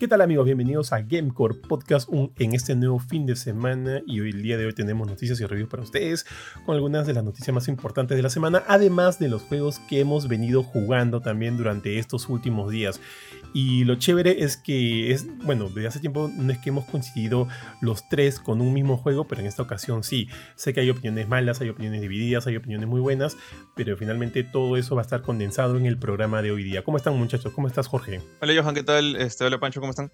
¿Qué tal amigos? Bienvenidos a Gamecore Podcast en este nuevo fin de semana y hoy el día de hoy tenemos noticias y reviews para ustedes con algunas de las noticias más importantes de la semana, además de los juegos que hemos venido jugando también durante estos últimos días. Y lo chévere es que es, bueno, desde hace tiempo no es que hemos coincidido los tres con un mismo juego, pero en esta ocasión sí. Sé que hay opiniones malas, hay opiniones divididas, hay opiniones muy buenas, pero finalmente todo eso va a estar condensado en el programa de hoy día. ¿Cómo están muchachos? ¿Cómo estás Jorge? Hola Johan, ¿qué tal? Este, hola Pancho, ¿cómo están?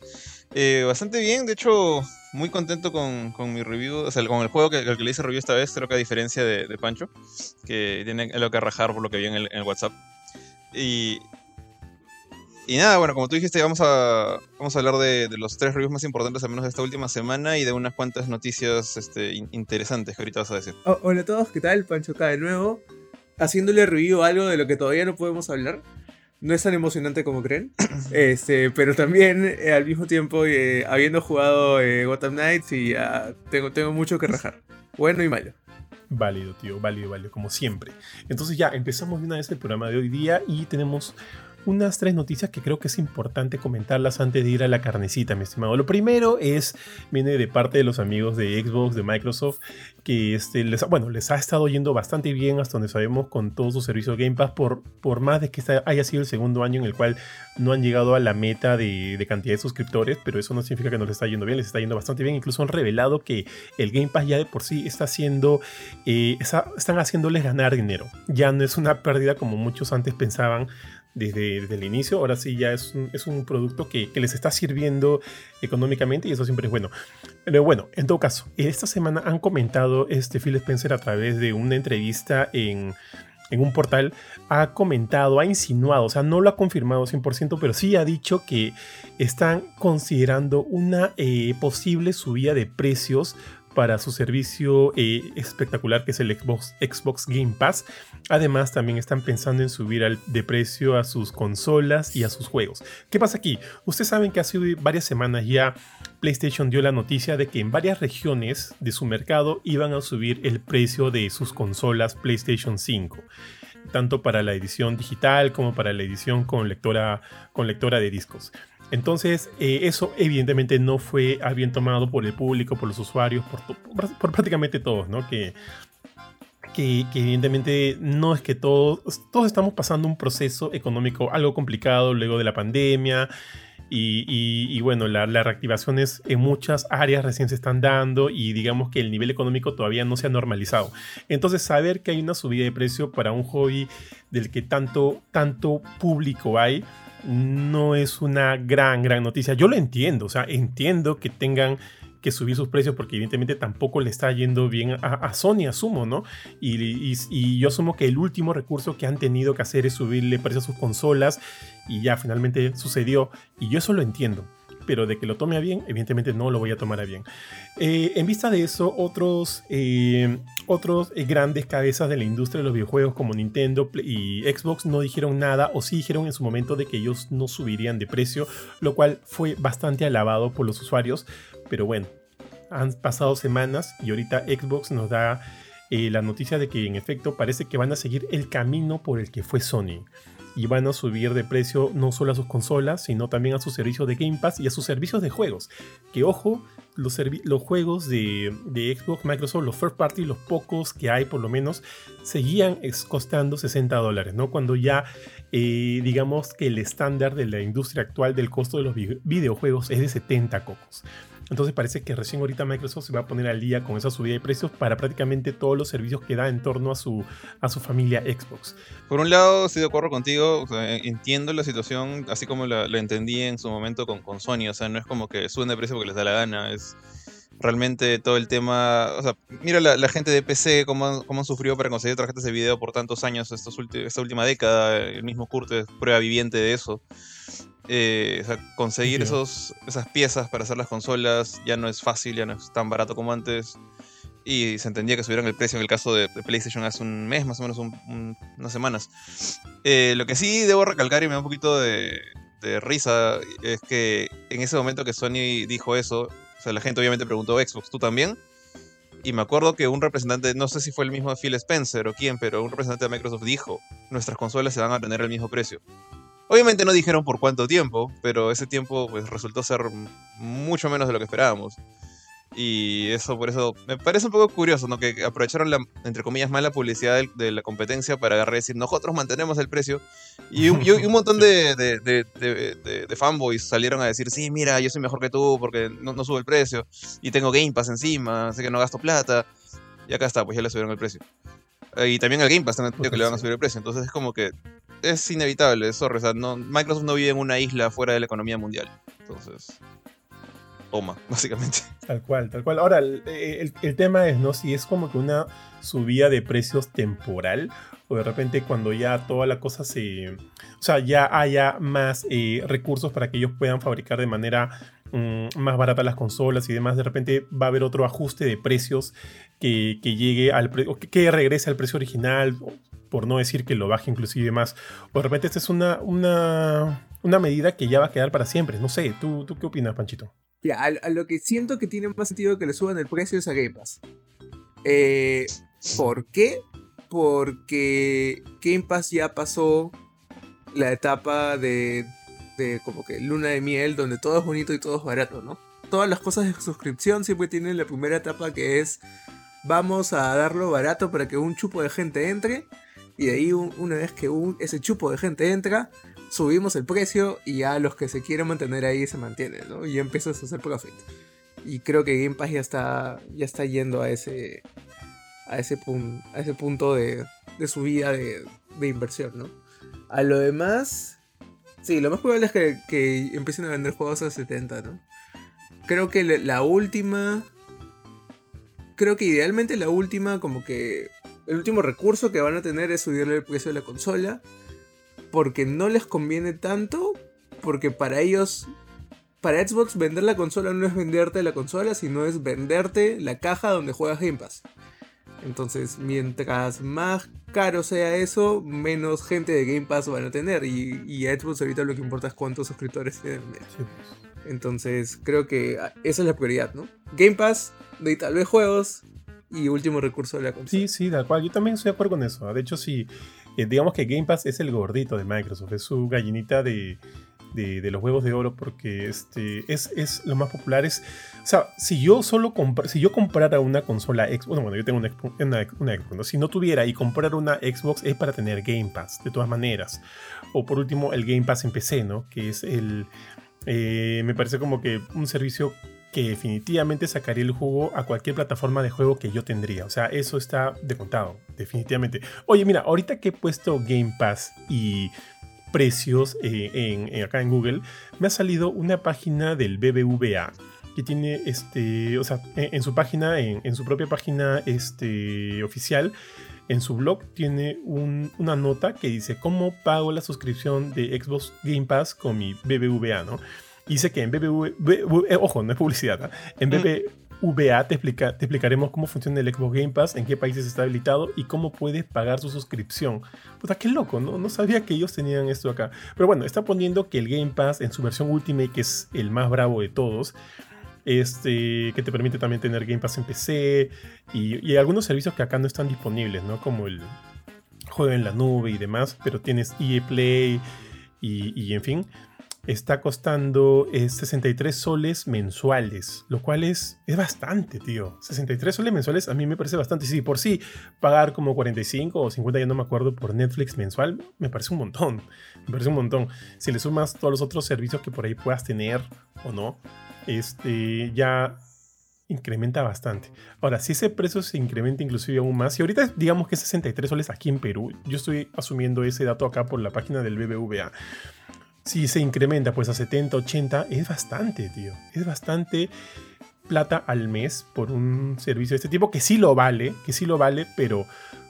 Eh, bastante bien, de hecho, muy contento con, mi review, o sea, con el juego que, que le hice review esta vez, creo que a diferencia de, Pancho, que tiene lo que rajar por lo que vi en el, en el WhatsApp. Y, y nada, bueno, como tú dijiste, vamos a, vamos a hablar de, los tres reviews más importantes, al menos de esta última semana, y de unas cuantas noticias este, interesantes que ahorita vas a decir. Oh, hola a todos, ¿qué tal? Pancho acá de nuevo, haciéndole review a algo de lo que todavía no podemos hablar. No es tan emocionante como creen, este, pero también eh, al mismo tiempo, eh, habiendo jugado eh, Gotham Knights, y tengo, tengo mucho que rajar, bueno y malo. Válido, tío, válido, válido, como siempre. Entonces ya empezamos de una vez el programa de hoy día y tenemos unas tres noticias que creo que es importante comentarlas antes de ir a la carnecita, mi estimado. Lo primero es, viene de parte de los amigos de Xbox, de Microsoft, que este, les, bueno, les ha estado yendo bastante bien hasta donde sabemos con todo su servicio Game Pass, por, por más de que haya sido el segundo año en el cual no han llegado a la meta de, cantidad de suscriptores, pero eso no significa que no les está yendo bien, les está yendo bastante bien. Incluso han revelado que el Game Pass ya de por sí está haciendo, eh, están haciéndoles ganar dinero. Ya no es una pérdida como muchos antes pensaban desde, el inicio. Ahora sí ya es un, es un producto que, les está sirviendo económicamente y eso siempre es bueno. Pero bueno, en todo caso, esta semana han comentado este Phil Spencer a través de una entrevista en, un portal, ha comentado, ha insinuado, o sea, no lo ha confirmado 100%, pero sí ha dicho que están considerando una eh, posible subida de precios para su servicio eh, espectacular que es el Xbox, Game Pass. Además, también están pensando en subir de precio a sus consolas y a sus juegos. ¿Qué pasa aquí? Ustedes saben que hace varias semanas ya PlayStation dio la noticia de que en varias regiones de su mercado iban a subir el precio de sus consolas PlayStation 5 tanto para la edición digital como para la edición con lectora, con lectora de discos. Entonces, eh, eso evidentemente no fue bien tomado por el público, por los usuarios, por, prácticamente todos, ¿no? Que, que, evidentemente no es que todos, todos estamos pasando un proceso económico algo complicado luego de la pandemia. Y, bueno, las reactivaciones en muchas áreas recién se están dando y digamos que el nivel económico todavía no se ha normalizado. Entonces, saber que hay una subida de precio para un hobby del que tanto, tanto público hay, no es una gran, gran noticia. Yo lo entiendo, o sea, entiendo que tengan que subir sus precios porque evidentemente tampoco le está yendo bien a, Sony, asumo, ¿no? Y, y, yo asumo que el último recurso que han tenido que hacer es subirle precios a sus consolas y ya finalmente sucedió y yo eso lo entiendo pero de que lo tome a bien, evidentemente no lo voy a tomar a bien. Eh, en vista de eso, otros, eh, otros eh, grandes cabezas de la industria de los videojuegos como Nintendo y Xbox no dijeron nada o sí dijeron en su momento de que ellos no subirían de precio, lo cual fue bastante alabado por los usuarios, pero bueno, han pasado semanas y ahorita Xbox nos da la noticia de que en efecto parece que van a seguir el camino por el que fue Sony y van a subir de precio no solo a sus consolas, sino también a sus servicios de Game Pass y a sus servicios de juegos. Que ojo, los, juegos de, Xbox, Microsoft, los first party, los pocos que hay por lo menos, seguían costando 60 dólares, ¿no? Cuando ya eh, digamos que el estándar de la industria actual del costo de los videojuegos es de 70 cocos. Entonces parece que recién ahorita Microsoft se va a poner al día con esa subida de precios para prácticamente todos los servicios que da en torno a su, a su familia Xbox. Por un lado, estoy de acuerdo contigo, entiendo la situación así como la, entendí en su momento con, con Sony, o sea, no es como que suben de precio porque les da la gana, es realmente todo el tema, o sea, mira la, gente de PC cómo, cómo, han sufrido para conseguir tarjetas de video por tantos años, esta última década, el mismo Kurt es prueba viviente de eso. Eh, conseguir esos, esas piezas para hacer las consolas ya no es fácil, ya no es tan barato como antes. Y se entendía que subieron el precio en el caso de, PlayStation hace un mes, más o menos unas semanas. Eh, lo que sí debo recalcar y me da un poquito de, risa es que en ese momento que Sony dijo eso, o sea, la gente obviamente preguntó Xbox, ¿tú también? Y me acuerdo que un representante, no sé si fue el mismo Phil Spencer o quién, pero un representante de Microsoft dijo, nuestras consolas se van a tener el mismo precio. Obviamente no dijeron por cuánto tiempo, pero ese tiempo pues resultó ser mucho menos de lo que esperábamos. Y eso, por eso, me parece un poco curioso, ¿no? Que aprovecharon la, entre comillas, mala publicidad de, la competencia para agarrar y decir, nosotros mantenemos el precio. Y un, un montón de, de, de, fanboys salieron a decir, sí, mira, yo soy mejor que tú porque no, no subo el precio. Y tengo Game Pass encima, así que no gasto plata. Y acá está, pues ya le subieron el precio. Eh, y también al Game Pass también que le van a subir el precio. Entonces es como que es inevitable, sorry. O sea, Microsoft no vive en una isla fuera de la economía mundial. Entonces, toma, básicamente. Tal cual, tal cual. Ahora, el, tema es, ¿no? Si es como que una subida de precios temporal o de repente cuando ya toda la cosa se... O sea, ya haya más eh, recursos para que ellos puedan fabricar de manera mm, más barata las consolas y demás, de repente va a haber otro ajuste de precios que, llegue al precio, que regrese al precio original, por no decir que lo baje inclusive más. O de repente esta es una, una, una medida que ya va a quedar para siempre. No sé, ¿tú, tú qué opinas, Panchito? Ya, a, lo que siento que tiene más sentido que le suban el precio es a Game Pass. Eh, ¿Por qué? Porque Game Pass ya pasó la etapa de, de como que luna de miel, donde todo es bonito y todo es barato, ¿no? Todas las cosas de suscripción siempre tienen la primera etapa que es vamos a darlo barato para que un chupo de gente entre. Y de ahí una vez que ese chupo de gente entra, subimos el precio y ya los que se quieren mantener ahí se mantienen, ¿no? Y empiezas a hacer profit. Y creo que Game Pass ya está, ya está yendo a ese, a ese, a ese punto de, de subida de, de, inversión, ¿no? A lo demás, sí, lo más probable es que, que empiecen a vender juegos a 70, ¿no? Creo que la última creo que idealmente la última, como que el último recurso que van a tener es subirle el precio de la consola. Porque no les conviene tanto. Porque para ellos, para Xbox, vender la consola no es venderte la consola, sino es venderte la caja donde juegas Game Pass. Entonces, mientras más caro sea eso, menos gente de Game Pass van a tener. Y, a Xbox ahorita lo que importa es cuántos suscriptores tienen. Pues. Entonces, creo que esa es la prioridad, ¿no? Game Pass, de tal vez juegos y último recurso de la consola. Sí, sí, tal cual. Yo también estoy de acuerdo con eso. De hecho, sí, eh, digamos que Game Pass es el gordito de Microsoft, es su gallinita de, de, los huevos de oro porque este, es, es lo más popular. Es, o sea, si yo solo si yo comprara una consola Xbox, bueno, bueno, yo tengo una, una, Xbox, si no tuviera y comprar una Xbox es para tener Game Pass, de todas maneras. O por último, el Game Pass en PC, ¿no? Que es el... Eh, me parece como que un servicio que definitivamente sacaría el juego a cualquier plataforma de juego que yo tendría. O sea, eso está de contado, definitivamente. Oye, mira, ahorita que he puesto Game Pass y precios eh, en, acá en Google, me ha salido una página del BBVA que tiene este, o sea, en, su página, en, su propia página este, oficial, en su blog tiene una nota que dice cómo pago la suscripción de Xbox Game Pass con mi BBVA, ¿no? Dice que en BBVA, eh, ojo, no es publicidad, ¿ah? en BBVA te, explica, te explicaremos cómo funciona el Xbox Game Pass, en qué países está habilitado y cómo puedes pagar su suscripción. Puta, qué loco, ¿no? No sabía que ellos tenían esto acá. Pero bueno, está poniendo que el Game Pass en su versión Ultimate, que es el más bravo de todos, este, que te permite también tener Game Pass en PC y, y algunos servicios que acá no están disponibles, ¿no? Como el juego en la nube y demás, pero tienes EA Play y, y en fin está costando 63 eh, soles mensuales, lo cual es, es bastante, tío. 63 soles mensuales a mí me parece bastante. Si por sí pagar como 45 o 50, ya no me acuerdo, por Netflix mensual, me parece un montón. Me parece un montón. Si le sumas todos los otros servicios que por ahí puedas tener o no, este, ya incrementa bastante. Ahora, si ese precio se incrementa inclusive aún más, y ahorita digamos que es 63 soles aquí en Perú, yo estoy asumiendo ese dato acá por la página del BBVA si se incrementa pues a 70, 80, es bastante, tío. Es bastante plata al mes por un servicio de este tipo, que sí lo vale, que sí lo vale, pero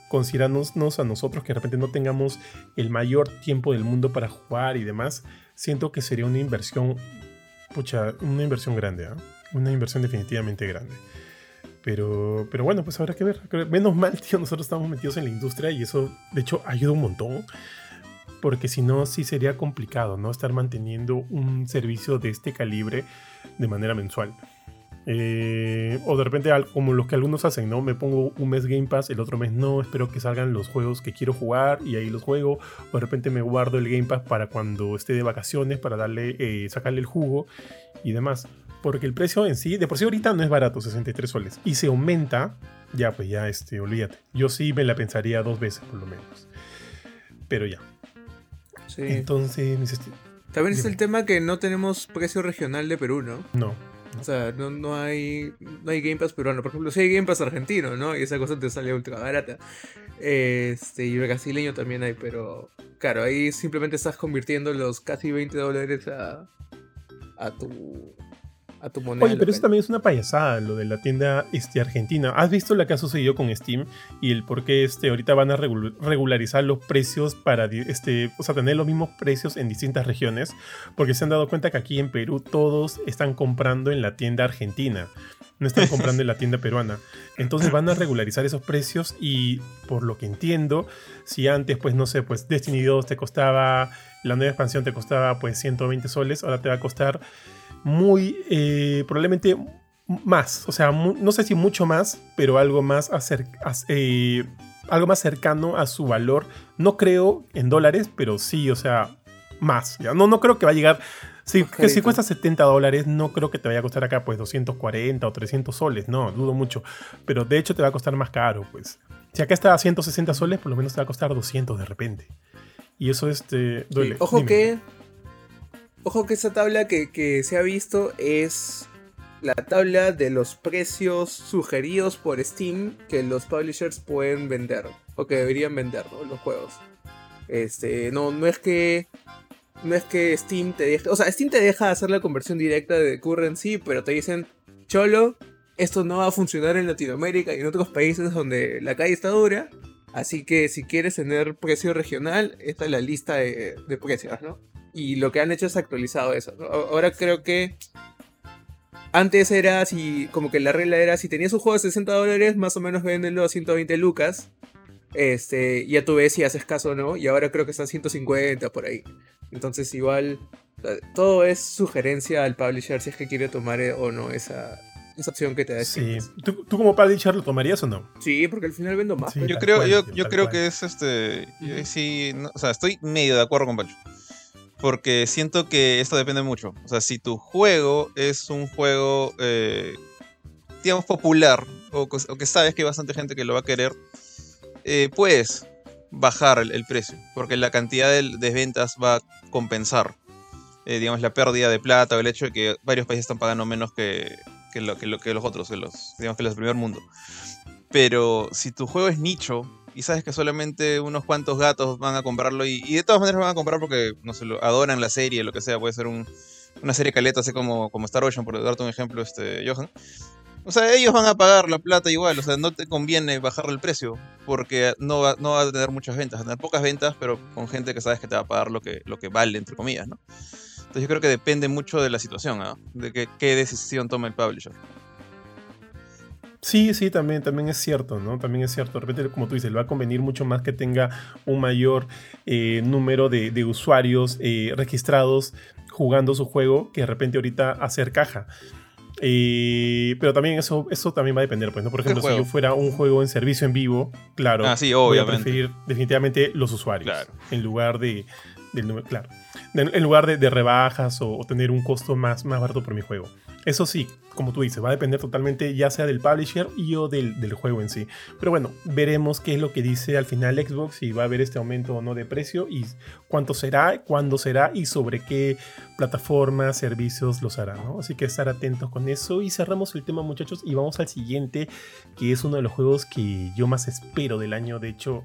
considerándonos a nosotros que de repente no tengamos el mayor tiempo del mundo para jugar y demás, siento que sería una inversión, pucha, una inversión grande, ¿eh? una inversión definitivamente grande. Pero, pero bueno, pues habrá que ver. Menos mal, tío, nosotros estamos metidos en la industria y eso, de hecho, ayuda un montón porque si no, sí sería complicado, ¿no? Estar manteniendo un servicio de este calibre de manera mensual. Eh, o de repente, como los que algunos hacen, ¿no? Me pongo un mes Game Pass, el otro mes no, espero que salgan los juegos que quiero jugar y ahí los juego. O de repente me guardo el Game Pass para cuando esté de vacaciones, para darle, eh, sacarle el jugo y demás. Porque el precio en sí, de por sí ahorita no es barato, 63 soles. Y se aumenta, ya pues ya, este, olvídate. Yo sí me la pensaría dos veces por lo menos. Pero ya. Sí. Entonces, mis También es el tema que no tenemos precio regional de Perú, ¿no? no. O sea, no, no hay no hay Game Pass peruano. Por ejemplo, si hay Game Pass argentino, ¿no? Y esa cosa te sale ultra barata. Este, y brasileño también hay, pero claro, ahí simplemente estás convirtiendo los casi 20 dólares a, a tu a tu moneda. Oye, pero eso también es una payasada, lo de la tienda este, argentina. ¿Has visto lo que ha sucedido con Steam y el por qué este, ahorita van a regu- regularizar los precios para este, o sea, tener los mismos precios en distintas regiones? Porque se han dado cuenta que aquí en Perú todos están comprando en la tienda argentina, no están comprando en la tienda peruana. Entonces van a regularizar esos precios y por lo que entiendo, si antes, pues no sé, pues Destiny 2 te costaba, la nueva expansión te costaba pues 120 soles, ahora te va a costar muy, eh, probablemente más, o sea, no sé si mucho más, pero algo más, eh, algo más cercano a su valor. No creo en dólares, pero sí, o sea, más. ¿ya? No, no creo que va a llegar. Si, que si cuesta 70 dólares, no creo que te vaya a costar acá pues 240 o 300 soles, no, dudo mucho. Pero de hecho te va a costar más caro, pues. Si acá está a 160 soles, por lo menos te va a costar 200 de repente. Y eso este, duele. Ojo Dime. que. Ojo que esa tabla que, se ha visto es la tabla de los precios sugeridos por Steam que los publishers pueden vender. O que deberían vender. Los juegos. Este. No, no es que. No es que Steam te deje. O sea, Steam te deja hacer la conversión directa de currency, pero te dicen. Cholo, esto no va a funcionar en Latinoamérica y en otros países donde la calle está dura. Así que si quieres tener precio regional, esta es la lista de precios, ¿no? Y lo que han hecho es actualizado eso. Ahora creo que antes era si, como que la regla era si tenías un juego de 60 dólares, más o menos véndelo a 120 lucas. Este, ya tú ves si haces caso o no. Y ahora creo que está a 150 por ahí. Entonces igual, sea, todo es sugerencia al publisher si es que quiere tomar eh, o no esa, esa opción que te da Sí. Steam. ¿Tú, tú como publisher lo tomarías o no? Sí, porque al final vendo más. Sí. Yo creo, cual, yo, yo creo cual. que es este. sí, no- o sea, estoy medio de acuerdo con Pancho. Porque siento que esto depende mucho. O sea, si tu juego es un juego, eh, digamos, popular, o, que sabes que hay bastante gente que lo va a querer, eh, puedes bajar el, precio. Porque la cantidad de, ventas va a compensar, eh, digamos, la pérdida de plata o el hecho de que varios países están pagando menos que, que, que los otros, que los, digamos, que los del primer mundo. Pero si tu juego es nicho y sabes que solamente unos cuantos gatos van a comprarlo y, de todas maneras van a comprar porque, no sé, lo, adoran la serie, lo que sea, puede ser un- una serie caleta, así como, como Star Ocean, por darte un ejemplo, este, Johan. O sea, ellos van a pagar la plata igual, o sea, no te conviene bajarle el precio porque no va, no va a tener muchas ventas, va a tener pocas ventas, pero con gente que sabes que te va a pagar lo que, lo que vale, entre comillas, ¿no? Entonces yo creo que depende mucho de la situación, ¿ah? De qué decisión toma el publisher. Sí, sí, también, también es cierto, ¿no? También es cierto. De repente, como tú dices, le va a convenir mucho más que tenga un mayor eh, número de, de usuarios eh, registrados jugando su juego que de repente ahorita hacer caja. Eh, pero también eso, eso también va a depender, pues, ¿no? Por ejemplo, si yo fuera un juego en servicio en vivo, claro, Ah, sí, voy a preferir definitivamente los usuarios Claro. en lugar de del número, claro, en lugar de, de rebajas o, o tener un costo más, más barato por mi juego. Eso sí, como tú dices, va a depender totalmente ya sea del publisher y o del, del juego en sí. Pero bueno, veremos qué es lo que dice al final Xbox, si va a haber este aumento o no de precio y cuánto será, cuándo será y sobre qué plataformas, servicios los hará, ¿no? Así que estar atentos con eso y cerramos el tema muchachos y vamos al siguiente, que es uno de los juegos que yo más espero del año, de hecho...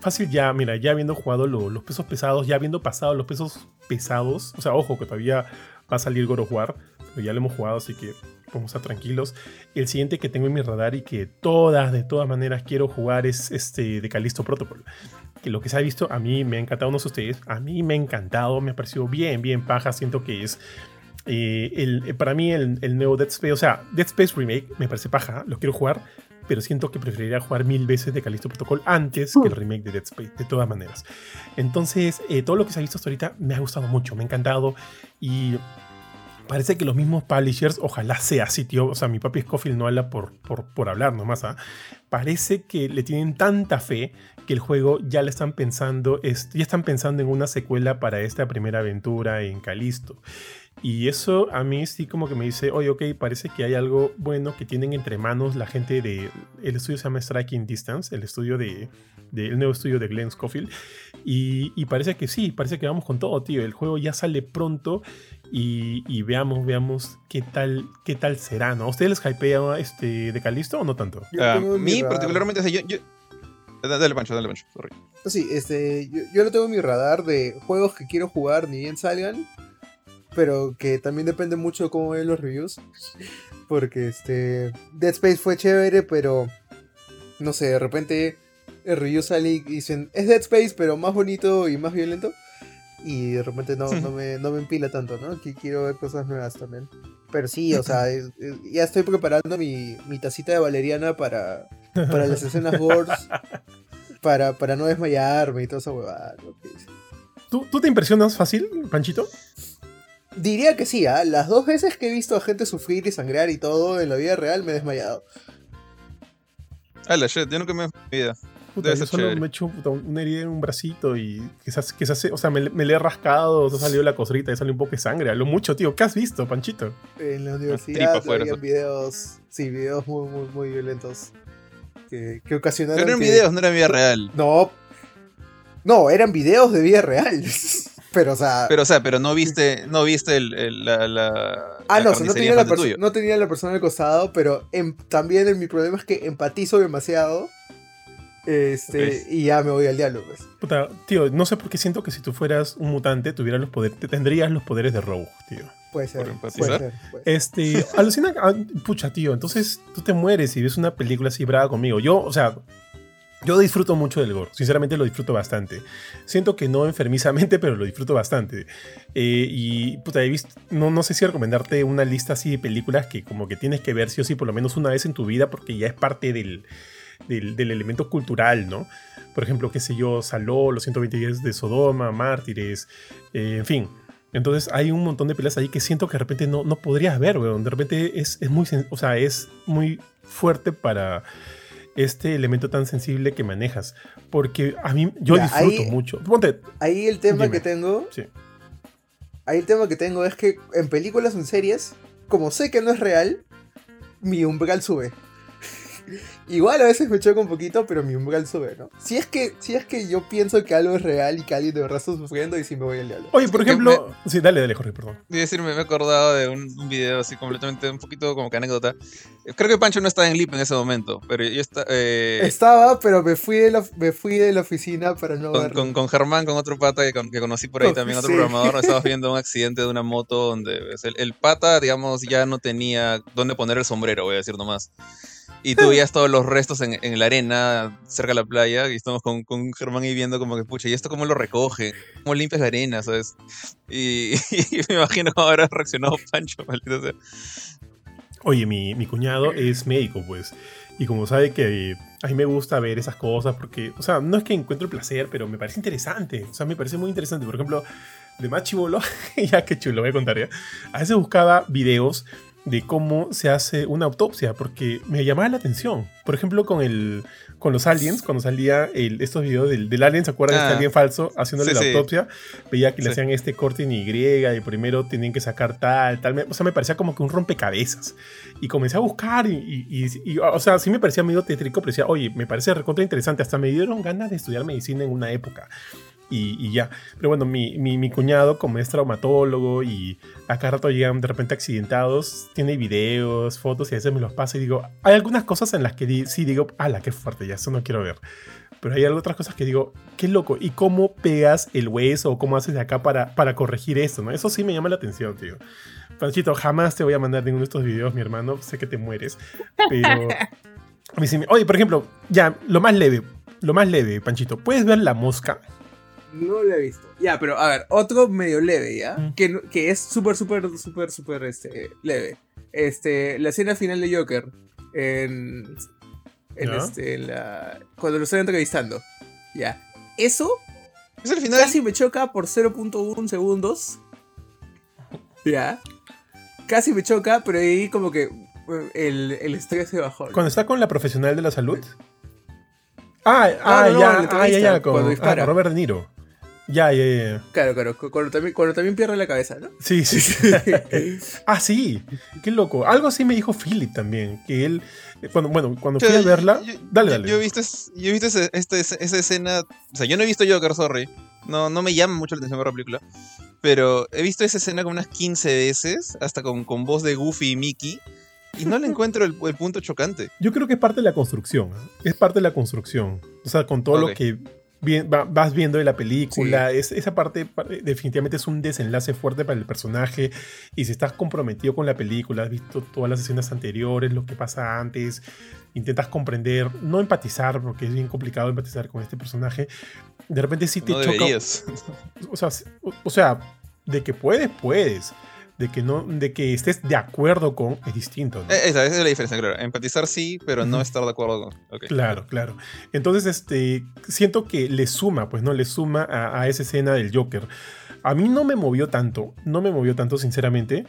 Fácil ya, mira, ya habiendo jugado lo- los pesos pesados, ya habiendo pasado los pesos pesados, o sea, ojo que todavía va a salir God of War, pero ya lo hemos jugado, así que vamos a estar tranquilos. El siguiente que tengo en mi radar y que todas, de todas maneras quiero jugar es este de Callisto Protocol. Que lo que se ha visto, a mí me ha encantado, no sé ustedes, a mí me ha encantado, me ha parecido bien, bien paja, siento que es... eh, el, para mí el, el nuevo Dead Space, o sea, Dead Space Remake me parece paja, lo quiero jugar, pero siento que preferiría jugar mil veces de Callisto Protocol antes que el remake de Dead Space, de todas maneras. Entonces, eh, todo lo que se ha visto hasta ahorita me ha gustado mucho, me ha encantado y parece que los mismos publishers, ojalá sea así, tío. O sea, mi papi Scofield no habla por, por, por hablar nomás. ¿ah? Parece que le tienen tanta fe que el juego ya le están pensando, es- ya están pensando en una secuela para esta primera aventura en Calisto. Y eso a mí sí como que me dice, oye, ok, parece que hay algo bueno que tienen entre manos la gente de... El estudio se llama Striking Distance, el estudio de... de- el nuevo estudio de Glenn Scofield. Y, y parece que sí, parece que vamos con todo, tío. El juego ya sale pronto y, y veamos, veamos qué tal, qué tal será, ¿no? ¿A ustedes les hypea este, de Calisto o no tanto? Yo A mi mí radar- particularmente, o sea, yo, yo- Dale, Pancho, dale, Pancho. sorry. Sí, este, yo, yo lo tengo en mi radar de juegos que quiero jugar ni bien salgan, pero que también depende mucho de cómo ven los reviews. Porque este, Dead Space fue chévere, pero no sé, de repente el review sale y dicen, es Dead Space, pero más bonito y más violento. Y de repente no, no, me, no me empila tanto, ¿no? Que quiero ver cosas nuevas también. Pero sí, o sea, ya estoy preparando mi, mi tacita de valeriana para, para las escenas gores, para, para no desmayarme y toda esa huevada. ¿Tú, ¿Tú te impresionas fácil, Panchito? Diría que sí, ¿ah? las dos veces que he visto a gente sufrir y sangrar y todo en la vida real me he desmayado. Ala, shit, yo nunca me he vida. Puta, yo solo chévere. me he hecho puta, una herida en un bracito y quizás, quizás, o sea, me, me le he rascado, se ha salido la costrita y sale un poco de sangre. A lo mucho, tío. ¿Qué has visto, Panchito? En la universidad afuera, había eso. videos, sí, videos muy, muy, muy violentos que, que ocasionaron Pero eran que- videos, no era vida real. No, no, eran videos de vida real. Pero, o sea, Pero, o sea, pero no viste, no viste el, el- la, la. Ah, la no, o sea, no tenía, la no tenía persona al costado, pero em- también en mi problema es que empatizo demasiado. Este, y ya me voy al diablo, pues. Puta, tío, no sé por qué siento que si tú fueras un mutante, tuvieras los poderes, te- tendrías los poderes de Rogue, tío. Puede ser, Por puede empatizar. ser. puede ser. Este, alucina, ah, pucha, tío, entonces tú te mueres y ves una película así brava conmigo. Yo, o sea, yo disfruto mucho del gore, sinceramente lo disfruto bastante. Siento que no enfermizamente, pero lo disfruto bastante. Eh, y, puta, he visto, no, no sé si recomendarte una lista así de películas que como que tienes que ver sí o sí por lo menos una vez en tu vida porque ya es parte del, del, elemento cultural, ¿no? Por ejemplo, qué sé yo, Saló, los 120 días de Sodoma, Mártires, eh, en fin. Entonces hay un montón de peleas ahí que siento que de repente no, no podrías ver, weón. De repente es, es muy, o sea, es muy fuerte para este elemento tan sensible que manejas. Porque a mí, yo Ya, disfruto ahí- mucho. Ponte, Ahí el tema Dime. que tengo. Sí. Ahí el tema que tengo es que en películas o en series, como sé que no es real, mi umbral sube. Igual a veces me choca un poquito, pero mi umbral sube, ¿no? Si es que, si es que yo pienso que algo es real y que alguien de verdad está sufriendo y si me voy al diablo. oye, por ejemplo. Sí, dale, dale, Jorge, perdón. A decirme, me he acordado de un, un video así completamente, un poquito como que anécdota. Creo que Pancho no estaba en Lip en ese momento, pero yo estaba. Estaba, pero me fui de la, me fui de la oficina para no con, verlo. con, con Germán, con otro pata que, con- que conocí por ahí Oh, también, otro sí. programador, estábamos viendo un accidente de una moto donde pues, el, el pata, digamos, ya no tenía dónde poner el sombrero, voy a decir nomás. Y tú veías todos los restos en, en la arena, cerca de la playa, y estamos con, con Germán ahí viendo como que, pucha, ¿y esto cómo lo recoge? ¿Cómo limpias la arena, sabes? Y, y me imagino cómo habrá reaccionado Pancho, maldito sea. Oye, mi, mi cuñado es médico, pues. Y como sabe que a mí me gusta ver esas cosas, porque, o sea, no es que encuentro placer, pero me parece interesante. O sea, me parece muy interesante. Por ejemplo, de más chivolo, ya que chulo, voy a contar ya. A veces buscaba videos de cómo se hace una autopsia, porque me llamaba la atención. Por ejemplo, con el con los aliens, cuando salía el- estos videos del, del alien, ¿se acuerdan este Ah. alien falso haciéndole Sí, la sí. autopsia? Veía que le Sí. hacían este corte en Y y primero tenían que sacar tal, tal. O sea, me parecía como que un rompecabezas. Y comencé a buscar y, y- y- y, o sea, sí me parecía medio tétrico, pero decía, oye, me parece recontra interesante. Hasta me dieron ganas de estudiar medicina en una época. Y, y ya. Pero bueno, mi, mi, mi cuñado, como es traumatólogo y a cada rato llegan de repente accidentados, tiene videos, fotos y a veces me los pasa y digo, hay algunas cosas en las que di- sí digo, ala, qué fuerte, ya eso no quiero ver. Pero hay otras cosas que digo, qué loco, ¿y cómo pegas el hueso o cómo haces de acá para, para corregir esto? ¿no? Eso sí me llama la atención, tío. Panchito, jamás te voy a mandar ninguno de estos videos, mi hermano, sé que te mueres, pero... a mí sí me- Oye, por ejemplo, ya, lo más leve, lo más leve, Panchito, ¿puedes ver la mosca? No lo he visto. Ya, pero a ver, otro medio leve, ¿ya? Mm. Que, no- que es súper, súper, súper, súper este, leve. Este, la escena final de Joker. En. En ¿Ya? este, en la. Cuando lo están entrevistando. Ya. Eso Es el final. casi me choca por 0.1 segundos. Ya. casi me choca, pero ahí como que eh, el, el estrés se bajó. ¿no? Cuando está con la profesional de la salud. Ah, ah, no, no, ya, ah, ya, ya, con, cuando ah, con Robert De Niro. Ya, ya, ya. Claro, claro, cu- cuando también, cuando también pierde la cabeza, ¿no? Sí, sí, sí. ah, sí. Qué loco. Algo así me dijo Philip también. Que él, eh, cuando, bueno, cuando fui a verla. yo- dale, yo- dale. Yo he visto, yo he visto ese- este- esa escena. O sea, yo no he visto Joker, sorry. No, no me llama mucho la atención ver la película. Pero he visto esa escena como unas 15 veces, hasta con, con voz de Goofy y Mickey. Y no le encuentro el, el punto chocante. Yo creo que es parte de la construcción. ¿ah? Es parte de la construcción. O sea, con todo lo que va- vas viendo de la película, es, esa parte pa- definitivamente es un desenlace fuerte para el personaje. Y si estás comprometido con la película, has visto todas las escenas anteriores, lo que pasa antes, intentas comprender, no empatizar, porque es bien complicado empatizar con este personaje. De repente sí te No choca. sea, o sea, de que puedes, puedes. De que no, de que estés de acuerdo con es distinto. ¿no? Eh, Esa, esa es la diferencia, claro. Empatizar sí, pero no estar de acuerdo con. Claro, claro. Entonces, este, siento que le suma, pues, ¿no? Le suma a, a esa escena del Joker. A mí no me movió tanto, no me movió tanto, sinceramente.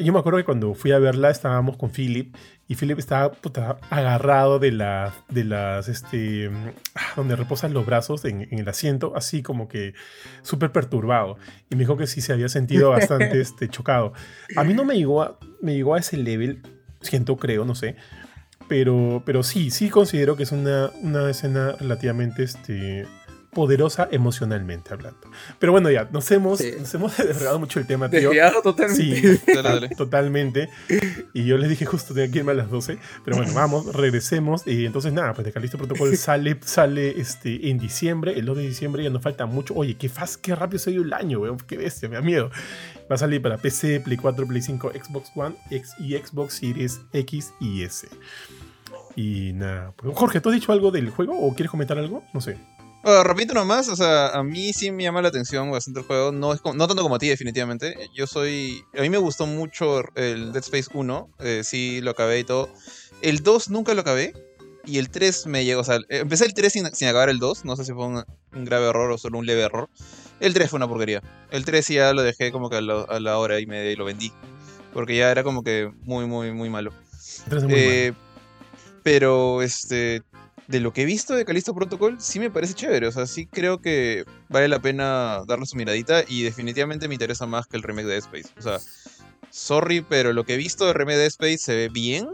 Yo me acuerdo que cuando fui a verla estábamos con Philip y Philip estaba puta, agarrado de, la, de las, este, ah, donde reposan los brazos en, en el asiento, así como que súper perturbado. Y me dijo que sí se había sentido bastante este, chocado. A mí no me llegó a, me llegó a ese level, siento, creo, no sé. Pero, pero sí, sí considero que es una, una escena relativamente este, poderosa emocionalmente hablando. Pero bueno, ya, nos hemos, Sí. nos hemos desregado mucho el tema, tío. Totalmente. Sí, Dale, dale. totalmente. Y yo les dije justo tenía que irme a las 12. Pero bueno, vamos, regresemos. Y entonces nada, pues de Calisto Protocol sale, sale este, en diciembre, el 2 de diciembre, ya nos falta mucho. Oye, qué fast, qué rápido se ido el año, weón. Qué bestia, me da miedo. Va a salir para PC, Play 4, Play 5, Xbox One X y Xbox Series X y S. Y nada, pues, Jorge, ¿tú has dicho algo del juego o quieres comentar algo? No sé. Bueno, repito nomás, o sea, a mí sí me llama la atención bastante el juego. No, es como- no tanto como a ti, definitivamente. Yo soy. A mí me gustó mucho el Dead Space 1. eh, sí, lo acabé y todo. El 2 nunca lo acabé. Y el 3 me llegó. O sea, empecé el 3 sin, sin acabar el 2. No sé si fue un, un grave error o solo un leve error. El 3 fue una porquería. El 3 ya lo dejé como que a, la- a la hora y media y lo vendí. Porque ya era como que muy, muy, muy malo. Entonces, muy Eh, pero este de lo que he visto de Callisto Protocol sí me parece chévere, o sea, sí creo que vale la pena darle su miradita y definitivamente me interesa más que el remake de Dead Space. O sea, sorry, pero lo que he visto de remake de Dead Space se ve bien,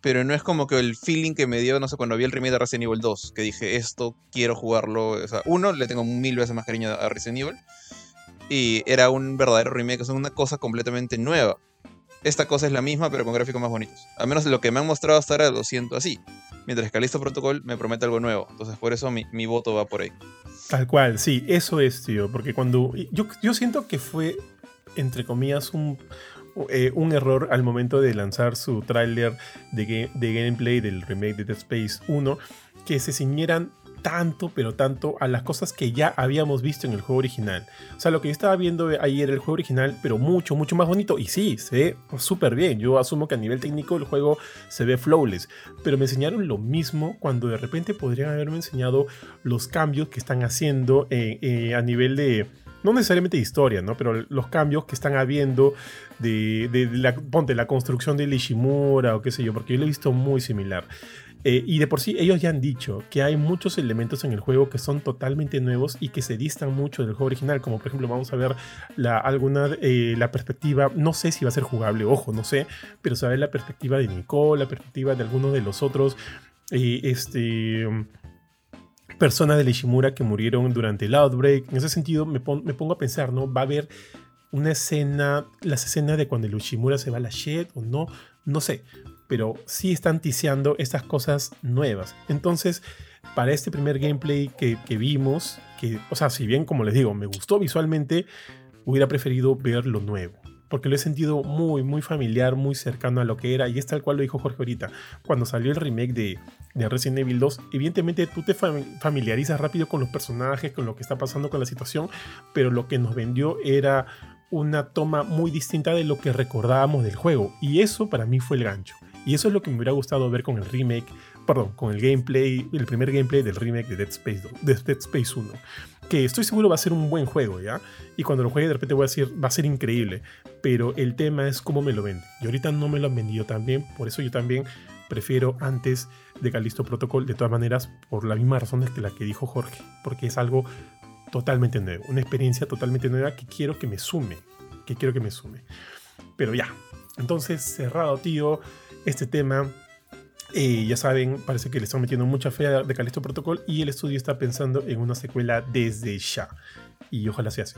pero no es como que el feeling que me dio, no sé, cuando vi el remake de Resident Evil 2, que dije, esto quiero jugarlo, o sea, uno, le tengo mil veces más cariño a Resident Evil, y era un verdadero remake, o sea, una cosa completamente nueva esta cosa es la misma, pero con gráficos más bonitos. Al menos lo que me han mostrado hasta ahora lo siento así. Mientras que Callisto Protocol me promete algo nuevo. Entonces, por eso mi, mi voto va por ahí. Tal cual, sí, eso es, tío. Porque cuando. Yo, yo siento que fue, entre comillas, un, eh, un error al momento de lanzar su tráiler de, de gameplay del remake de Dead Space 1, que se ciñeran tanto, pero tanto a las cosas que ya habíamos visto en el juego original. O sea, lo que yo estaba viendo ayer el juego original, pero mucho, mucho más bonito. Y sí, se ve súper bien. Yo asumo que a nivel técnico el juego se ve flawless. Pero me enseñaron lo mismo cuando de repente podrían haberme enseñado los cambios que están haciendo eh, eh, a nivel de, no necesariamente de historia, ¿no? Pero los cambios que están habiendo de la, ponte, la construcción de Ishimura o qué sé yo, porque yo lo he visto muy similar. Eh, y de por sí ellos ya han dicho que hay muchos elementos en el juego que son totalmente nuevos y que se distan mucho del juego original, como por ejemplo vamos a ver la, alguna, eh, la perspectiva, no sé si va a ser jugable, ojo, no sé, pero se va a ver la perspectiva de Nicole, la perspectiva de algunos de los otros eh, este, personas de Ishimura que murieron durante el outbreak. En ese sentido me, me pongo a pensar, ¿no? Va a haber una escena, las escenas de cuando el Ishimura se va a la shed o no, no sé, pero sí están tiseando estas cosas nuevas. Entonces, para este primer gameplay que, vimos, que, o sea, si bien como les digo, me gustó visualmente, hubiera preferido ver lo nuevo. Porque lo he sentido muy, muy familiar, muy cercano a lo que era. Y es tal cual lo dijo Jorge ahorita. Cuando salió el remake de, de Resident Evil 2, evidentemente tú te fam- familiarizas rápido con los personajes, con lo que está pasando con la situación. Pero lo que nos vendió era una toma muy distinta de lo que recordábamos del juego. Y eso para mí fue el gancho. Y eso es lo que me hubiera gustado ver con el remake, perdón, con el gameplay, el primer gameplay del remake de Dead Space, 2 de Dead Space 1. que estoy seguro va a ser un buen juego, ¿ya? Y cuando lo juegue de repente voy a decir, va a ser increíble. Pero el tema es cómo me lo venden. Y ahorita no me lo han vendido tan bien, por eso yo también prefiero antes de Callisto Protocol, de todas maneras, por las mismas razones que la que dijo Jorge, porque es algo totalmente nuevo, una experiencia totalmente nueva que quiero que me sume, que quiero que me sume. Pero ya, entonces cerrado, tío, este tema eh, ya saben, parece que le están metiendo mucha fe de Callisto Protocol y el estudio está pensando en una secuela desde ya. Y ojalá sea así.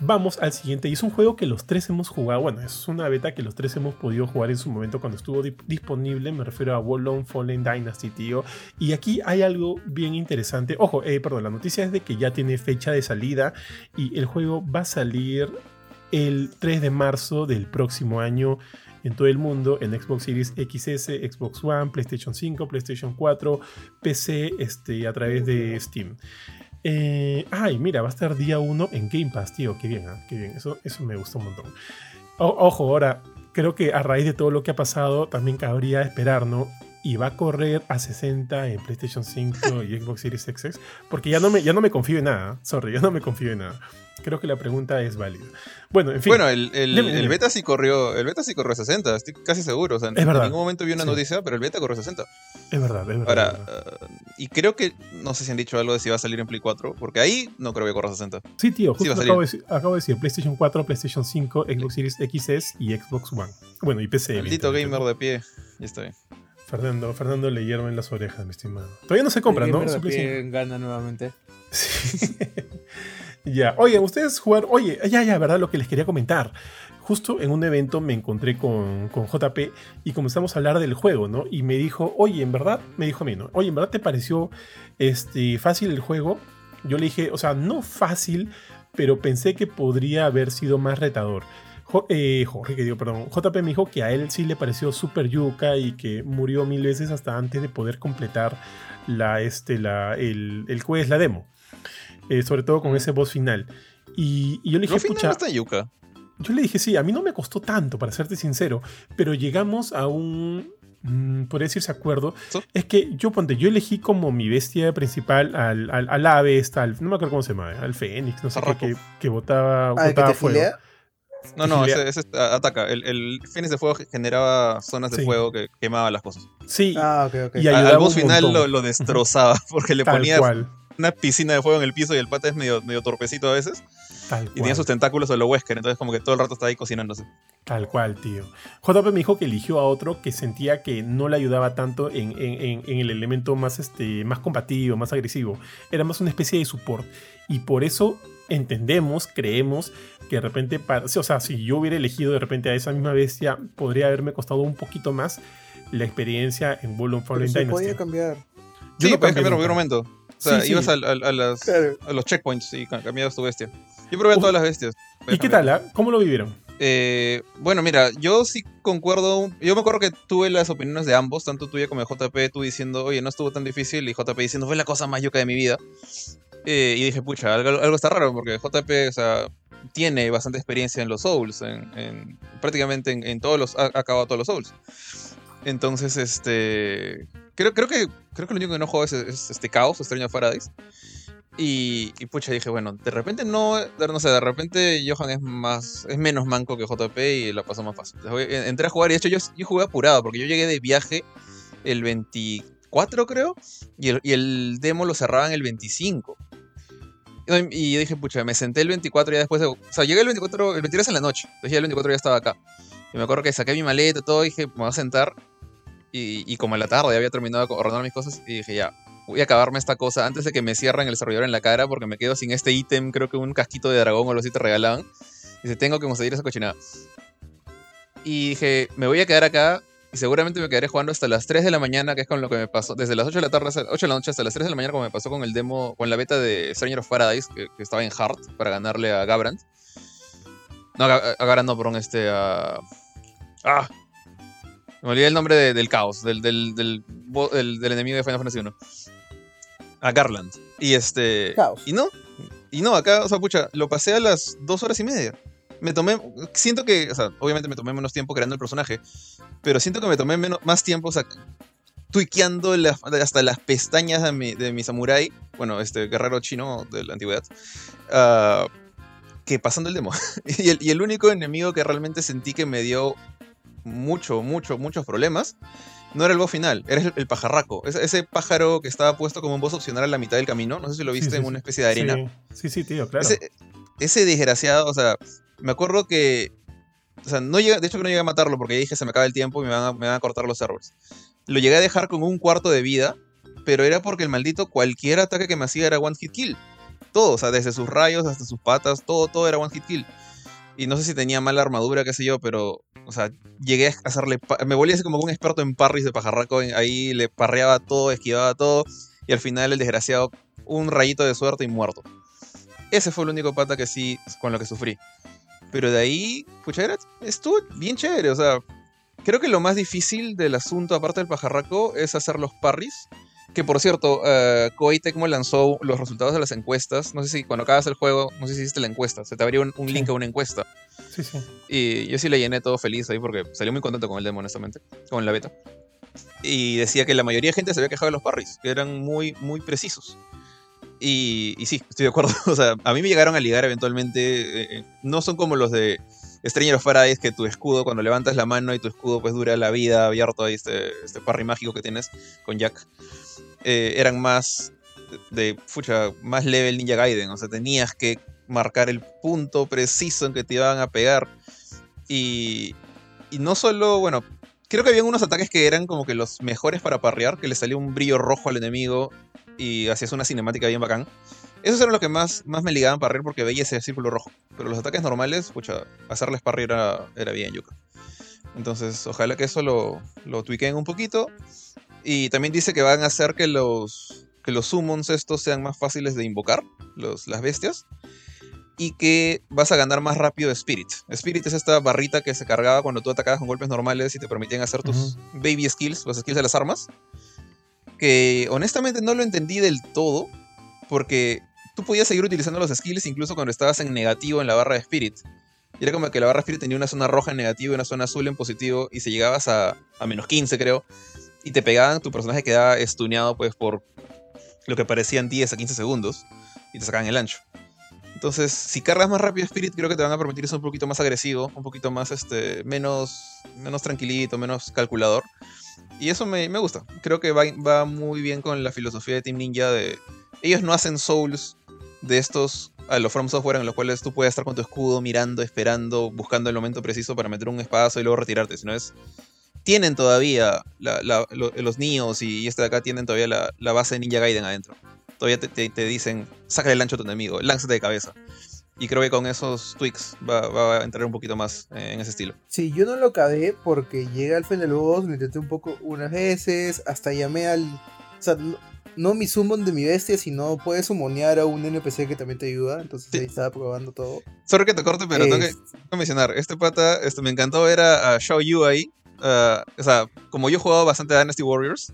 Vamos al siguiente. Y es un juego que los tres hemos jugado. Bueno, es una beta que los tres hemos podido jugar en su momento cuando estuvo disponible. Me refiero a Wallon Fallen Dynasty, tío. Y aquí hay algo bien interesante. Ojo, eh, perdón, la noticia es de que ya tiene fecha de salida. Y el juego va a salir el 3 de marzo del próximo año en todo el mundo en Xbox Series XS, Xbox One, PlayStation 5, PlayStation 4, PC este, a través de Steam. Eh, ay, mira, va a estar día 1 en Game Pass, tío. Qué bien, ¿eh? qué bien. Eso, eso me gustó un montón. ojo, ahora, creo que a raíz de todo lo que ha pasado, también cabría esperar, ¿no? Y va a correr a 60 en PlayStation 5 y Xbox Series X. Porque ya no me, ya no me confío en nada. Sorry, ya no me confío en nada. Creo que la pregunta es válida. Bueno, en fin. Bueno, el, el, beta sí corrió. El beta sí corrió 60, estoy casi seguro. O sea, en, es verdad. ningún momento vi una noticia, pero el beta corrió 60. Es verdad, es verdad. Ahora, uh, y creo que. No sé si han dicho algo de si va a salir en Play 4, porque ahí no creo que corra 60. Sí, tío, justo acabo, de decir, acabo, de decir, PlayStation 4, PlayStation 5, Xbox Series XS y Xbox One. Bueno, y PC. Maldito gamer de pie. Ya está bien. Fernando, Fernando le hierven las orejas, mi estimado. Todavía no se compra, ¿no? Pie gana nuevamente. Sí. Ya, oye, ustedes jugaron, oye, ya, ya, ¿verdad? Lo que les quería comentar. Justo en un evento me encontré con, con, JP y comenzamos a hablar del juego, ¿no? Y me dijo, oye, en verdad, me dijo a mí, ¿no? Oye, ¿en verdad te pareció este, fácil el juego? Yo le dije, o sea, no fácil, pero pensé que podría haber sido más retador. Eh, Jorge, que digo, perdón, JP me dijo que a él sí le pareció súper yuca y que murió mil veces hasta antes de poder completar la, este, la, el, el quest, la demo. Eh, sobre todo con ese boss final. Y, yo le dije, pucha. Está yuca. Yo le dije, sí, a mí no me costó tanto, para serte sincero, pero llegamos a un. Mm, podría decirse acuerdo. Es que yo, ponte, yo elegí como mi bestia principal al, al, ave, esta, no me acuerdo cómo se llama, al Fénix, no sé qué, que, que botaba, ah, botaba fuego. No, no, ese, ataca. El, el, Fénix de Fuego generaba zonas de fuego que quemaban las cosas. Sí. Ah, ok, ok. Y al boss final lo, lo, destrozaba porque le ponía una piscina de fuego en el piso y el pata es medio, medio torpecito a veces. Tal y tiene sus tentáculos de lo Wesker, entonces como que todo el rato está ahí cocinándose. Tal cual, tío. JP me dijo que eligió a otro que sentía que no le ayudaba tanto en, el elemento más, este, más combativo, más agresivo. Era más una especie de support. Y por eso entendemos, creemos que de repente, o sea, si yo hubiera elegido de repente a esa misma bestia, podría haberme costado un poquito más la experiencia en Bull Fallen Dynasty. podía cambiar. Yo sí, no cambiar en cualquier momento. O sea, ibas A, los checkpoints y cambiabas tu bestia. Yo probé todas las bestias. ¿Y qué tal? Ah? ¿Cómo lo vivieron? Eh, bueno, mira, yo sí concuerdo. Yo me acuerdo que tuve las opiniones de ambos, tanto tuya como de JP, tú diciendo, oye, no estuvo tan difícil, y JP diciendo, fue la cosa más yuca de mi vida. Eh, y dije, pucha, algo, está raro, porque JP, o tiene bastante experiencia en los Souls, en, prácticamente en, todos los. Ha, acabado todos los Souls. Entonces, este. Creo, creo, que, creo que lo único que no juego es, este Caos, Extraño Paradise. Y, y, pucha, dije, bueno, de repente no, no sé, de repente Johan es más, es menos manco que JP y la pasó más fácil. Entré a jugar y de hecho yo, yo jugué apurado porque yo llegué de viaje el 24 creo y el, y el demo lo cerraban el 25. Y yo dije, pucha, me senté el 24 y ya después de, O sea, llegué el 24, el 23 en la noche. Entonces ya el 24 ya estaba acá. Y me acuerdo que saqué mi maleta y todo, y dije, me voy a sentar. Y, como en la tarde ya había terminado de ordenar mis cosas, y dije, ya, voy a acabarme esta cosa antes de que me cierren el servidor en la cara, porque me quedo sin este ítem, creo que un casquito de dragón o algo así te regalaban. Y dice, tengo que conseguir esa cochinada. Y dije, me voy a quedar acá y seguramente me quedaré jugando hasta las 3 de la mañana, que es con lo que me pasó. Desde las 8 de la tarde, 8 de la noche hasta las 3 de la mañana, como me pasó con el demo, con la beta de Stranger of Paradise, que, estaba en Heart para ganarle a Gabrand. No, a, a Gabrand no, perdón, este, a. Ah. Me olvidé el nombre del caos, del, del, del, del, enemigo de Final Fantasy 1. A Garland. Y este. Caos. Y no. Y no, acá, o sea, pucha, lo pasé a las dos horas y media. Me tomé. Siento que. O sea, obviamente me tomé menos tiempo creando el personaje. Pero siento que me tomé menos, más tiempo. O sea, tuiqueando hasta las pestañas de mi, de mi samurai, bueno, este guerrero chino de la antigüedad, ah, que pasando el demo. y, el, y el único enemigo que realmente sentí que me dio mucho, mucho, muchos problemas, no era el boss final, era el, el pajarraco. Ese, ese pájaro que estaba puesto como un boss opcional a la mitad del camino, no sé si lo viste sí, en sí. una especie de arena. Sí, sí, sí, tío, claro. Ese, ese desgraciado, o sea, me acuerdo que. O sea, no llegué- de hecho que no llegué a matarlo porque dije se me acaba el tiempo y me van a, me van a cortar los servers. Lo llegué a dejar con un cuarto de vida, pero era porque el maldito cualquier ataque que me hacía era one hit kill. Todo, o sea, desde sus rayos hasta sus patas, todo, todo era one hit kill. Y no sé si tenía mala armadura, qué sé yo, pero, o sea, llegué a hacerle. Me volví así como un experto en parries de pajarraco. Ahí le parreaba todo, esquivaba todo. Y al final el desgraciado, un rayito de suerte y muerto. Ese fue el único pata que sí, con lo que sufrí. Pero de ahí, pucha, era, estuvo bien chévere. O sea, creo que lo más difícil del asunto, aparte del pajarraco, es hacer los parries. Que por cierto, uh, Koei Tecmo lanzó los resultados de las encuestas. No sé si cuando acabas el juego, no sé si hiciste la encuesta. Se te abrió un, un Sí. link a una encuesta. Sí, sí. Y yo sí le llené todo feliz ahí porque salió muy contento con el demo, honestamente. Con la beta. Y decía que la mayoría de gente se había quejado de los parries, que eran muy, muy precisos. Y, y sí, estoy de acuerdo. O sea, a mí me llegaron a ligar eventualmente. eh, eh, no son como los de Stranger of Paradise, que tu escudo, cuando levantas la mano y tu escudo pues dura la vida abierto ahí, este, este parry mágico que tienes con Jack. Eh, eran más de, fucha, más level Ninja Gaiden. O sea, tenías que marcar el punto preciso en que te iban a pegar. Y, y no solo, bueno, creo que habían unos ataques que eran como que los mejores para parrear, que le salía un brillo rojo al enemigo y hacías una cinemática bien bacán. Esos eran los que más, más me ligaban a parrear porque veía ese círculo rojo. Pero los ataques normales, pucha, hacerles parrear era, era bien yuca. Entonces, ojalá que eso lo, lo tweakeen un poquito. Y también dice que van a hacer que los, que los summons estos sean más fáciles de invocar, los, las bestias. Y que vas a ganar más rápido Spirit. Spirit es esta barrita que se cargaba cuando tú atacabas con golpes normales y te permitían hacer tus baby skills, los skills de las armas. Que honestamente no lo entendí del todo. Porque tú podías seguir utilizando los skills incluso cuando estabas en negativo en la barra de Spirit. Y era como que la barra de Spirit tenía una zona roja en negativo y una zona azul en positivo. Y si llegabas a, a menos 15, creo, y te pegaban, tu personaje quedaba estuneado pues por lo que parecían 10 a 15 segundos. Y te sacaban el ancho. Entonces, si cargas más rápido Spirit, creo que te van a permitir ser un poquito más agresivo, un poquito más, este, menos, menos tranquilito, menos calculador. Y eso me, me gusta. Creo que va, va muy bien con la filosofía de Team Ninja de... Ellos no hacen Souls de estos a los From Software en los cuales tú puedes estar con tu escudo mirando, esperando, buscando el momento preciso para meter un espadazo y luego retirarte, sino es... Tienen todavía los Nios y este de acá tienen todavía la, la base de Ninja Gaiden adentro. Todavía te, te- te dicen, saca el ancho a tu enemigo, lánzate de cabeza. Y creo que con esos tweaks va, va a entrar un poquito más eh, en ese estilo. Sí, yo no lo acabé porque llegué al final boss, lo intenté un poco unas veces, hasta llamé al... O sea, no, no mi summon de mi bestia, sino puedes summonear a un NPC que también te ayuda, entonces Sí. ahí estaba probando todo. Sorry que te corte, pero tengo que, tengo que mencionar, este pata, este, me encantó ver a, a Xiao Yu ahí. ah, o sea, como yo he jugado bastante a Dynasty Warriors,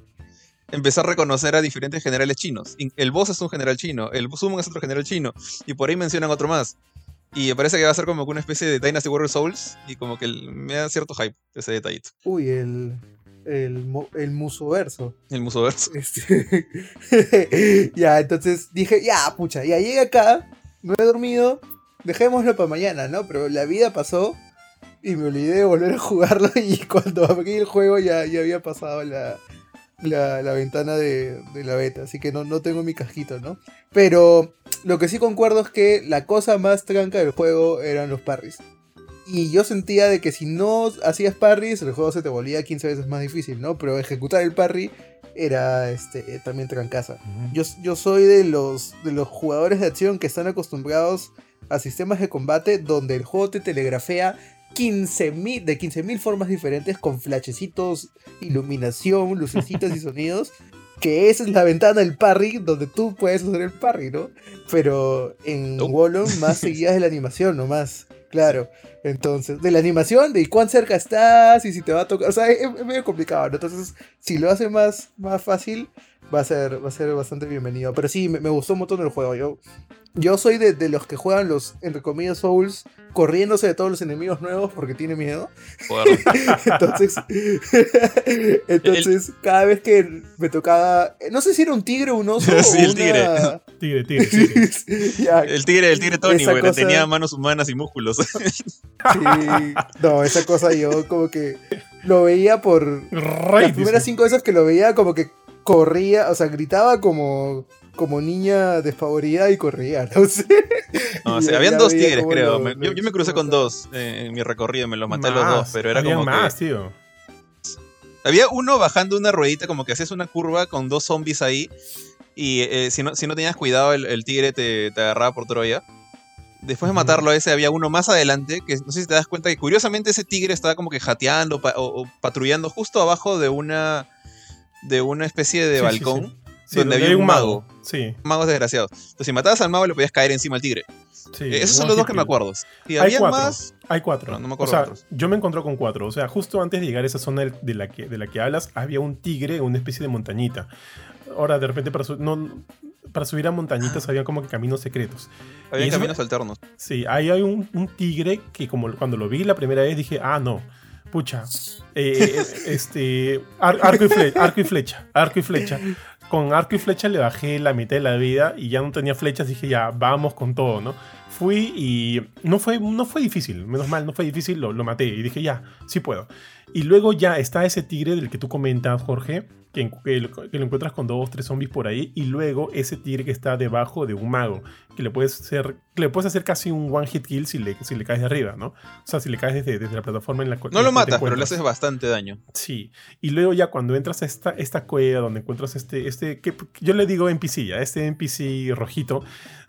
empecé a reconocer a diferentes generales chinos. In- El boss es un general chino, el summon es otro general chino, y por ahí mencionan otro más. Y me parece que va a ser como que una especie de Dynasty Warriors Souls, y como que me da cierto hype ese detallito. Uy, el... El, el musoverso. El Musoverso. Este, ya, entonces dije, ya, pucha, ya llegué acá, no he dormido, dejémoslo para mañana, ¿no? Pero la vida pasó y me olvidé de volver a jugarlo y cuando abrí el juego ya, ya había pasado la, la, la ventana de, de la beta, así que no, no tengo mi casquito, ¿no? Pero lo que sí concuerdo es que la cosa más tranca del juego eran los parries. Y yo sentía de que si no hacías parries, el juego se te volvía 15 veces más difícil, ¿no? Pero ejecutar el parry era este, también trancaza. Yo, yo soy de los, de los jugadores de acción que están acostumbrados a sistemas de combate donde el juego te telegrafea 15.000 de 15.000 formas diferentes con flashecitos, iluminación, lucecitas y sonidos. Que esa es la ventana del parry donde tú puedes hacer el parry, ¿no? Pero en Nope. Wallon más seguías de la animación nomás. Claro. Entonces, de la animación, de cuán cerca estás y si te va a tocar. O sea, es, es medio complicado, ¿no? Entonces, si lo hace más, más fácil, va a ser, va a ser bastante bienvenido. Pero sí, me, me gustó un montón el juego. Yo, yo soy de, de los que juegan los, entre comillas, Souls, corriéndose de todos los enemigos nuevos porque tiene miedo. Joder. Entonces, entonces cada vez que me tocaba, no sé si era un tigre o un oso Sí, o el tigre. una- Tigre, tigre, tigre. Ya, El tigre, el tigre Tony, güey, cosa- tenía manos humanas y músculos. sí. No, esa cosa yo como que lo veía por Ray, las primeras dice. cinco veces que lo veía como que corría, o sea, gritaba como como niña despavorida y corría, no sé. No, habían dos tigres, creo. lo- Me- lo- yo, yo me crucé con dos eh, en mi recorrido, me los maté a los dos, Más, pero era como más, que... tío. Había uno bajando una ruedita, como que hacías una curva con dos zombies ahí. Y eh, si, no, si no tenías cuidado, el, el tigre te, te agarraba por Troya. Después de matarlo a ese, había uno más adelante, que no sé si te das cuenta que curiosamente ese tigre estaba como que jateando pa- o, o patrullando justo abajo de una, de una especie de Sí, balcón. sí. Sí, donde había un mago. Sí, Magos desgraciados. Entonces, si matabas al mago, le podías caer encima al tigre. sí. Eh, esos son los dos que me acuerdo. Y Hay había cuatro. más. Hay cuatro. No, no me o acuerdo sea, otros. yo me encontré con cuatro. O sea, justo antes de llegar a esa zona de la que, de la que hablas, había un tigre una especie de montañita. Ahora, de repente, para, su- no, para subir a montañitas había como que caminos secretos. Había caminos alternos. Sí, ahí hay un, un tigre que como cuando lo vi la primera vez dije, ah, no, pucha, eh, eh, este, ar- arco, y flecha, arco y flecha, arco y flecha. Con arco y flecha le bajé la mitad de la vida y ya no tenía flechas, dije, ya, vamos con todo, ¿no? Fui y no fue, no fue difícil, menos mal, no fue difícil, lo, lo maté y dije, ya, sí puedo. Y luego ya está ese tigre del que tú comentas, Jorge, que, lo, que lo encuentras con dos, tres zombies por ahí, y luego ese tigre que está debajo de un mago, que le puedes hacer, que le puedes hacer casi un one hit kill si le, si le caes de arriba, ¿no? O sea, si le caes desde, desde la plataforma en la cual No lo matas, pero le haces bastante daño. Sí, y luego ya cuando entras a esta, esta cueva donde encuentras este, este que yo le digo NPC, ya, este NPC rojito,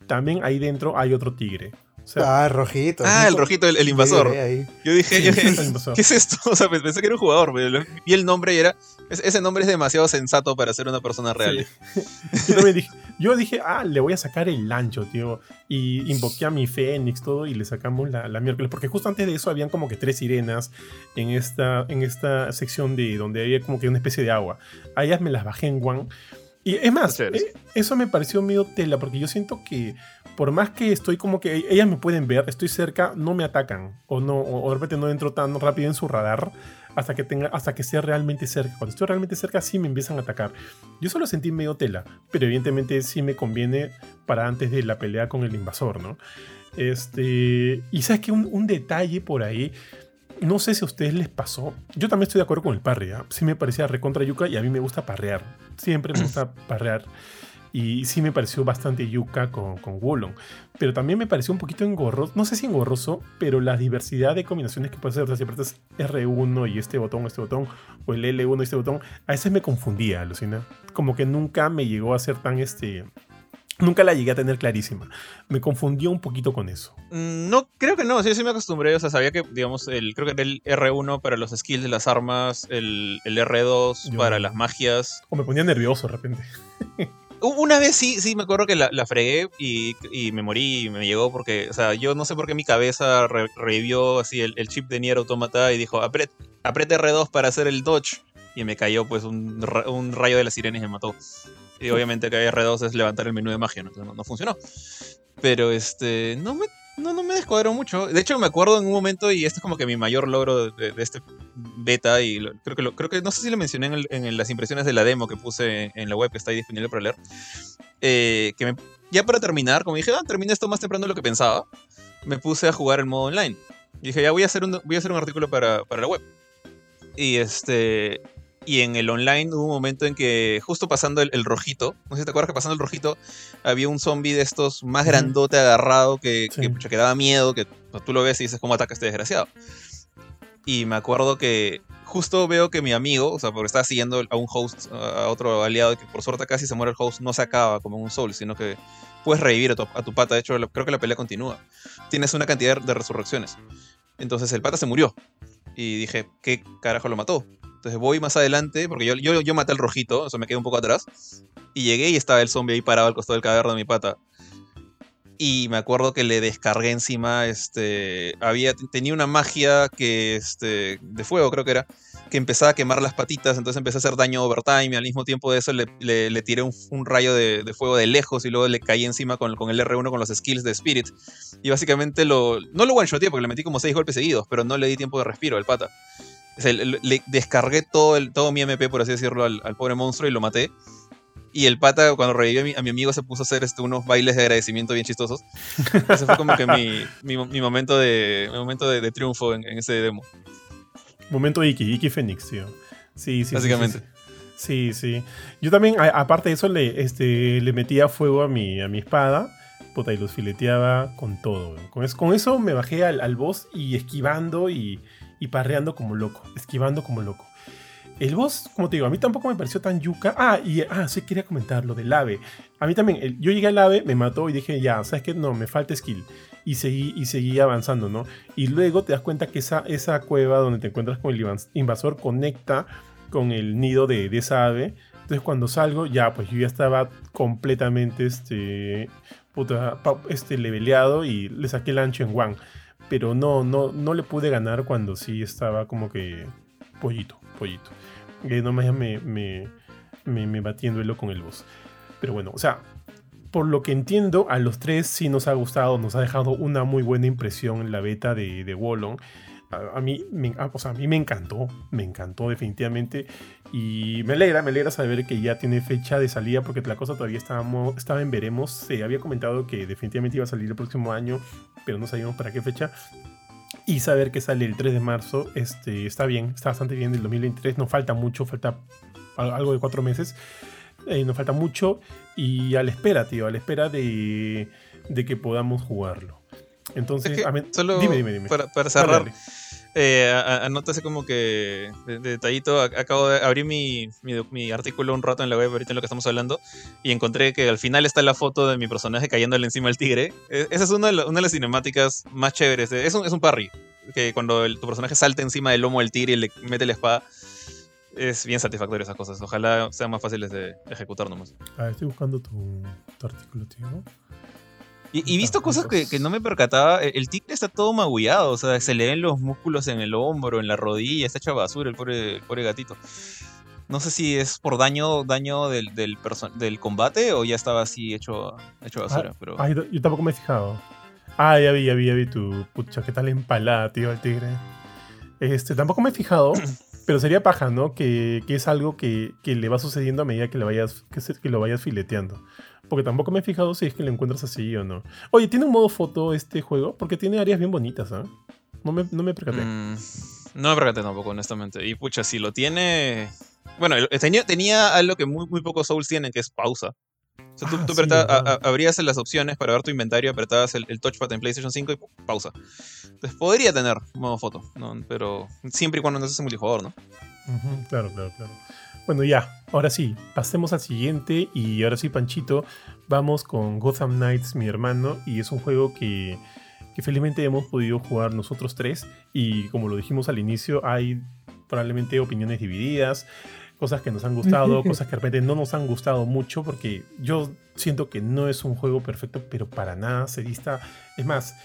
también ahí dentro hay otro tigre. O sea, Ah, rojito. Ah, el rojito, el, el invasor. Ahí. Yo dije, Sí, yo dije, el invasor. ¿qué es esto? O sea, pensé que era un jugador, pero vi el nombre y era. Es- Ese nombre es demasiado sensato para ser una persona real. Sí. yo, dije, yo dije, ah, le voy a sacar el lancho, tío. Y invoqué a mi Fénix, todo, y le sacamos la, la miércoles. Porque justo antes de eso habían como que tres sirenas en esta, en esta sección de donde había como que una especie de agua. A ellas me las bajé en One. Y es más, eh, eso me pareció medio tela, porque yo siento que por más que estoy como que ellas me pueden ver, estoy cerca, no me atacan. O no, o, o de repente no entro tan rápido en su radar hasta que tenga, hasta que sea realmente cerca. Cuando estoy realmente cerca, sí me empiezan a atacar. Yo solo sentí medio tela, pero evidentemente sí me conviene para antes de la pelea con el invasor, ¿no? Este. Y sabes que un, un detalle por ahí. No sé si a ustedes les pasó. Yo también estoy de acuerdo con el parry. ¿ah? Sí me parecía recontra yuca y a mí me gusta parrear. Siempre me gusta parrear. Y sí me pareció bastante yuca con, con Wolong. Pero también me pareció un poquito engorroso. No sé si engorroso, pero la diversidad de combinaciones que puedes hacer. O sea, si apretas R1 y este botón, este botón, o el L1 y este botón, a veces me confundía, alucina. Como que nunca me llegó a ser tan este. Nunca la llegué a tener clarísima. Me confundió un poquito con eso. Mm, No, creo que no, sí, sí me acostumbré, o sea, sabía que, digamos, el, creo que era el R1 para los skills de las armas, el, el R2 Yo- para las magias. O me ponía nervioso de repente. Una vez sí, sí, me acuerdo que la, la fregué y, y me morí y me llegó porque, o sea, yo no sé por qué mi cabeza re- revivió así el, el chip de Nier Automata y dijo, "Apret- apriete R2 para hacer el dodge. Y me cayó pues un, un rayo de las sirenas y me mató. Y obviamente que R2 es levantar el menú de magia, ¿no? No, no funcionó. Pero este, no me, no, no me descuadró mucho. De hecho, me acuerdo en un momento, y este es como que mi mayor logro de- de este beta, y lo- creo, que lo, creo que, no sé si lo mencioné en, el- en las impresiones de la demo que puse en la web, que está ahí disponible para leer. eh, que me- ya para terminar, como dije, ah, terminé esto más temprano de lo que pensaba, me puse a jugar el modo online. Y dije, ya voy a hacer un, voy a hacer un artículo para, para la web. Y este. Y en el online hubo un momento en que, justo pasando el, el rojito, no sé si te acuerdas que pasando el rojito, había un zombie de estos más grandote agarrado que, Sí. que, daba miedo, que tú lo ves y dices, ¿cómo ataca este desgraciado? Y me acuerdo que justo veo que mi amigo, o sea, porque estaba siguiendo a un host, a otro aliado, que por suerte casi se muere el host, no se acaba como en un soul, sino que puedes revivir a tu, a tu pata. De hecho, creo que la pelea continúa. Tienes una cantidad de resurrecciones. Entonces el pata se murió. Y dije, ¿qué carajo lo mató? Entonces voy más adelante, porque yo, yo, yo maté al rojito, o sea, me quedé un poco atrás. Y llegué y estaba el zombie ahí parado al costado del cadáver de mi pata. y me acuerdo que le descargué encima, este, había, tenía una magia que, este, de fuego creo que era, que empezaba a quemar las patitas, entonces empecé a hacer daño overtime y al mismo tiempo de eso le, le, tiré un, rayo de, fuego de lejos y luego le caí encima con, con, el R1 con los skills de Spirit. Y básicamente lo, no lo one-shoté porque le metí como 6 golpes seguidos, pero no le di tiempo de respiro al pata. Le, descargué todo, el, todo mi MP, por así decirlo, al, pobre monstruo y lo maté. Y el pata, cuando revivió a mi, amigo, se puso a hacer este, unos bailes de agradecimiento bien chistosos. Ese fue como que mi, mi, momento de, momento de, triunfo en, ese demo. Momento Iki, Iki Phoenix, tío. Sí, sí. Básicamente. Sí, sí. Yo también, aparte de eso, le, este, le metía fuego a mi, a mi espada. Puta, y los fileteaba con todo. Con eso, con eso me bajé al, al boss y esquivando y, y parreando como loco. Esquivando como loco. El boss, como te digo, a mí tampoco me pareció tan yuca. Ah, y ah, sí quería comentar lo del ave. A mí también, yo llegué al ave, me mató y dije, ya, ¿sabes qué? No, me falta skill. Y seguí, y seguí avanzando, ¿no? Y luego te das cuenta que esa, esa cueva donde te encuentras con el invasor conecta con el nido de, esa ave. Entonces cuando salgo, ya, pues yo ya estaba completamente, este, puta, este, leveleado y le saqué el ancho en one. Pero no, no, no le pude ganar cuando sí estaba como que pollito, pollito. Eh, no me, me, me, me batí en con el boss. Pero bueno, o sea, por lo que entiendo, a los tres sí nos ha gustado, nos ha dejado una muy buena impresión en la beta de, de Wallon. A, mí, me, a, a mí me encantó, me encantó definitivamente. Y me alegra, me alegra saber que ya tiene fecha de salida, porque la cosa todavía estábamos, estaba en veremos. Se había comentado que definitivamente iba a salir el próximo año, pero no sabíamos para qué fecha. Y saber que sale el 3 de marzo este, está bien, está bastante bien del 2023. No falta mucho, falta algo de cuatro meses. Eh, nos falta mucho y a la espera, tío, a la espera de, de que podamos jugarlo. Entonces, solo dime, dime, dime. Para, cerrar, eh, anótase como que de, detallito, acabo de abrir mi, mi, artículo un rato en la web ahorita en lo que estamos hablando y encontré que al final está la foto de mi personaje cayéndole encima al tigre. E, esa es una de, una de, las cinemáticas más chéveres. Es un, es un parry, que cuando tu personaje salta encima del lomo del tigre y le mete la espada, es bien satisfactorio esas cosas. Ojalá sean más fáciles de ejecutar nomás. Ah, estoy buscando tu, artículo, tío. Y, visto cosas que, no me percataba, el tigre está todo magullado, o sea, se le ven los músculos en el hombro, en la rodilla, está hecho basura el pobre, pobre gatito. No sé si es por daño, daño del, del, del combate o ya estaba así hecho, hecho basura. Ah, pero... Ah, yo, tampoco me he fijado. Ah, ya vi, ya vi, ya vi tu pucha, qué tal empalada, tío, el tigre. Este, tampoco me he fijado, Pero sería paja, ¿no? Que, es algo que, le va sucediendo a medida que, le vayas, que, lo vayas fileteando. Porque tampoco me he fijado si es que lo encuentras así o no. Oye, ¿tiene un modo foto este juego? Porque tiene áreas bien bonitas, ¿ah? No me, no me percaté. Mm, no me percaté tampoco, honestamente. Y pucha, si lo tiene... Bueno, tenía, tenía algo que muy, muy pocos Souls tienen, que es pausa. O sea, tú, ah, abrías las opciones para ver tu inventario, apretabas el, touchpad en PlayStation 5 y pausa. Entonces podría tener modo foto, pero siempre y cuando no estés multijugador, ¿no? claro, claro, claro. Bueno, ya, ahora sí, pasemos al siguiente y ahora sí, Panchito, vamos con Gotham Knights, mi hermano, y es un juego que, que felizmente hemos podido jugar nosotros tres y como lo dijimos al inicio, hay probablemente opiniones divididas cosas que nos han gustado, cosas que de repente no nos han gustado mucho, porque yo siento que no es un juego perfecto, pero para nada se dista. Es más,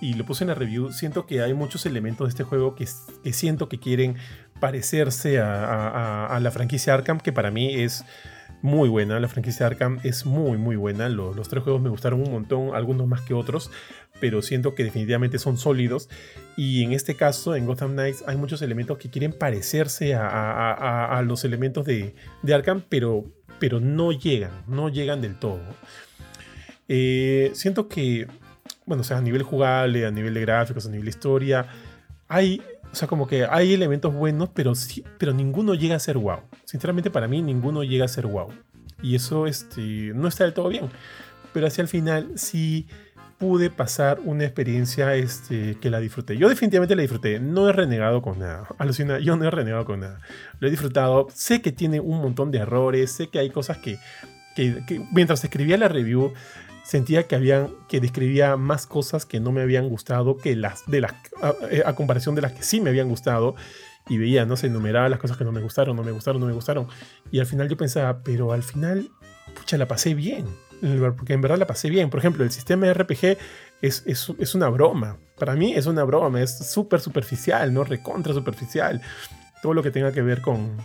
y lo puse en la review, siento que hay muchos elementos de este juego que, que siento que quieren parecerse a, la franquicia Arkham, que para mí es muy buena. La franquicia Arkham es muy, muy buena. Los, tres juegos me gustaron un montón, algunos más que otros, pero siento que definitivamente son sólidos. Y en este caso, en Gotham Knights, hay muchos elementos que quieren parecerse a, los elementos de, de, Arkham, pero, pero no llegan, no llegan del todo. Eh, siento que, bueno, o sea, a nivel jugable, a nivel de gráficos, a nivel de historia, hay, o sea, como que hay elementos buenos, pero, pero ninguno llega a ser wow. Sinceramente, para mí, ninguno llega a ser wow. Y eso este, no está del todo bien. Pero hacia el final sí pude pasar una experiencia este, que la disfruté. Yo definitivamente la disfruté. No he renegado con nada. Alucina, yo no he renegado con nada. Lo he disfrutado. Sé que tiene un montón de errores. Sé que hay cosas que, que, mientras escribía la review sentía que habían que describía más cosas que no me habían gustado que las de las a, eh, comparación de las que sí me habían gustado y veía no se enumeraba las cosas que no me gustaron no me gustaron no me gustaron y al final yo pensaba pero al final pucha la pasé bien porque en verdad la pasé bien. Por ejemplo, el sistema de RPG es, es, es una broma. Para mí es una broma, es súper superficial, ¿no? Recontra superficial. Todo lo que tenga que ver con,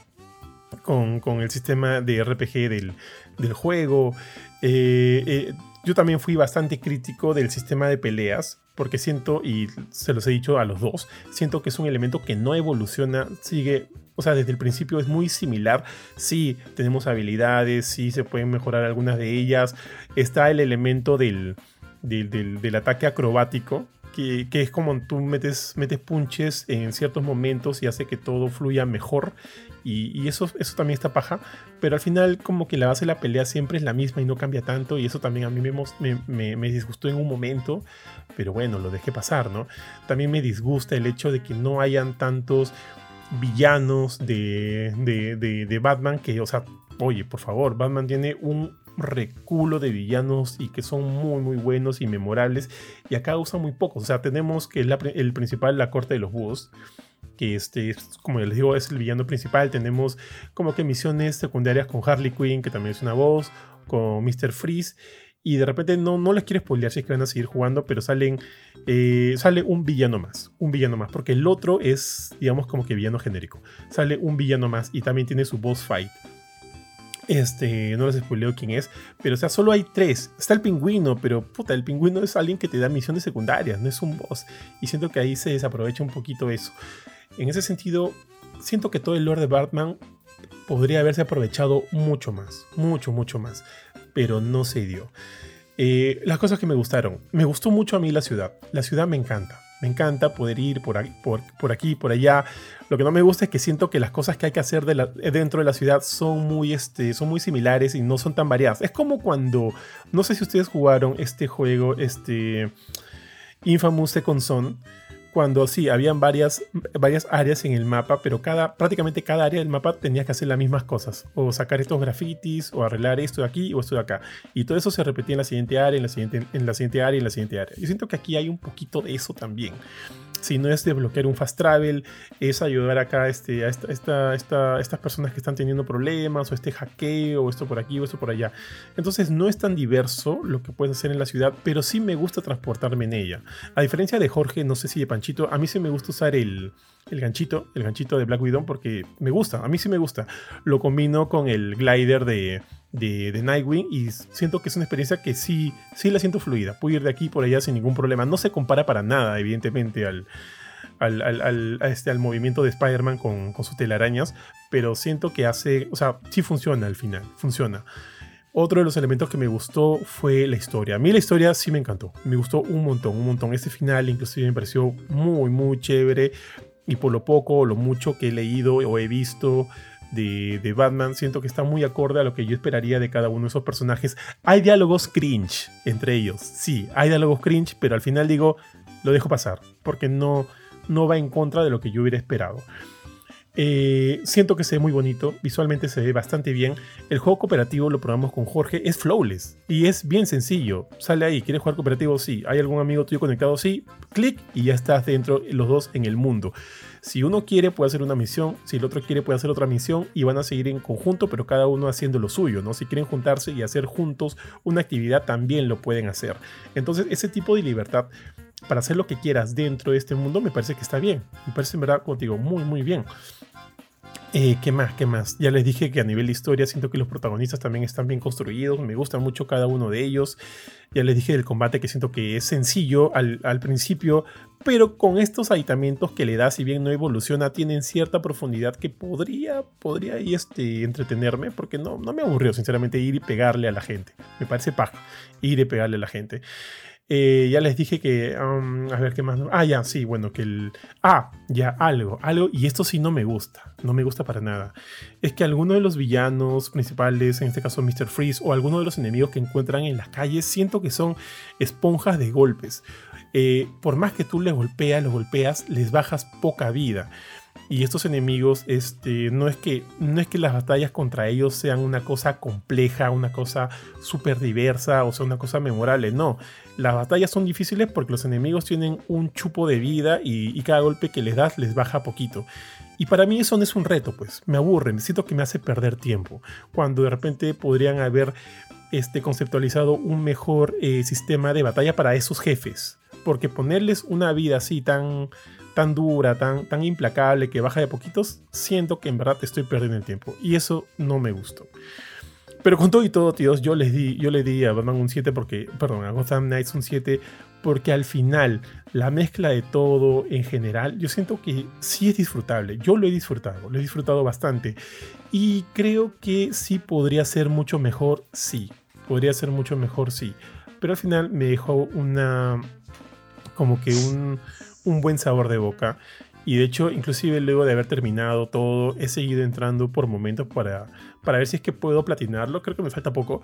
con, con el sistema de RPG del, del juego. Eh, eh, yo también fui bastante crítico del sistema de peleas, porque siento, y se los he dicho a los dos, siento que es un elemento que no evoluciona, sigue, o sea, desde el principio es muy similar. Sí, tenemos habilidades, sí se pueden mejorar algunas de ellas. Está el elemento del, del, ataque acrobático, que, que, es como tú metes, metes punches en ciertos momentos y hace que todo fluya mejor. Y, eso, eso también está paja. Pero al final, como que la base de la pelea siempre es la misma y no cambia tanto. Y eso también a mí me, me, disgustó en un momento. Pero bueno, lo dejé pasar, ¿no? También me disgusta el hecho de que no hayan tantos villanos de, de, de Batman que, o sea, oye, por favor, Batman tiene un reculo de villanos y que son muy muy buenos y memorables y acá usan muy pocos, o sea, tenemos que el principal, la corte de los búhos, que este, como les digo, es el villano principal. Tenemos como que misiones secundarias con Harley Quinn, que también es una voz, con Mr. Freeze. Y de repente no, no les quiero spoilear si es que van a seguir jugando, pero salen, eh, sale un villano más. Un villano más, porque el otro es, digamos, como que villano genérico. Sale un villano más y también tiene su boss fight. Este, no les spoileo quién es, pero o sea, solo hay tres. Está el pingüino, pero puta, el pingüino es alguien que te da misiones secundarias, no es un boss. Y siento que ahí se desaprovecha un poquito eso. En ese sentido, siento que todo el lore de Batman podría haberse aprovechado mucho más, mucho, mucho más, pero no se dio. Eh, las cosas que me gustaron, me gustó mucho a mí la ciudad, la ciudad me encanta, me encanta poder ir por, aquí, por, allá. Lo que no me gusta es que siento que las cosas que hay que hacer dentro de la ciudad son muy, este, son muy similares y no son tan variadas. Es como cuando, no sé si ustedes jugaron este juego, este Infamous Second Son cuando sí, habían varias, varias áreas en el mapa, pero cada, prácticamente cada área del mapa tenía que hacer las mismas cosas, o sacar estos grafitis, o arreglar esto de aquí o esto de acá. Y todo eso se repetía en la siguiente área, en la siguiente, en la siguiente área, en la siguiente área. Yo siento que aquí hay un poquito de eso también si no es desbloquear un fast travel, es ayudar acá este, a esta, esta, estas personas que están teniendo problemas, o este hackeo, o esto por aquí, o esto por allá. Entonces no es tan diverso lo que puedes hacer en la ciudad, pero sí me gusta transportarme en ella. A diferencia de Jorge, no sé si de Panchito, a mí sí me gusta usar el, el ganchito, el ganchito de Black Widow, porque me gusta, a mí sí me gusta. Lo combino con el glider de, de, Nightwing y siento que es una experiencia que sí, sí la siento fluida. Puedo ir de aquí por allá sin ningún problema. No se compara para nada, evidentemente, al, al, este, al movimiento de Spider-Man con, con sus telarañas, pero siento que hace, o sea, sí funciona al final, funciona. Otro de los elementos que me gustó fue la historia. A mí la historia sí me encantó. Me gustó un montón, un montón. Este final inclusive me pareció muy, muy chévere. Y por lo poco o lo mucho que he leído o he visto de, Batman, siento que está muy acorde a lo que yo esperaría de cada uno de esos personajes. Hay diálogos cringe entre ellos, sí, hay diálogos cringe, pero al final digo, lo dejo pasar, porque no, no va en contra de lo que yo hubiera esperado. Eh, siento que se ve muy bonito, visualmente se ve bastante bien. El juego cooperativo lo probamos con Jorge, es flawless y es bien sencillo. Sale ahí, ¿quieres jugar cooperativo? Sí. ¿Hay algún amigo tuyo conectado? Sí. Clic y ya estás dentro, los dos en el mundo. Si uno quiere puede hacer una misión, si el otro quiere puede hacer otra misión y van a seguir en conjunto, pero cada uno haciendo lo suyo, ¿no? Si quieren juntarse y hacer juntos una actividad también lo pueden hacer. Entonces ese tipo de libertad para hacer lo que quieras dentro de este mundo me parece que está bien. Me parece en verdad, como digo, muy muy bien. Eh, ¿Qué más? ¿Qué más? Ya les dije que a nivel de historia siento que los protagonistas también están bien construidos, me gusta mucho cada uno de ellos. Ya les dije del combate que siento que es sencillo al, principio, pero con estos aditamientos que le da, si bien no evoluciona, tienen cierta profundidad que podría, podría este, entretenerme, porque no, no me aburrió sinceramente ir y pegarle a la gente. Me parece paja ir y pegarle a la gente. Eh, ya les dije que. Um, a ver qué más. Ah, ya, sí, bueno, que el. Ah, ya, algo, algo. Y esto sí no me gusta. No me gusta para nada. Es que alguno de los villanos principales, en este caso Mr. Freeze, o alguno de los enemigos que encuentran en las calles, siento que son esponjas de golpes. Eh, por más que tú les golpeas, los golpeas, les bajas poca vida. Y estos enemigos, este, no, es que, no es que las batallas contra ellos sean una cosa compleja, una cosa súper diversa o sea una cosa memorable, no. Las batallas son difíciles porque los enemigos tienen un chupo de vida y, cada golpe que les das les baja poquito. Y para mí eso no es un reto, pues me aburre, me siento que me hace perder tiempo. Cuando de repente podrían haber este, conceptualizado un mejor eh, sistema de batalla para esos jefes. Porque ponerles una vida así tan, tan dura, tan, tan implacable, que baja de poquitos, siento que en verdad estoy perdiendo el tiempo. Y eso no me gustó. Pero con todo y todo, tíos, yo les di, yo le di a Batman un 7 porque, perdón, a Gotham Knights un 7 porque al final la mezcla de todo en general, yo siento que sí es disfrutable. Yo lo he disfrutado, lo he disfrutado bastante. Y creo que sí podría ser mucho mejor, sí. Podría ser mucho mejor, sí. Pero al final me dejó una... como que un, un buen sabor de boca. Y de hecho, inclusive luego de haber terminado todo, he seguido entrando por momentos para, para ver si es que puedo platinarlo. Creo que me falta poco.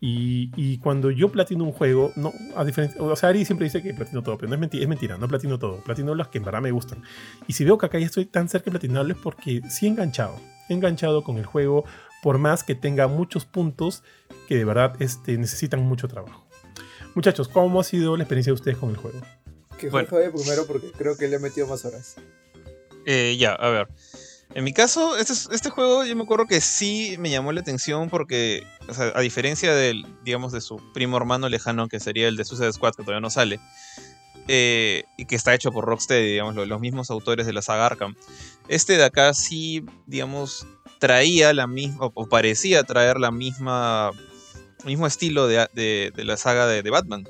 Y, y cuando yo platino un juego, no, a diferencia, o sea, Ari siempre dice que platino todo, pero no es mentira, es mentira, no platino todo. Platino las que en verdad me gustan. Y si veo que acá ya estoy tan cerca de platinarlo es porque sí he enganchado. He enganchado con el juego, por más que tenga muchos puntos que de verdad este, necesitan mucho trabajo. Muchachos, ¿cómo ha sido la experiencia de ustedes con el juego? Que Bueno. Jorge vaya primero porque creo que le he metido más horas. Eh, ya, a ver. En mi caso, este, es- este juego yo me acuerdo que sí me llamó la atención porque, o sea, a diferencia del, digamos, de su primo hermano lejano, que sería el de Suicide Squad, que todavía no sale, eh, y que está hecho por Rocksteady, digamos, lo- los mismos autores de la saga Arkham, este de acá sí, digamos, traía la misma, o- o parecía traer la misma, mismo estilo de, de- de la saga de, de Batman.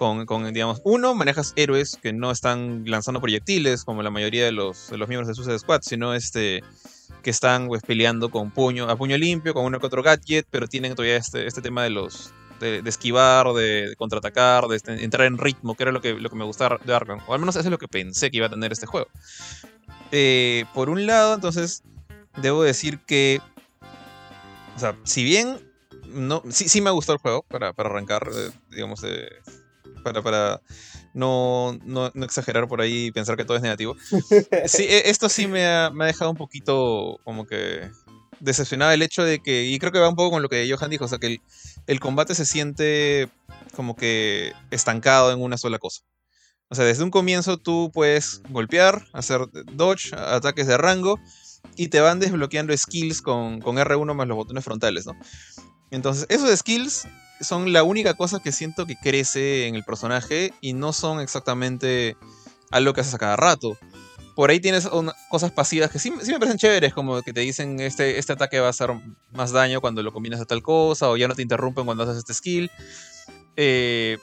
Con, con, digamos, uno, manejas héroes que no están lanzando proyectiles como la mayoría de los, de los miembros de Suicide Squad, sino este, que están pues, peleando con puño, a puño limpio, con uno que otro gadget, pero tienen todavía este, este tema de los de, de esquivar, de, de contraatacar, de este- entrar en ritmo, que era lo que, lo que me gustaba de Arkham. O al menos eso es lo que pensé que iba a tener este juego. Eh, por un lado, entonces, debo decir que, o sea, si bien no, sí, sí me gustado el juego para, para arrancar, eh, digamos, eh, para, para no, no, no exagerar por ahí y pensar que todo es negativo. Sí, e- esto sí me ha, me dejado un poquito como que decepcionado el hecho de que, y creo que va un poco con lo que Johan dijo, o sea, que el, el combate se siente como que estancado en una sola cosa. O sea, desde un comienzo tú puedes golpear, hacer dodge, ataques de rango, y te van desbloqueando skills con, con R1 más los botones frontales, ¿no? Entonces, esos skills son la única cosa que siento que crece en el personaje y no son exactamente algo que haces a cada rato. Por ahí tienes una- cosas pasivas que sí, sí me parecen chéveres, como que te dicen este, este ataque va a hacer más daño cuando lo combinas a tal cosa, o ya no te interrumpen cuando haces este skill. Eh,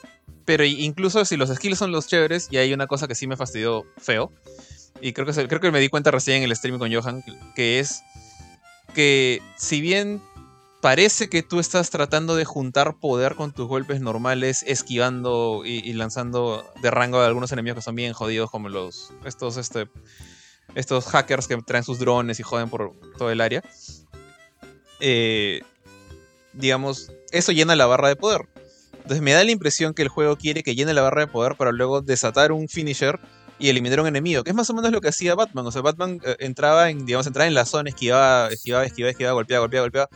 pero incluso si los skills son los chéveres, y hay una cosa que sí me fastidió feo, y creo que, creo que me di cuenta recién en el stream con Johan, que es que si bien parece que tú estás tratando de juntar poder con tus golpes normales, esquivando y, lanzando de rango a algunos enemigos que son bien jodidos, como los estos, este, estos hackers que traen sus drones y joden por todo el área. Eh, digamos, eso llena la barra de poder. Entonces me da la impresión que el juego quiere que llene la barra de poder para luego desatar un finisher y eliminar un enemigo, que es más o menos lo que hacía Batman. O sea, Batman eh, entraba en, digamos, entraba en la zona, esquivaba, esquivaba, esquivaba, esquivaba, golpeaba, golpeaba, golpeaba.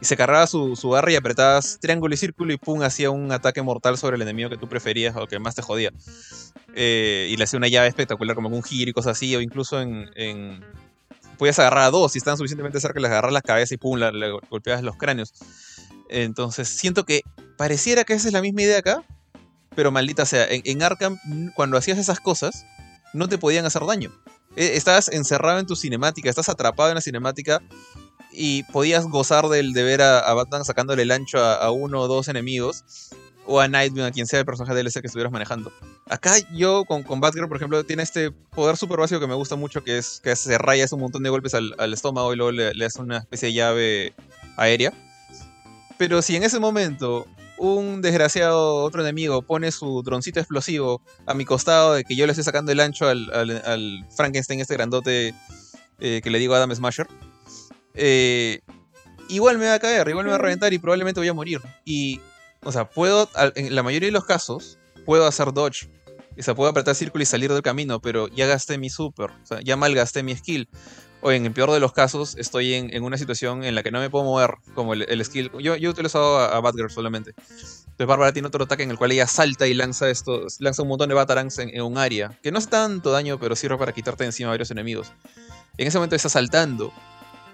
Y se cargaba su, su barra y apretabas triángulo y círculo y pum, hacía un ataque mortal sobre el enemigo que tú preferías o que más te jodía. Eh, y le hacía una llave espectacular como un giro y cosas así, o incluso en... en... Podías agarrar a dos, si estaban suficientemente cerca, les agarras las cabezas y pum, le golpeabas los cráneos. Entonces, siento que pareciera que esa es la misma idea acá, pero maldita sea, en, Arkham, cuando hacías esas cosas, no te podían hacer daño. Eh, Estabas encerrado en tu cinemática, estás atrapado en la cinemática y podías gozar del, de ver a, a Batman sacándole el ancho a, a uno o dos enemigos, o a Nightwing, a quien sea el personaje DLC que estuvieras manejando. Acá yo con, con Batgirl, por ejemplo, tiene este poder súper básico que me gusta mucho, que es que se raya un montón de golpes al, estómago y luego le, hace una especie de llave aérea. Pero si en ese momento un desgraciado otro enemigo pone su droncito explosivo a mi costado de que yo le estoy sacando el ancho al, al- Frankenstein, este grandote eh, que le digo Adam Smasher, eh, igual me va a caer, igual me va a reventar y probablemente voy a morir. Y, o sea, puedo, en la mayoría de los casos, puedo hacer dodge. O sea, puedo apretar círculo y salir del camino, pero ya gasté mi super, o sea, ya malgasté mi skill. O en el peor de los casos, estoy en, en una situación en la que no me puedo mover, como el, el skill. Yo, yo he utilizado a, a Batgirl solamente. Entonces Bárbara tiene otro ataque en el cual ella salta y lanza esto, lanza un montón de Batarangs en, en un área. Que no hace tanto daño, pero sirve para quitarte de encima varios enemigos. En ese momento está saltando.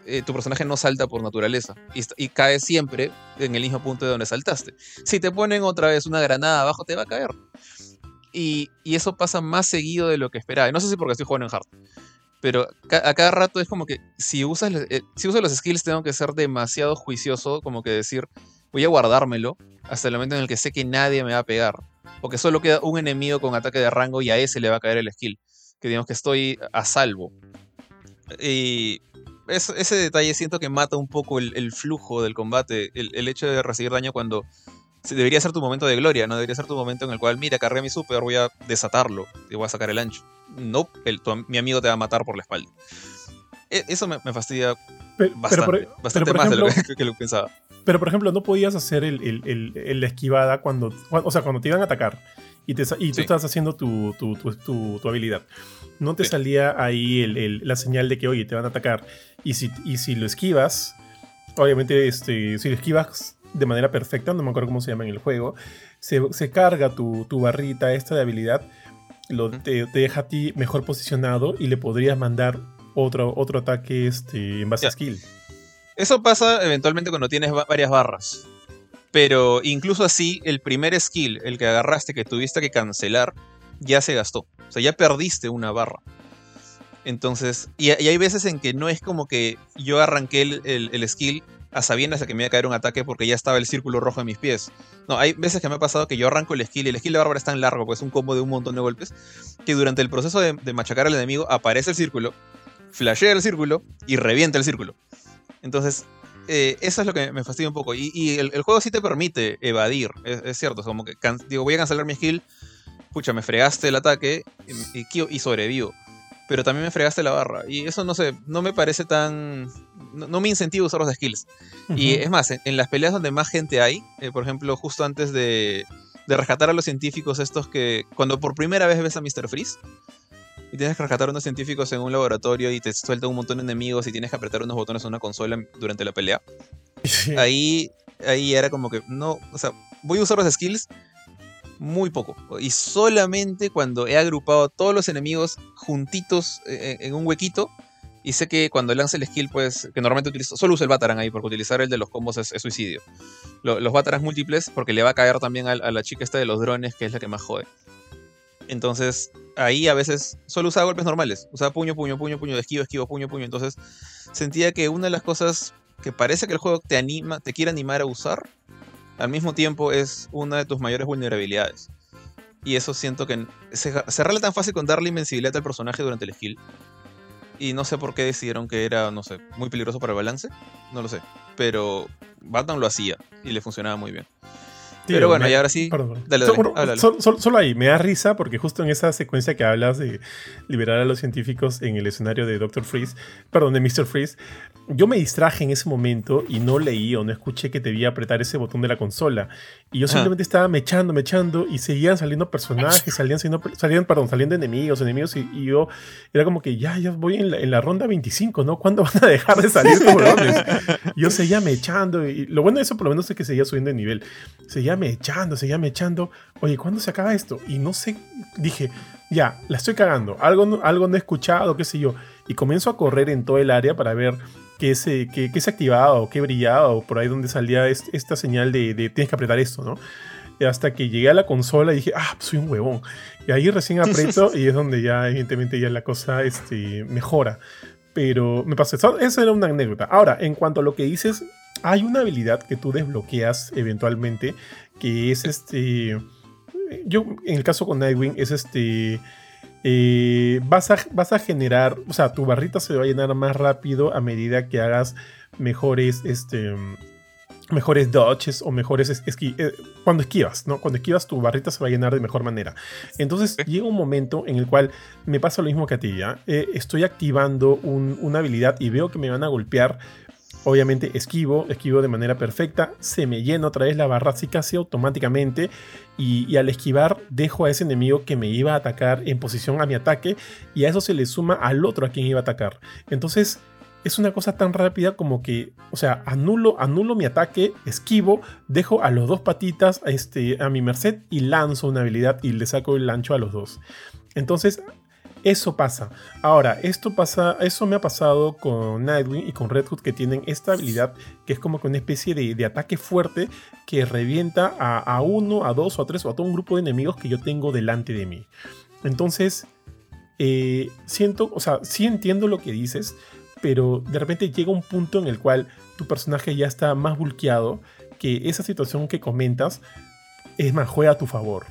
Eh, tu personaje no salta por naturaleza y, cae siempre en el mismo punto de donde saltaste. Si te ponen otra vez una granada abajo, te va a caer. Y, y eso pasa más seguido de lo que esperaba. No sé si porque estoy jugando en hard. Pero a cada rato es como que si usas, eh, si usas los skills tengo que ser demasiado juicioso, como que decir, voy a guardármelo hasta el momento en el que sé que nadie me va a pegar. Porque solo queda un enemigo con ataque de rango y a ese le va a caer el skill. Que digamos que estoy a salvo. Y ese detalle siento que mata un poco el, flujo del combate. El, hecho de recibir daño cuando debería ser tu momento de gloria, ¿no? Debería ser tu momento en el cual, mira, cargué mi super, voy a desatarlo y voy a sacar el ancho. No, mi amigo te va a matar por la espalda. E, eso me, fastidia bastante, bastante más de lo que, lo pensaba. Pero, por ejemplo, no podías hacer el, la esquivada cuando, O sea, cuando te iban a atacar y, te, y tú estabas haciendo tu, tu, tu, habilidad. No te salía ahí la señal de que, oye, te van a atacar. Y si, y si lo esquivas, obviamente, este, si lo esquivas de manera perfecta, no me acuerdo cómo se llama en el juego, se, se carga tu, barrita esta de habilidad lo, te, deja a ti mejor posicionado y le podrías mandar otro, otro ataque este, en base a skill. Eso pasa eventualmente cuando tienes varias barras. Pero incluso así, el primer skill, el que agarraste, que tuviste que cancelar, ya se gastó. O sea, ya perdiste una barra. Entonces, y, hay veces en que no es como que yo arranqué el, skill a sabiendas de que me iba a caer un ataque porque ya estaba el círculo rojo en mis pies. No, hay veces que me ha pasado que yo arranco el skill y el skill de Bárbara es tan largo, pues es un combo de un montón de golpes, que durante el proceso de, machacar al enemigo aparece el círculo, flashea el círculo y revienta el círculo. Entonces, eh, eso es lo que me fastidia un poco. Y, el, juego sí te permite evadir, es, cierto. Es como que digo, voy a cancelar mi skill, pucha, me fregaste el ataque y, y sobrevivo pero también me fregaste la barra. Y eso no sé, no me parece tan. No, me incentiva usar los skills. Y es más, en, las peleas donde más gente hay, eh, por ejemplo, justo antes de, de, rescatar a los científicos, estos que. Cuando por primera vez ves a Mr. Freeze. Y tienes que rescatar a unos científicos en un laboratorio y te sueltan un montón de enemigos y tienes que apretar unos botones en una consola durante la pelea. Ahí, ahí era como que, no, o sea, voy a usar los skills, muy poco. Y solamente cuando he agrupado todos los enemigos juntitos eh, en, un huequito. Y sé que cuando lance el skill, pues, que normalmente utilizo, solo uso el Bataran ahí, porque utilizar el de los combos es, suicidio. los Batarans múltiples, porque le va a caer también a, la chica esta de los drones, que es la que más jode. Entonces, ahí a veces solo usaba golpes normales. Usaba puño, puño, puño, puño, esquivo, esquivo, puño, puño. Entonces, sentía que una de las cosas que parece que el juego te anima, te quiere animar a usar, al mismo tiempo es una de tus mayores vulnerabilidades. Y eso siento que se, se tan fácil con darle invencibilidad al personaje durante el skill. Y no sé por qué decidieron que era, no sé, muy peligroso para el balance. No lo sé. Pero Batman lo hacía y le funcionaba muy bien. Pero bueno, y ahora sí. Dale, dale, solo ahí, me da risa porque justo en esa secuencia que hablas de liberar a los científicos en el escenario de Dr. Freeze, perdón, de Mr. Freeze, yo me distraje en ese momento y no leí o no escuché que debía apretar ese botón de la consola. Y yo simplemente estaba mechando, mechando y seguían saliendo personajes, salían, saliendo, salían, perdón, saliendo enemigos, enemigos y, yo era como que ya, ya voy en la, en la, ronda 25, ¿no? ¿Cuándo van a dejar de salir yo seguía mechando y lo bueno de eso por lo menos es que seguía subiendo de nivel. Seguía mechando, seguía mechando. Oye, ¿cuándo se acaba esto? Y no sé, dije, ya, la estoy cagando. Algo, algo no he escuchado, qué sé yo. Y comienzo a correr en todo el área para ver qué se, qué, qué se activaba o qué brillaba o por ahí donde salía esta señal de, tienes que apretar esto, ¿no? Hasta que llegué a la consola y dije, ah, pues soy un huevón. Y ahí recién aprieto y es donde ya, evidentemente, ya la cosa este, mejora. Pero me pasó eso. Esa era una anécdota. Ahora, en cuanto a lo que dices, hay una habilidad que tú desbloqueas eventualmente que es este. Yo, en el caso con Nightwing, es este. Eh, vas, a, vas a generar, o sea, tu barrita se va a llenar más rápido a medida que hagas mejores, este, mejores dodges o mejores esqui eh, cuando esquivas, ¿no? Cuando esquivas tu barrita se va a llenar de mejor manera. Entonces llega un momento en el cual me pasa lo mismo que a ti, ¿ya? Eh, estoy activando una habilidad y veo que me van a golpear Obviamente esquivo, esquivo de manera perfecta, se me llena otra vez la barra así casi automáticamente y, al esquivar dejo a ese enemigo que me iba a atacar en posición a mi ataque y a eso se le suma al otro a quien iba a atacar. Entonces es una cosa tan rápida como que, o sea, anulo, anulo mi ataque, esquivo, dejo a los dos patitas este, a mi merced y lanzo una habilidad y le saco el ancho a los dos. Entonces Eso pasa. Ahora, esto pasa, eso me ha pasado con Nightwing y con Red Hood que tienen esta habilidad que es como que una especie de, ataque fuerte que revienta a, uno, a dos o a tres o a todo un grupo de enemigos que yo tengo delante de mí. Entonces, eh, siento, o sea, sí entiendo lo que dices, pero de repente llega un punto en el cual tu personaje ya está más bulqueado que esa situación que comentas es más, juega a tu favor.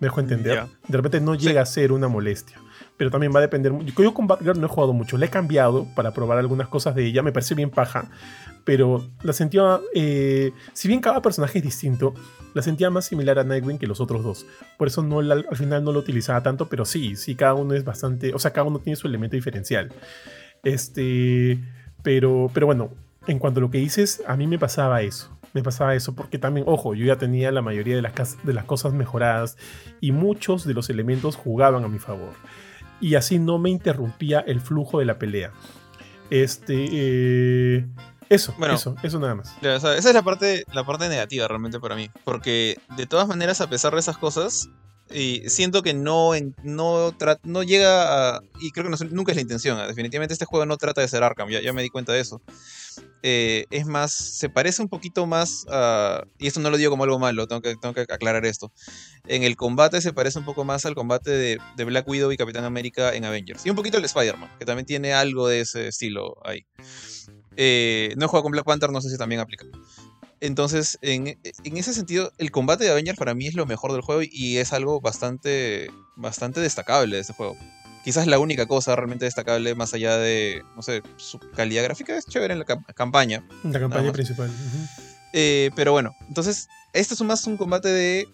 ¿Me dejo entender? De repente no llega a ser una molestia. Pero también va a depender. Yo con Batgirl no he jugado mucho. Le he cambiado para probar algunas cosas de ella. Me parece bien paja. Pero la sentía. Eh, si bien cada personaje es distinto, la sentía más similar a Nightwing que los otros dos. Por eso no, al final no lo utilizaba tanto. Pero sí, sí, cada uno es bastante. O sea, cada uno tiene su elemento diferencial. Este. Pero, pero bueno, en cuanto a lo que dices, a mí me pasaba eso me pasaba eso, porque también, ojo, yo ya tenía la mayoría de las, de las cosas mejoradas y muchos de los elementos jugaban a mi favor. Y así no me interrumpía el flujo de la pelea. Este. Eh, eso, bueno, eso, eso nada más. esa es la parte, la parte negativa realmente para mí. Porque de todas maneras, a pesar de esas cosas, y siento que no, no, no llega a. Y creo que nunca es la intención. Definitivamente este juego no trata de ser Arkham, ya, ya me di cuenta de eso. Eh, es más, se parece un poquito más a, y esto no lo digo como algo malo, tengo que, tengo que aclarar esto. En el combate se parece un poco más al combate de, Black Widow y Capitán América en Avengers. Y un poquito el Spider-Man, que también tiene algo de ese estilo ahí. Eh, no he jugado con Black Panther, no sé si también aplica. Entonces, en, ese sentido, el combate de Avengers para mí es lo mejor del juego y es algo bastante, bastante destacable de este juego quizás la única cosa realmente destacable más allá de, no sé, su calidad gráfica es chévere en la campaña. La campaña principal. Eh, pero bueno, entonces, esto es más un combate de,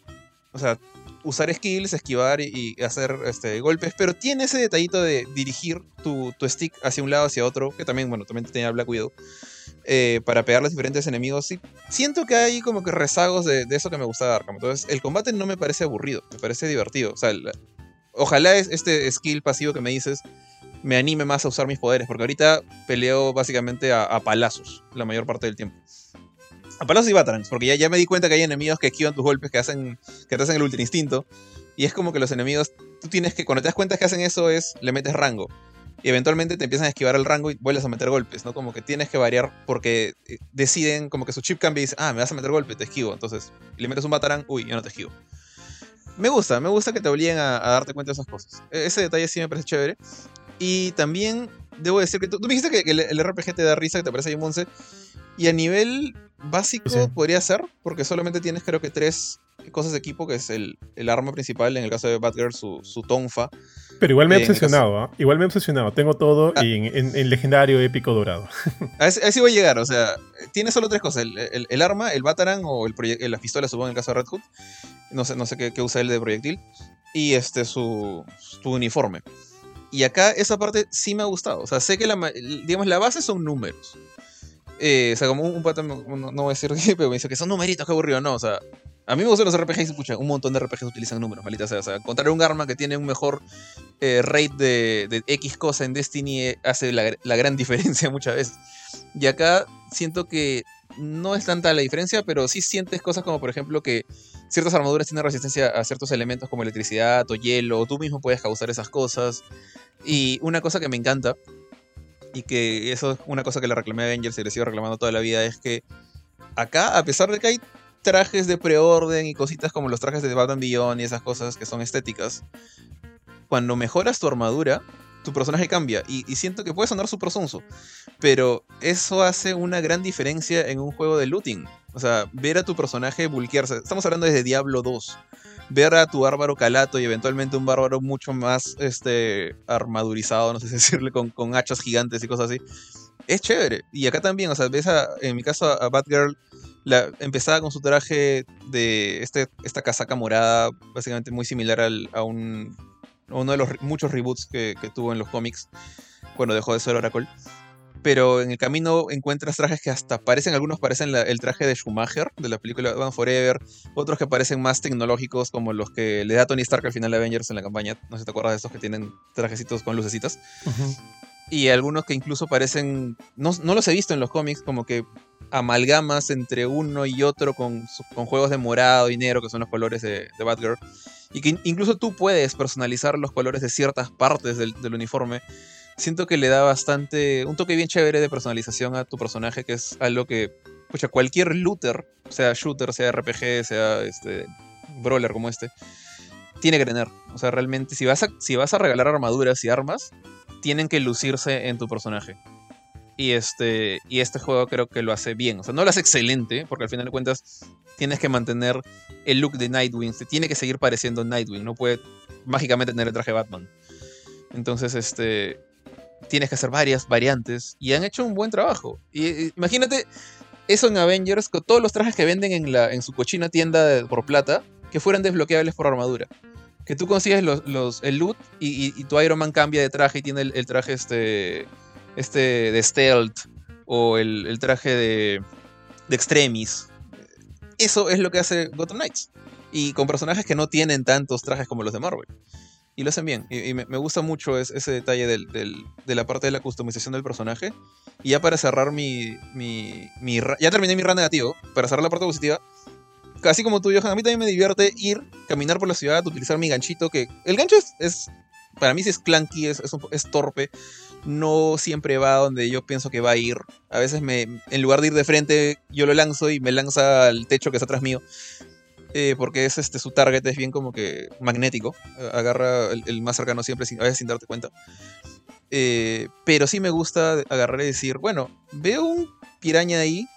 o sea, usar skills, esquivar y, hacer este, golpes, pero tiene ese detallito de dirigir tu, stick hacia un lado, hacia otro, que también, bueno, también tenía Black Widow, eh, para pegar a los diferentes enemigos. Sí, siento que hay como que rezagos de, eso que me gusta de Arkham. Entonces, el combate no me parece aburrido, me parece divertido. O sea, ojalá este skill pasivo que me dices me anime más a usar mis poderes, porque ahorita peleo básicamente a, palazos la mayor parte del tiempo. A palazos y batarans, porque ya, ya me di cuenta que hay enemigos que esquivan tus golpes, que hacen que te hacen el ultra instinto, y es como que los enemigos, tú tienes que, cuando te das cuenta que hacen eso es, le metes rango. Y eventualmente te empiezan a esquivar el rango y vuelves a meter golpes, ¿no? Como que tienes que variar porque eh, deciden, como que su chip cambia y dice, ah, me vas a meter golpe, te esquivo. Entonces, le metes un batarán, uy, yo no te esquivo. Me gusta, me gusta que te obliguen a, darte cuenta de esas cosas. E, ese detalle sí me parece chévere. Y también debo decir que tú, me dijiste que el, RPG te da risa, que te parece un Monse. Y a nivel básico podría ser, porque solamente tienes creo que tres cosas de equipo, que es el, arma principal, en el caso de Batgirl, su, su tonfa. Pero igual me he obsesionado, ¿ah? igual me he obsesionado. Tengo todo ah. en, legendario épico dorado. A ese, voy a llegar, o sea, tiene solo tres cosas: el, arma, el Batarang o el la pistola, supongo en el caso de Red Hood. No sé, no sé qué, usa él de proyectil. Y este, su, su uniforme. Y acá esa parte sí me ha gustado. O sea, sé que la, digamos, la base son números. Eh, o sea, como un, pata, no, voy a decir qué, pero me dice que son numeritos, qué aburrido. No, o sea, a mí me gustan los RPGs, escucha, un montón de RPGs utilizan números, maldita sea. O sea, encontrar un arma que tiene un mejor eh, rate de, X cosa en Destiny eh, hace la, gran diferencia muchas veces. Y acá siento que no es tanta la diferencia, pero sí sientes cosas como, por ejemplo, que ciertas armaduras tienen resistencia a ciertos elementos como electricidad o hielo, tú mismo puedes causar esas cosas. Y una cosa que me encanta, y que eso es una cosa que le reclamé a Avengers y le sigo reclamando toda la vida, es que acá, a pesar de que hay trajes de preorden y cositas como los trajes de Batman Beyond y esas cosas que son estéticas, cuando mejoras tu armadura, tu personaje cambia. Y, siento que puede sonar súper sonso, pero eso hace una gran diferencia en un juego de looting. O sea, ver a tu personaje bulkearse. Estamos hablando desde Diablo 2 ver a tu bárbaro calato y eventualmente un bárbaro mucho más este, armadurizado, no sé decirle, con, con hachas gigantes y cosas así. Es chévere. Y acá también, o sea, ves a, en mi caso a Batgirl, la, empezaba con su traje de este, esta casaca morada, básicamente muy similar al, a, un, uno de los muchos reboots que, que tuvo en los cómics cuando dejó de ser Oracle. Pero en el camino encuentras trajes que hasta parecen, algunos parecen el traje de Schumacher, de la película Batman Forever, otros que parecen más tecnológicos, como los que le da Tony Stark al final de Avengers en la campaña, no sé si te acuerdas de estos que tienen trajecitos con lucecitas. Y algunos que incluso parecen, no, no, los he visto en los cómics, como que amalgamas entre uno y otro con, juegos de morado y negro, que son los colores de, Batgirl. y que incluso tú puedes personalizar los colores de ciertas partes del, uniforme, siento que le da bastante, un toque bien chévere de personalización a tu personaje, que es algo que, cualquier looter, sea shooter, sea RPG, sea este, brawler como este, tiene que tener. O sea, realmente, si vas si vas a regalar armaduras y armas, tienen que lucirse en tu personaje. Y este, y este juego creo que lo hace bien. O sea, no lo hace excelente, porque al final de cuentas tienes que mantener el look de Nightwing. Se tiene que seguir pareciendo Nightwing. No puede mágicamente tener el traje Batman. Entonces, este. Tienes que hacer varias variantes. Y han hecho un buen trabajo. Y, imagínate eso en Avengers, con todos los trajes que venden en, la, en su cochina tienda por plata, que fueran desbloqueables por armadura. Que tú consigues los, el loot y, tu Iron Man cambia de traje y tiene el traje este este de stealth o el, traje de, de extremis. Eso es lo que hace Gotham Knights. Y con personajes que no tienen tantos trajes como los de Marvel. Y lo hacen bien. Y, me, gusta mucho ese detalle de la parte de la customización del personaje. Y ya para cerrar mi, mi, Ya terminé mi run negativo. Para cerrar la parte positiva. Casi como tú, Johan, a mí también me divierte ir, caminar por la ciudad, utilizar mi ganchito. Que el gancho es. para mí sí es clunky, es, es torpe no siempre va donde yo pienso que va a ir. A veces me, en lugar de ir de frente, yo lo lanzo y me lanza al techo que está atrás mío. Eh, porque es este su target es bien como que magnético. Agarra el, más cercano siempre, a veces sin darte cuenta. Eh, pero sí me gusta agarrar y decir, bueno, veo un piraña ahí,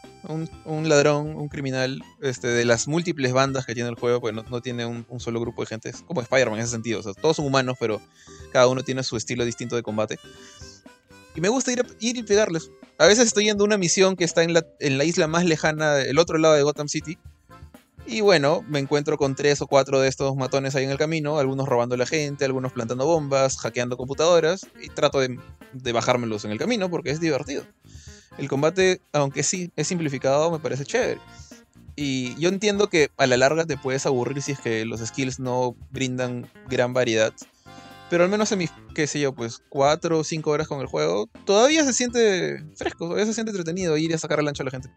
un, ladrón, un criminal, este, de las múltiples bandas que tiene el juego, pues no, tiene un, solo grupo de gente, es como Spider-Man en ese sentido, o sea, todos son humanos, pero cada uno tiene su estilo distinto de combate. Y me gusta ir, ir y pegarles. A veces estoy yendo a una misión que está en la, en la isla más lejana, el otro lado de Gotham City. Y bueno, me encuentro con tres o cuatro de estos matones ahí en el camino, algunos robando a la gente, algunos plantando bombas, hackeando computadoras, y trato de, de bajármelos en el camino porque es divertido. El combate, aunque sí es simplificado, me parece chévere. Y yo entiendo que a la larga te puedes aburrir si es que los skills no brindan gran variedad. Pero al menos en mis, qué sé yo, pues cuatro o cinco horas con el juego, todavía se siente fresco, todavía se siente entretenido ir a sacar el ancho a la gente.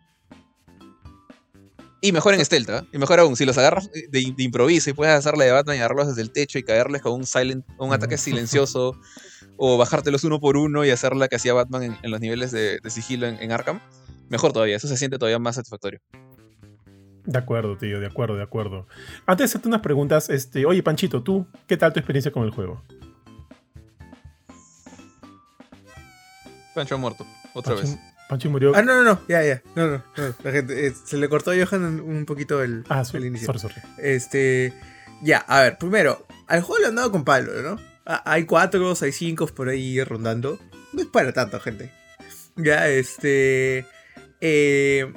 Y mejor en stealth, ¿eh? Y mejor aún, si los agarras de, improviso y puedes hacerle de Batman y agarrarlos desde el techo y caerles con un silent, un ataque silencioso, o bajártelos uno por uno y hacer la que hacía Batman en, los niveles de, sigilo en, en, Arkham, mejor todavía, eso se siente todavía más satisfactorio. De acuerdo, tío, de acuerdo, de acuerdo. Antes de hacerte unas preguntas, este, oye Panchito, ¿tú qué tal tu experiencia con el juego? Pancho ha muerto, otra vez. Pancho murió. Ah, no, no, no, ya, ya. No, no, La gente, eh, se le cortó a Johan un poquito el, ah, el inicio. Sorry, sorry. Este. Ya, a ver, primero, al juego le han dado con palo, ¿no? Ah, hay cuatro, hay cinco por ahí rondando. No es para tanto, gente. Ya, este. Eh,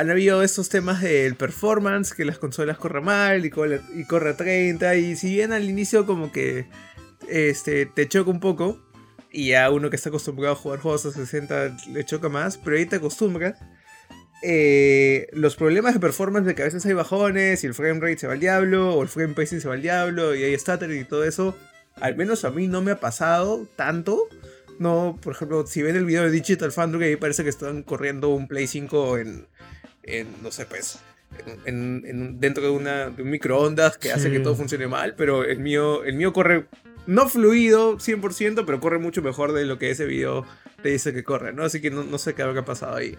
han habido estos temas del performance, que las consolas corren mal y corre, y corre a 30. Y si bien al inicio como que este, te choca un poco, y a uno que está acostumbrado a jugar juegos a 60 le choca más, pero ahí te acostumbras. Eh, los problemas de performance de que a veces hay bajones y el frame rate se va al diablo, o el frame pacing se va al diablo, y hay stuttering y todo eso, al menos a mí no me ha pasado tanto. No, por ejemplo, si ven el video de Digital Foundry, ahí parece que están corriendo un Play 5 en, en no sé, pues, en, dentro de, una, de un microondas que hace que todo funcione mal, pero el mío, el mío corre no fluido 100%, pero corre mucho mejor de lo que ese video te dice que corre, ¿no? Así que no, sé qué ha pasado ahí.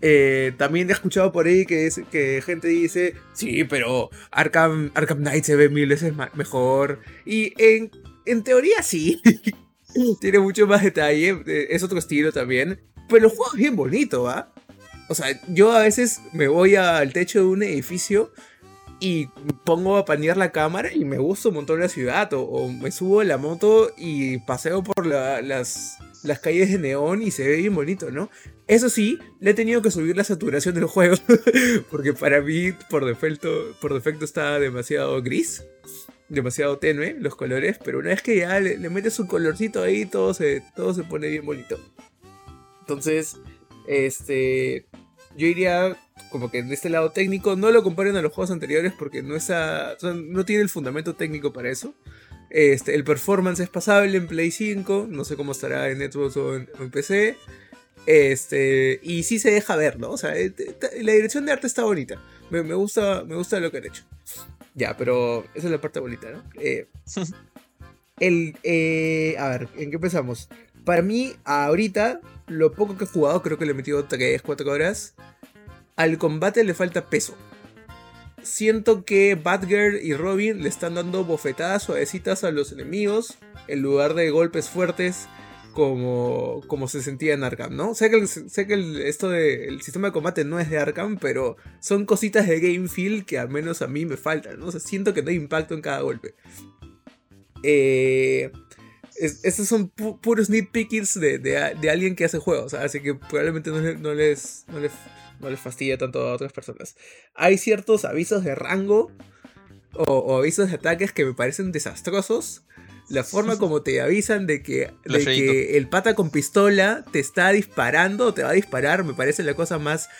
Eh, también he escuchado por ahí que, es, que gente dice, sí, pero Arkham, Arkham Knight se ve mil veces mejor. Y en, en teoría sí. Tiene mucho más detalle, eh, es otro estilo también. Pero el juego es bien bonito, ¿va? O sea, yo a veces me voy al techo de un edificio y pongo a panear la cámara y me gusta un montón la ciudad. O, me subo en la moto y paseo por las, las calles de neón y se ve bien bonito, ¿no? Eso sí, le he tenido que subir la saturación del juego. porque para mí, por defecto, por defecto está demasiado gris. Demasiado tenue los colores. Pero una vez que ya le, metes un colorcito ahí, todo se, todo se pone bien bonito. Entonces, este. Yo iría como que en este lado técnico, no lo comparen a los juegos anteriores porque no, no tiene el fundamento técnico para eso. Este, el performance es pasable en Play 5, no sé cómo estará en Xbox o en, PC. Este, y sí se deja ver, ¿no? O sea, eh, la dirección de arte está bonita. Me, gusta, me gusta lo que han hecho. Ya, pero esa es la parte bonita, ¿no? Eh, el, eh, a ver, ¿en qué empezamos? Para mí, ahorita, lo poco que he jugado, creo que le he metido 3, 4 horas. Al combate le falta peso. Siento que Batgirl y Robin le están dando bofetadas suavecitas a los enemigos en lugar de golpes fuertes como, como se sentía en Arkham, ¿no? Sé que, sé que el, esto del sistema de combate no es de Arkham, pero son cositas de game feel que al menos a mí me faltan, ¿no? O siento que no hay impacto en cada golpe. Eh, es, estos son pu puros nitpickings de, de, de, alguien que hace juegos, así que probablemente no, no, les, no, les, no les fastidia tanto a otras personas. Hay ciertos avisos de rango o, o avisos de ataques que me parecen desastrosos la forma como te avisan de que, de que el pata con pistola te está disparando, te va a disparar, me parece la cosa más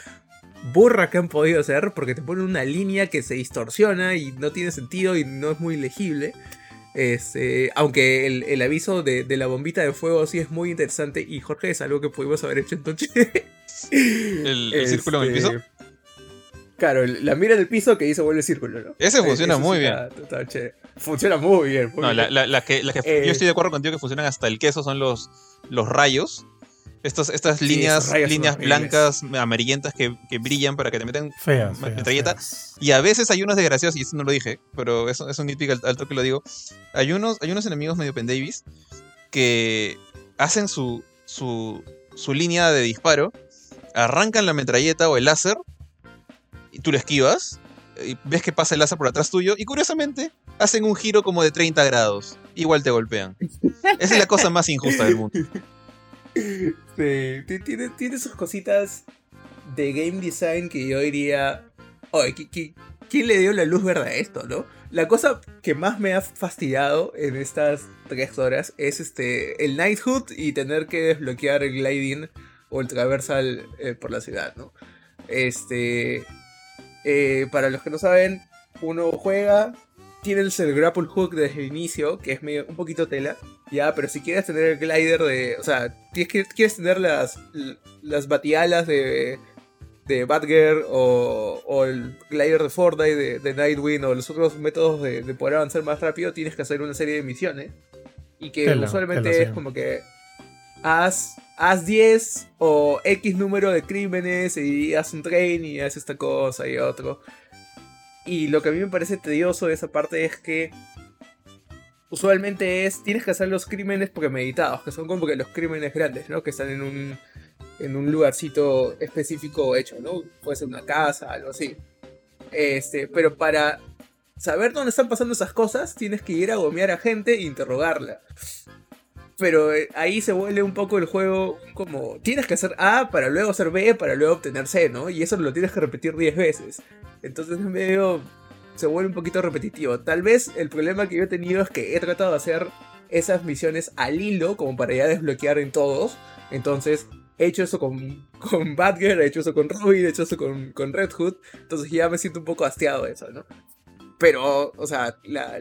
burra que han podido hacer, porque te ponen una línea que se distorsiona y no tiene sentido y no es muy legible. Este, aunque el, el aviso de, de, la bombita de fuego sí es muy interesante y Jorge es algo que pudimos haber hecho entonces. ¿El, el círculo en el piso? Este, Claro, la mira del piso que hizo vuelve círculo, ¿no? Ese funciona muy bien. Está, está funciona muy bien. Muy no, bien. La, la, que, eh, yo estoy de acuerdo contigo que funcionan hasta el queso son los, los rayos. Estos, estas sí, líneas, líneas blancas, amarillentas que, que, brillan para que te metan feas, metralleta. Feas. Y a veces hay unos desgraciados, y eso no lo dije, pero eso es un nitpick al, alto que lo digo. Hay unos, hay unos enemigos medio pendavis que hacen su, su, su línea de disparo, arrancan la metralleta o el láser y tú lo esquivas, y ves que pasa el láser por atrás tuyo, y curiosamente hacen un giro como de 30 grados. Igual te golpean. Esa es la cosa más injusta del mundo. Sí, tiene, tiene sus cositas de game design que yo diría. Oye, ¿quién le dio la luz verde a esto, no? La cosa que más me ha fastidiado en estas tres horas es este el Knighthood y tener que desbloquear el gliding o el traversal eh, por la ciudad, ¿no? Este. Eh, para los que no saben, uno juega, tienes el grapple hook desde el inicio, que es un poquito tela, ya, pero si quieres tener el glider de, o sea, quieres, quieres tener las, las batialas de, de Batgirl o, o, el glider de Fortnite de, de, Nightwing o los otros métodos de, de, poder avanzar más rápido, tienes que hacer una serie de misiones. Y que usualmente es como que haz, haz 10 o X número de crímenes y haz un train y haz esta cosa y otro. Y lo que a mí me parece tedioso de esa parte es que usualmente es, tienes que hacer los crímenes premeditados, que son como que los crímenes grandes, ¿no? Que están en un, en un lugarcito específico hecho, ¿no? Puede ser una casa, algo así. Este, pero para saber dónde están pasando esas cosas, tienes que ir a gomear a gente e interrogarla pero eh, ahí se vuelve un poco el juego como tienes que hacer A para luego hacer B para luego obtener C, ¿no? Y eso lo tienes que repetir 10 veces. Entonces medio se vuelve un poquito repetitivo. Tal vez el problema que yo he tenido es que he tratado de hacer esas misiones al hilo como para ya desbloquear en todos. Entonces he hecho eso con, con Batgirl, he hecho eso con Robin, he hecho eso con, con Red Hood. Entonces ya me siento un poco hastiado de eso, ¿no? Pero, o sea, la,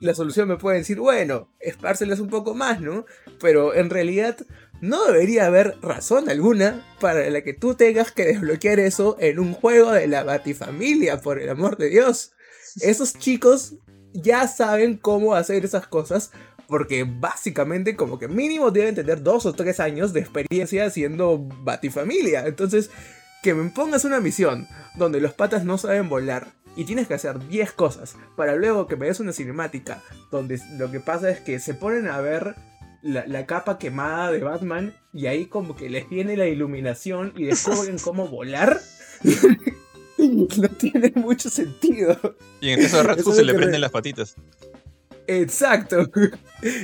la solución me puede decir, bueno, espárselas un poco más, ¿no? Pero en realidad no debería haber razón alguna para la que tú tengas que desbloquear eso en un juego de la Batifamilia, por el amor de Dios. Esos chicos ya saben cómo hacer esas cosas porque básicamente como que mínimo deben tener dos o tres años de experiencia haciendo Batifamilia. Entonces, que me pongas una misión donde los patas no saben volar y tienes que hacer 10 cosas para luego que me des una cinemática donde lo que pasa es que se ponen a ver la, la, capa quemada de Batman y ahí como que les viene la iluminación y descubren cómo volar. no tiene mucho sentido. Y en el caso de Red se le prenden las patitas. Exacto.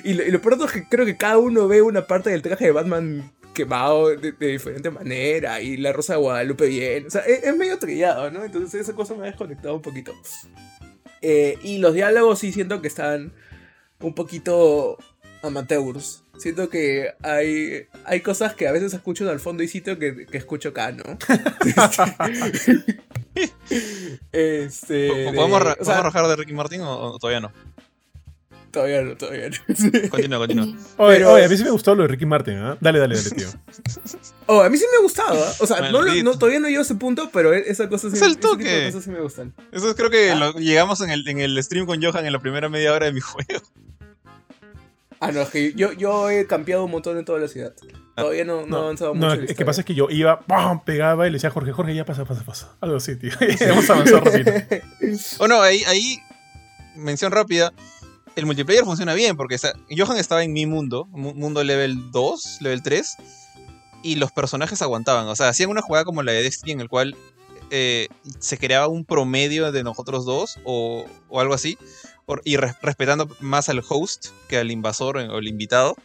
Y lo, y lo pronto es que creo que cada uno ve una parte del traje de Batman quemado de, de, diferente manera y la Rosa de Guadalupe bien. O sea, es, es, medio trillado, ¿no? Entonces esa cosa me ha desconectado un poquito. Eh, y los diálogos sí siento que están un poquito amateurs. Siento que hay, hay cosas que a veces escucho al fondo y sitio que, que escucho acá, ¿no? este, ¿Podemos, de, o sea, arrojar de Ricky Martin o, o todavía no? Todavía no, todavía no. Continúa, continúa. Oye, Pero... oye, a mí sí me gustó lo de Ricky Martin, ¿eh? Dale, dale, dale, tío. Oh, a mí sí me ha gustado, ¿ah? O sea, no, no- todavía no llego a ese punto, pero e- esa cosa sí, Es el ese tipo de toque. cosas sí me gustan. Eso creo que Ah. lo- llegamos en el, en el stream con Johan en la primera media hora de mi juego. Ah, no, es que yo, yo he cambiado un montón en toda la ciudad. Todavía no, no, he avanzado no, mucho. en la es que pasa es que yo iba, ¡pam! pegaba y le decía a Jorge, Jorge, ya pasa, pasa, pasa. Algo así, tío. Hemos avanzado rápido. O no, ahí, ahí, mención rápida. El multiplayer funciona bien porque está- Johan estaba en mi mundo, mu- mundo level 2, level 3, y los personajes aguantaban. O sea, hacían una jugada como la de Destiny en el cual eh, se creaba un promedio de nosotros dos o, o algo así, por- y res- respetando más al host que al invasor o el invitado.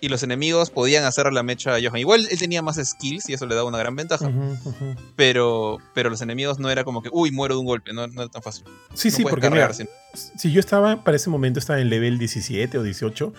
Y los enemigos podían hacer la mecha a Johan. Igual él tenía más skills y eso le daba una gran ventaja. Pero, pero los enemigos no era como que, uy, muero de un golpe. No, no era tan fácil. Sí, No sí, porque mira, si yo estaba, para ese momento estaba en level 17 o 18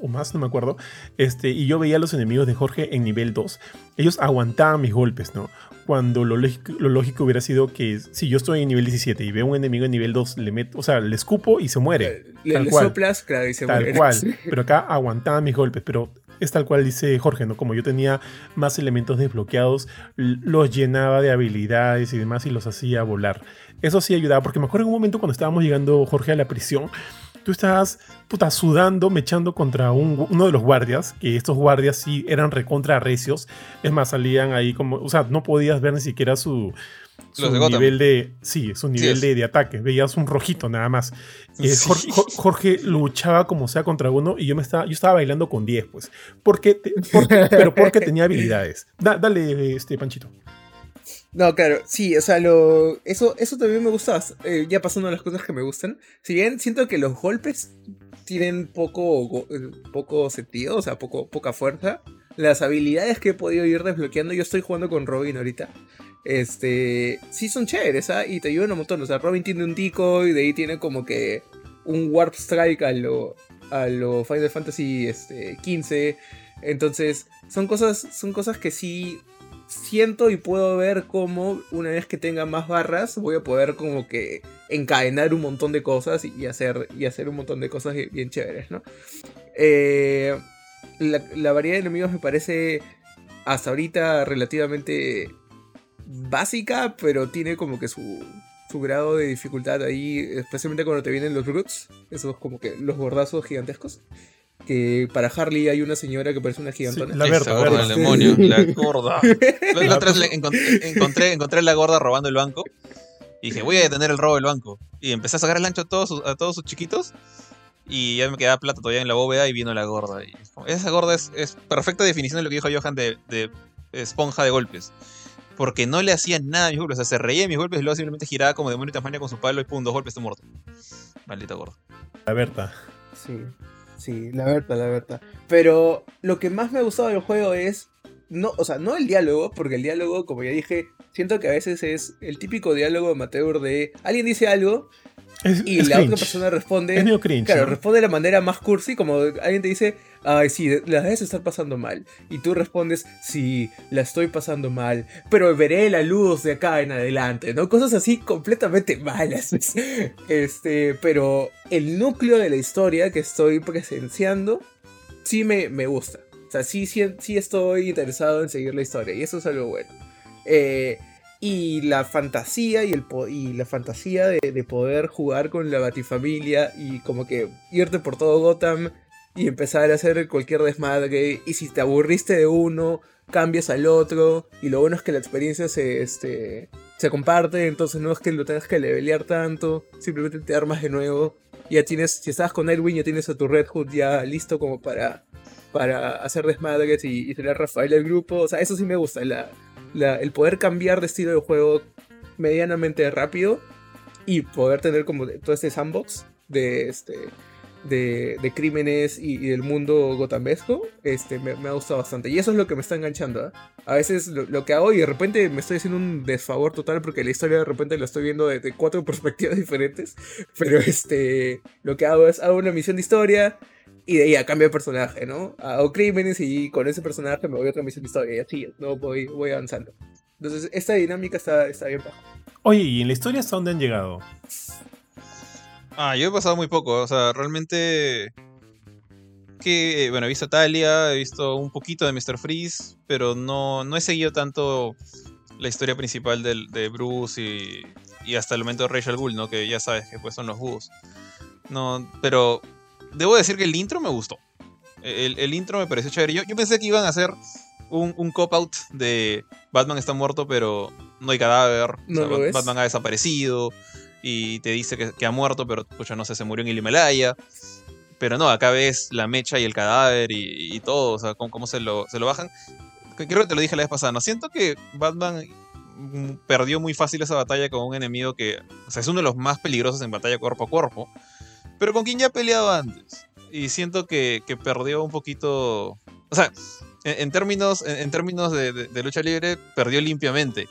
o- más, no me acuerdo, este, y yo veía a los enemigos de Jorge en nivel 2. Ellos aguantaban mis golpes, ¿no? Cuando lo lógico, lo lógico hubiera sido que si yo estoy en nivel 17 y veo un enemigo en nivel 2, le meto, o sea, le escupo y se muere. Le, tal le cual. soplas, claro, y se Tal muere. cual. Pero acá aguantaban mis golpes. Pero es tal cual dice Jorge, ¿no? Como yo tenía más elementos desbloqueados, los llenaba de habilidades y demás y los hacía volar. Eso sí ayudaba, porque me acuerdo en un momento cuando estábamos llegando, Jorge, a la prisión, tú estabas, puta, sudando, mechando contra un uno de los guardias, que estos guardias sí eran recontra recios. Es más, salían ahí como, o sea, no podías ver ni siquiera su... de nivel de sí su nivel de, de ataque veías un rojito nada más Sí. Jorge, Jor- Jorge luchaba como sea contra uno y yo me estaba, yo estaba bailando con 10, pues. Porque, te- porque- pero porque tenía habilidades. Da- dale, este Panchito. No, claro, sí, o sea, lo, eso, eso también me gusta, eh, ya pasando a las cosas que me gustan. Si bien siento que los golpes tienen poco, eh, poco sentido, o sea, poco, poca fuerza, las habilidades que he podido ir desbloqueando, yo estoy jugando con Robin ahorita, este, sí son chéveres, ¿ah? Y te ayudan un montón, o sea, Robin tiene un decoy, de ahí tiene como que un Warp Strike a lo, a lo Final Fantasy este, 15, entonces son cosas, son cosas que sí siento y puedo ver cómo una vez que tenga más barras voy a poder como que encadenar un montón de cosas y hacer, y hacer un montón de cosas bien- chéveres, ¿no? Eh, la, variedad de enemigos me parece hasta ahorita relativamente básica, pero tiene como que su, su grado de dificultad ahí, especialmente cuando te vienen los roots, esos como que los gordazos gigantescos. Que para Harley hay una señora que parece una gigantona. La Esa Berta, gorda demonio, la gorda. La, la otra vez le encont- encontré, encontré la gorda robando el banco. Y dije, voy a detener el robo del banco. Y empecé a sacar el ancho a todos, sus- a todos sus chiquitos. Y ya me quedaba plata todavía en la bóveda y vino la gorda. Y esa gorda es, es perfecta definición de lo que dijo Johan de, de esponja de golpes. Porque no le hacía nada a mis golpes. O sea, se reía de mis golpes y luego simplemente giraba como demonio de Tasmania con su palo y pum, dos golpes, estoy muerto. Maldita gorda. La Berta. Sí, sí, la verdad, la verdad. Pero lo que más me ha gustado del juego es. No, o sea, no el diálogo, porque el diálogo, como ya dije, siento que a veces es el típico diálogo amateur de alguien dice algo Es, y es la otra persona responde. Es medio cringe. Claro, ¿no? responde de la manera más cursi, como alguien te dice, ay, sí, la debes estar pasando mal. Y tú respondes, sí, la estoy pasando mal, pero veré la luz de acá en adelante, ¿no? Cosas así completamente malas. Este, pero el núcleo de la historia que estoy presenciando, sí me, me gusta. O sea, sí, sí, sí estoy interesado en seguir la historia, y eso es algo bueno. Eh, y la fantasía y, el po- y la fantasía de, de poder jugar con la Batifamilia y como que irte por todo Gotham y empezar a hacer cualquier desmadre y si te aburriste de uno cambias al otro y lo bueno es que la experiencia se, este, se comparte entonces no es que lo tengas que levelear tanto simplemente te armas de nuevo. Ya tienes si estás con Nightwing ya tienes a tu Red Hood ya listo como para para hacer desmadres y, y tener a Rafael el grupo o sea eso sí me gusta la, el poder cambiar de estilo de juego medianamente rápido y poder tener como de- todo este sandbox de este de, de crímenes y, del mundo gotambesco este me, ha gustado bastante y eso es lo que me está enganchando ¿ah? a veces lo, lo que hago y de repente me estoy haciendo un desfavor total porque la historia de repente la estoy viendo desde cuatro perspectivas diferentes pero este lo que hago es hago una misión de historia y de ahí a cambio de personaje, ¿no? Hago crímenes y con ese personaje me voy a otra misión de historia y así, ¿no? Voy, voy avanzando. Entonces, esta dinámica está, está bien baja. Oye, ¿y en la historia hasta dónde han llegado? Ah, yo he pasado muy poco, o sea, realmente que, bueno, he visto Talia, he visto un poquito de Mr. Freeze, pero no, no he seguido tanto la historia principal del, de Bruce y, y hasta el momento de Rachel Bull, ¿no? Que ya sabes que pues son los búhos. No, pero debo decir que el intro me gustó. El, el intro me pareció chévere. Yo, yo pensé que iban a hacer un, un cop-out de Batman está muerto, pero no hay cadáver. No o sea. Batman ha desaparecido y te dice que, que ha muerto, pero pucha, no sé, se murió en el Himalaya. Pero no, acá ves la mecha y el cadáver y, y todo, o sea, cómo, cómo se, lo, se lo bajan. Creo que te lo dije la vez pasada, ¿no? Siento que Batman mm, perdió muy fácil esa batalla con un enemigo que, o sea, es uno de los más peligrosos en batalla cuerpo a cuerpo, pero con quien ya ha peleado antes. Y siento que, que perdió un poquito, o sea, en, términos, en, términos de, lucha libre, perdió limpiamente.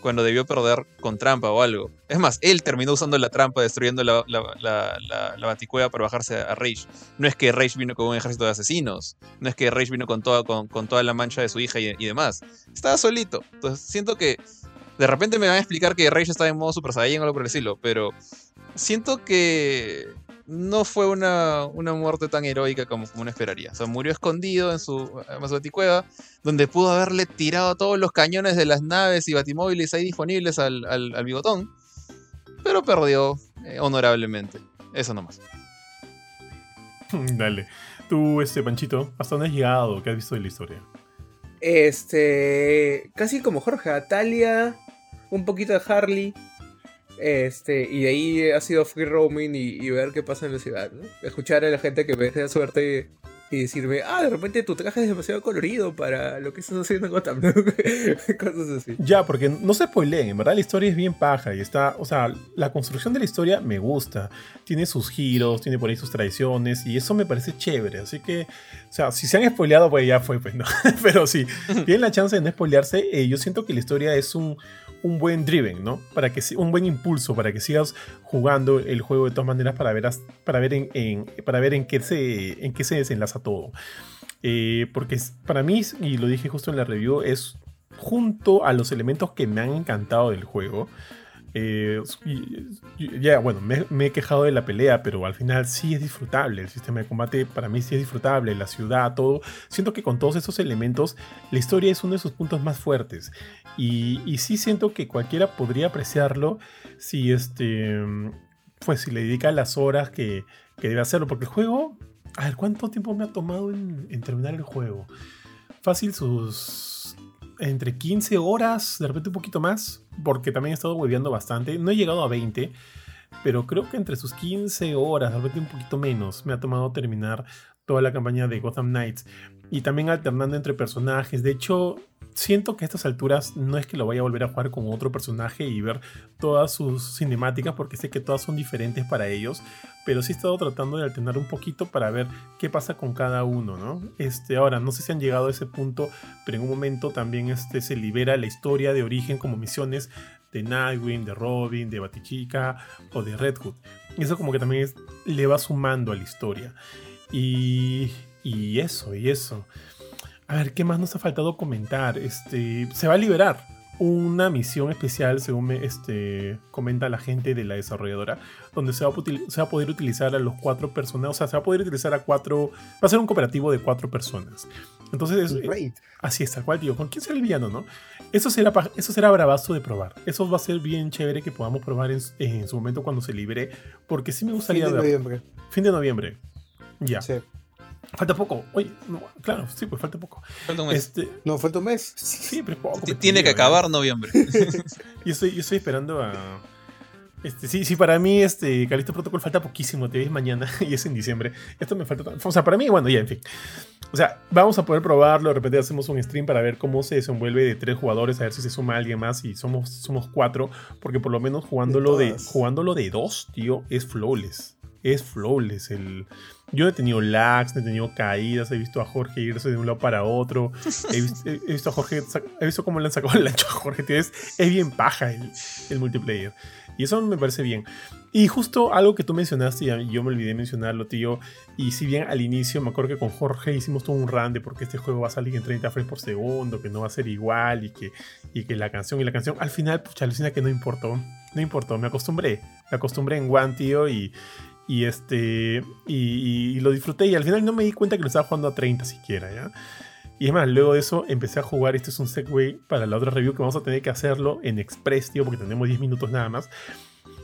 Cuando debió perder con trampa o algo. Es más, él terminó usando la trampa, destruyendo la, la, la, la- baticueva para bajarse a Rage. No es que Rage vino con un ejército de asesinos. No es que Rage vino con toda, con, con toda la mancha de su hija y, demás. Estaba solito. Entonces siento que de repente me van a explicar que Rage estaba en modo Super Saiyan o algo por el estilo. Pero siento que no fue una, una muerte tan heroica como, como uno esperaría. O sea, murió escondido en su, en su baticueva, donde pudo haberle tirado todos los cañones de las naves y batimóviles ahí disponibles al, al, al bigotón. Pero perdió eh, honorablemente. Eso nomás. Dale. Tú, este Panchito, ¿hasta dónde has llegado? ¿Qué has visto de la historia? Este. Casi como Jorge, Atalia, un poquito de Harley. Este, y de ahí ha sido free roaming y, y ver qué pasa en la ciudad, ¿no? Escuchar a la gente que me desea suerte y decirme, ah, de repente tu traje es demasiado colorido para lo que estás haciendo en Gotham, ¿no? Cosas así. Ya, porque no se spoileen, en verdad la historia es bien paja y está, o sea, la construcción de la historia me gusta. Tiene sus giros, tiene por ahí sus tradiciones y eso me parece chévere. Así que, o sea, si se han spoileado, pues ya fue, pues no. Pero sí, tienen la chance de no spoilearse. eh, yo siento que la historia es un, un buen driven, ¿no? Para que un buen impulso para que sigas jugando el juego de todas maneras para ver, para ver en, para ver en qué se en qué se desenlaza todo. Eh, porque para mí, y lo dije justo en la review, es junto a los elementos que me han encantado del juego. Eh, ya, bueno, me, he quejado de la pelea, pero al final sí es disfrutable. El sistema de combate para mí sí es disfrutable, la ciudad, todo. Siento que con todos esos elementos, la historia es uno de sus puntos más fuertes. Y, sí siento que cualquiera podría apreciarlo si este. Pues si le dedica las horas que, que debe hacerlo. Porque el juego. A ver, ¿cuánto tiempo me ha tomado en terminar el juego? Fácil sus. Entre 15 horas, de repente un poquito más. Porque también he estado hueveando bastante. No he llegado a 20. Pero creo que entre sus 15 horas, de repente un poquito menos, me ha tomado terminar toda la campaña de Gotham Knights. Y también alternando entre personajes. De hecho, siento que a estas alturas no es que lo vaya a volver a jugar con otro personaje y ver todas sus cinemáticas, porque sé que todas son diferentes para ellos. Pero sí he estado tratando de alternar un poquito para ver qué pasa con cada uno, ¿no? Este, ahora, no sé si han llegado a ese punto, pero en un momento también este, se libera la historia de origen como misiones de Nightwing, de Robin, de Batichica o de Red Hood. Eso como que también le va sumando a la historia. Y, y eso, y eso. A ver, ¿qué más nos ha faltado comentar? Este, se va a liberar una misión especial, según me este, comenta la gente de la desarrolladora, donde se va, a, util- se va a poder utilizar a los cuatro personas, o sea, se va a poder utilizar a cuatro, va a ser un cooperativo de cuatro personas. Entonces, es- Raid. Así es, tal cual, tío. ¿Con quién será el villano, no? Eso será, eso será bravazo de probar. Eso va a ser bien chévere que podamos probar en, su- en su momento cuando se libere. Porque sí me Fin gustaría de ver. noviembre. Fin de noviembre. Ya. Sí. Falta poco. Oye, no, claro, sí, pues falta poco. Falta un mes. Este, No, falta un mes. sí, pero es poco. Tiene que acabar noviembre. Yo estoy, yo estoy esperando a. Este, sí, sí, para mí, este, Callisto Protocol falta poquísimo. Te ves mañana y es en diciembre. Esto me falta. O sea, para mí, bueno, ya, en fin. O sea, vamos a poder probarlo. De repente hacemos un stream para ver cómo se desenvuelve de tres jugadores, a ver si se suma alguien más y somos, somos cuatro. Porque por lo menos jugándolo de, jugándolo de dos, tío, es flawless. Es flawless. El... Yo he tenido lags, he tenido caídas, he visto a Jorge irse de un lado para otro. He visto, a Jorge, he visto cómo le han sacado el ancho a Jorge. Es, es bien paja el, el multiplayer. Y eso me parece bien. Y justo algo que tú mencionaste, y yo me olvidé mencionarlo, tío. Y si bien al inicio me acuerdo que con Jorge hicimos todo un run de porque este juego va a salir en 30 frames por segundo, que no va a ser igual y que, y que la canción y la canción, al final, pucha, alucina que no importó. No importó, me acostumbré. Me acostumbré en One, tío, y, Y este. Y, y, lo disfruté. Y al final no me di cuenta que lo estaba jugando a 30 siquiera, ¿ya? Y es más, luego de eso empecé a jugar. Este es un segue para la otra review que vamos a tener que hacerlo en Express, tío, porque tenemos 10 minutos nada más.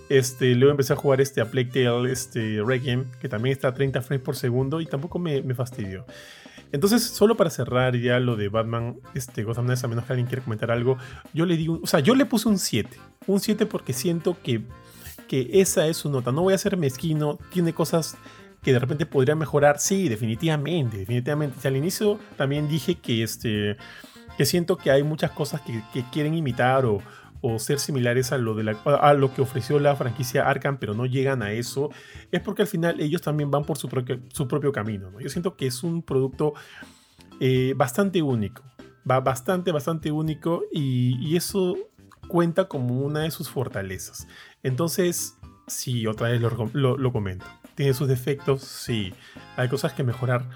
Este, luego empecé a jugar este a Plague Tale, este Requiem, que también está a 30 frames por segundo y tampoco me, me fastidió. Entonces, solo para cerrar ya lo de Batman, este Gotham Knights, a menos que alguien quiera comentar algo, yo le di un, o sea, yo le puse un 7. Un 7 porque siento que, que esa es su nota. No voy a ser mezquino, tiene cosas que de repente podría mejorar. Sí, definitivamente, definitivamente. al inicio también dije que, este, que siento que hay muchas cosas que, quieren imitar o, ser similares a lo, de a lo que ofreció la franquicia Arkham, pero no llegan a eso, es porque al final ellos también van por su, propio, su propio camino. Yo siento que es un producto eh, bastante único, va bastante, bastante único y, eso cuenta como una de sus fortalezas. Entonces, sí, otra vez lo comento. ¿Tiene sus defectos? Sí. Hay cosas que mejorar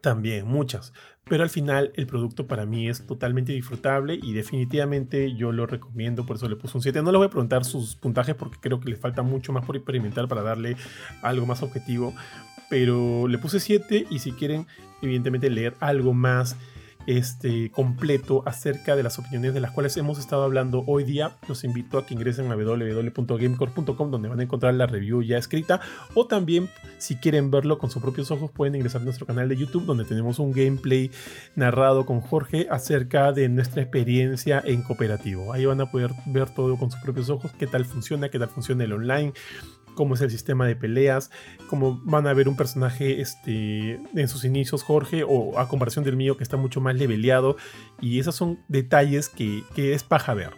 también, muchas. Pero al final el producto para mí es totalmente disfrutable y definitivamente yo lo recomiendo, por eso le puse un 7. No le voy a preguntar sus puntajes porque creo que le falta mucho más por experimentar para darle algo más objetivo. Pero le puse 7 y si quieren evidentemente leer algo más este, completo acerca de las opiniones de las cuales hemos estado hablando hoy día, los invito a que ingresen a www.gamecore.com donde van a encontrar la review ya escrita o también si quieren verlo con sus propios ojos pueden ingresar a nuestro canal de YouTube donde tenemos un gameplay narrado con Jorge acerca de nuestra experiencia en cooperativo. Ahí van a poder ver todo con sus propios ojos, qué tal funciona, qué tal funciona el online, cómo es el sistema de peleas, cómo van a ver un personaje este, en sus inicios, Jorge, o a comparación del mío que está mucho más leveleado. Y esos son detalles que, es paja ver.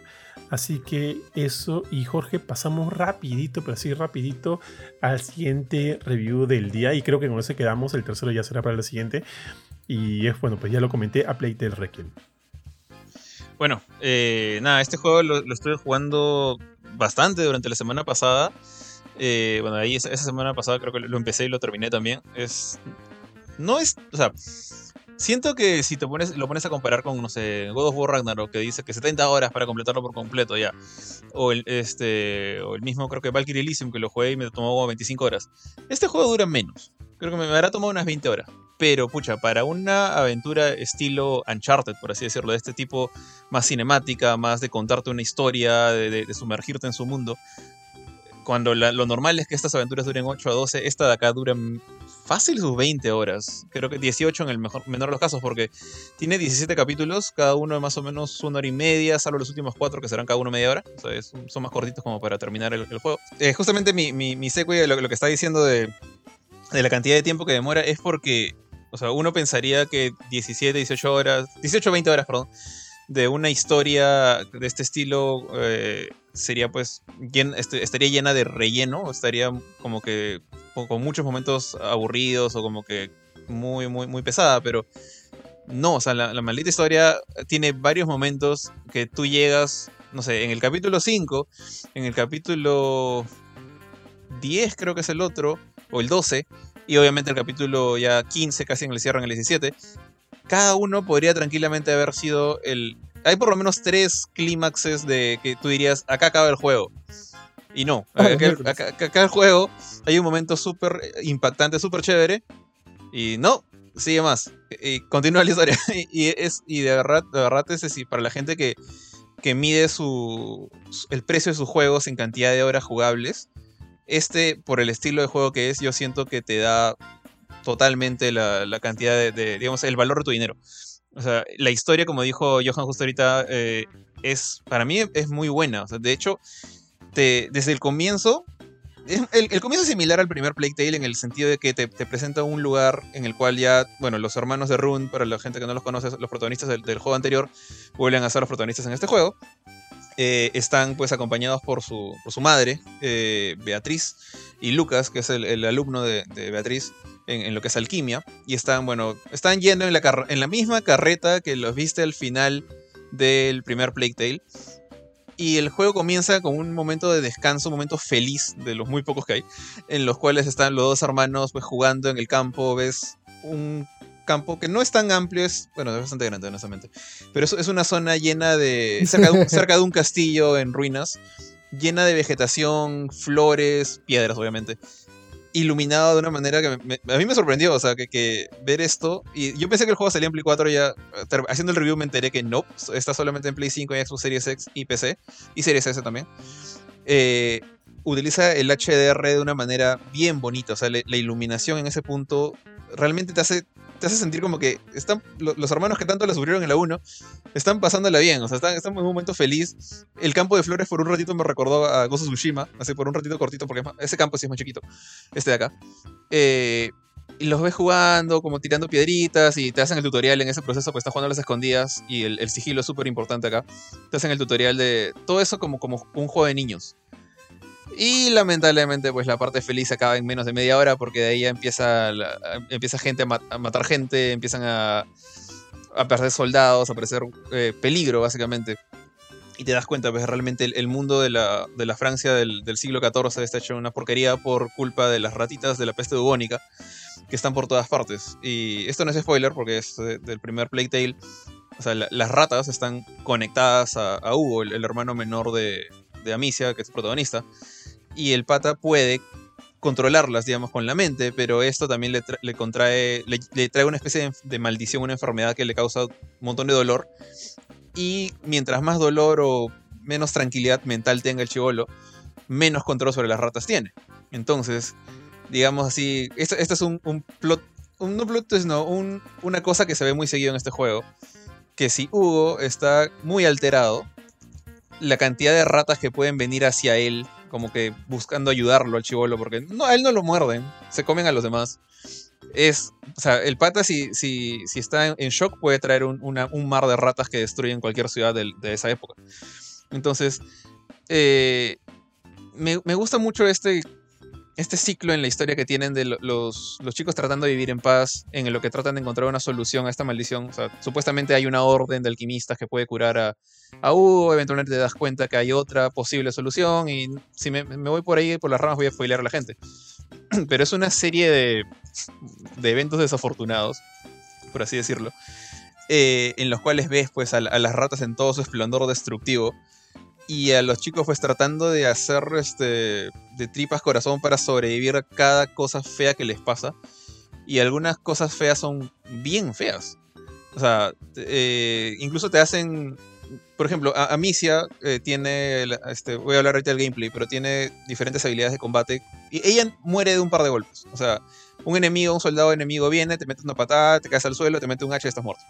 Así que eso y Jorge pasamos rapidito, pero así rapidito al siguiente review del día y creo que con ese quedamos, el tercero ya será para el siguiente y es bueno, pues ya lo comenté a Playtale Requiem. Bueno, eh, nada, este juego lo, lo estuve jugando bastante durante la semana pasada. Eh, bueno, ahí esa, semana pasada creo que lo empecé y lo terminé también. Es. No es. O sea. Siento que si te pones, lo pones a comparar con, no sé, God of War Ragnarok, que dice que 70 horas para completarlo por completo ya. O el, este, o el mismo, creo que Valkyrie Elysium, que lo jugué y me tomó como 25 horas. Este juego dura menos. Creo que me, habrá tomado unas 20 horas. Pero, pucha, para una aventura estilo Uncharted, por así decirlo, de este tipo más cinemática, más de contarte una historia, de sumergirte en su mundo, cuando lo normal es que estas aventuras duren 8 a 12, esta de acá dura fácil sus 20 horas. Creo que 18 en el mejor, menor de los casos, porque tiene 17 capítulos, cada uno de más o menos una hora y media, salvo los últimos 4 que serán cada uno media hora. O sea, son más cortitos como para terminar el, juego. Eh, justamente mi, mi, mi secuela, lo, lo, que está diciendo de, de la cantidad de tiempo que demora es porque, o sea, uno pensaría que 17, 18 horas, 18, 20 horas, perdón, de una historia de este estilo eh, sería pues este, estaría llena de relleno, estaría como que con, muchos momentos aburridos o como que muy, muy, muy pesada, pero no, o sea, la, maldita historia tiene varios momentos que tú llegas, no sé, en el capítulo 5, en el capítulo 10 creo que es el otro, o el 12, y obviamente el capítulo ya 15, casi en el cierre en el 17, cada uno podría tranquilamente haber sido el... Hay por lo menos tres clímaxes de que tú dirías, acá acaba el juego. Y no, ah, acá, el juego hay un momento súper impactante, súper chévere. Y no, sigue más. Y continúa la historia. y, es, y de verdad, de verdad es decir, para la gente que, que mide su, el precio de sus juegos en cantidad de horas jugables, este, por el estilo de juego que es, yo siento que te da totalmente la, cantidad de, digamos, el valor de tu dinero. O sea, la historia, como dijo Johan justo ahorita, eh, es, para mí es muy buena. O sea, de hecho, desde el comienzo, el, comienzo es similar al primer Plague Tale en el sentido de que te, presenta un lugar en el cual ya, bueno, los hermanos de Rune, para la gente que no los conoce, los protagonistas del, juego anterior, vuelven a ser los protagonistas en este juego. Eh, están pues acompañados por su, por su madre, eh, Beatriz, y Lucas, que es el, alumno de, Beatriz, en, lo que es alquimia. Y están, bueno, están yendo en la, en la misma carreta que los viste al final del primer Plague Tale. Y el juego comienza con un momento de descanso, un momento feliz de los muy pocos que hay, en los cuales están los dos hermanos pues, jugando en el campo. Ves un campo que no es tan amplio, es, bueno, es bastante grande, honestamente. Pero es, es una zona llena de cerca, de cerca de un castillo en ruinas, llena de vegetación, flores, piedras, obviamente iluminado de una manera que me- me- a mí me sorprendió, o sea, que, que ver esto, y yo pensé que el juego salía en Play 4 ya, ter- haciendo el review me enteré que no, está solamente en Play 5 y Xbox Series X y PC, y Series S también. Eh, utiliza el HDR de una manera bien bonita, o sea, le- la iluminación en ese punto realmente te hace, te hace sentir como que están lo- los hermanos que tanto la sufrieron en la 1 están pasándola bien, o sea, están, están en un momento feliz. El campo de flores por un ratito me recordó a Gozo Tsushima, así por un ratito cortito, porque es más- ese campo sí es muy chiquito, este de acá. Eh, y los ves jugando, como tirando piedritas, y te hacen el tutorial en ese proceso, pues estás jugando a las escondidas, y el, el sigilo es súper importante acá. Te hacen el tutorial de todo eso como, como un juego de niños. Y lamentablemente, pues la parte feliz acaba en menos de media hora, porque de ahí ya empieza, la- empieza gente a, ma- a matar gente, empiezan a, a perder soldados, a aparecer eh, peligro, básicamente. Y te das cuenta, pues realmente el, el mundo de la, de la Francia del, del siglo XIV está hecho una porquería por culpa de las ratitas de la peste bubónica que están por todas partes. Y esto no es spoiler porque es de- del primer Playtale. O sea, la- las ratas están conectadas a, a Hugo, el, el hermano menor de, de Amicia, que es protagonista. Y el pata puede controlarlas, digamos, con la mente, pero esto también le, tra- le contrae, le, trae una especie de, maldición, una enfermedad que le causa un montón de dolor. Y mientras más dolor o menos tranquilidad mental tenga el chivolo, menos control sobre las ratas tiene. Entonces, digamos así, esto, es un, plot, un, no plot no, un- una cosa que se ve muy seguido en este juego, que si Hugo está muy alterado, la cantidad de ratas que pueden venir hacia él, como que buscando ayudarlo al chivolo, porque no, a él no lo muerden, se comen a los demás. Es, o sea, el pata si, si, si está en, shock puede traer un, un mar de ratas que destruyen cualquier ciudad del- de, esa época. Entonces, eh, me, me gusta mucho este, este ciclo en la historia que tienen de lo- los, los chicos tratando de vivir en paz, en lo que tratan de encontrar una solución a esta maldición. O supuestamente hay una orden de alquimistas que puede curar a, a Hugo, eventualmente te das cuenta que hay otra posible solución y si me, me voy por ahí, por las ramas, voy a spoilear a la gente. Pero es una serie de, de eventos desafortunados, por así decirlo, eh, en los cuales ves pues a, a las ratas en todo su esplendor destructivo y a los chicos pues tratando de hacer este de tripas corazón para sobrevivir a cada cosa fea que les pasa. Y algunas cosas feas son bien feas. O sea eh, incluso te hacen por ejemplo a- Amicia eh, tiene este voy a hablar ahorita del gameplay pero tiene diferentes habilidades de combate y ella muere de un par de golpes. O sea un enemigo un soldado enemigo viene te mete una patada te caes al suelo te mete un hacha y estás muerto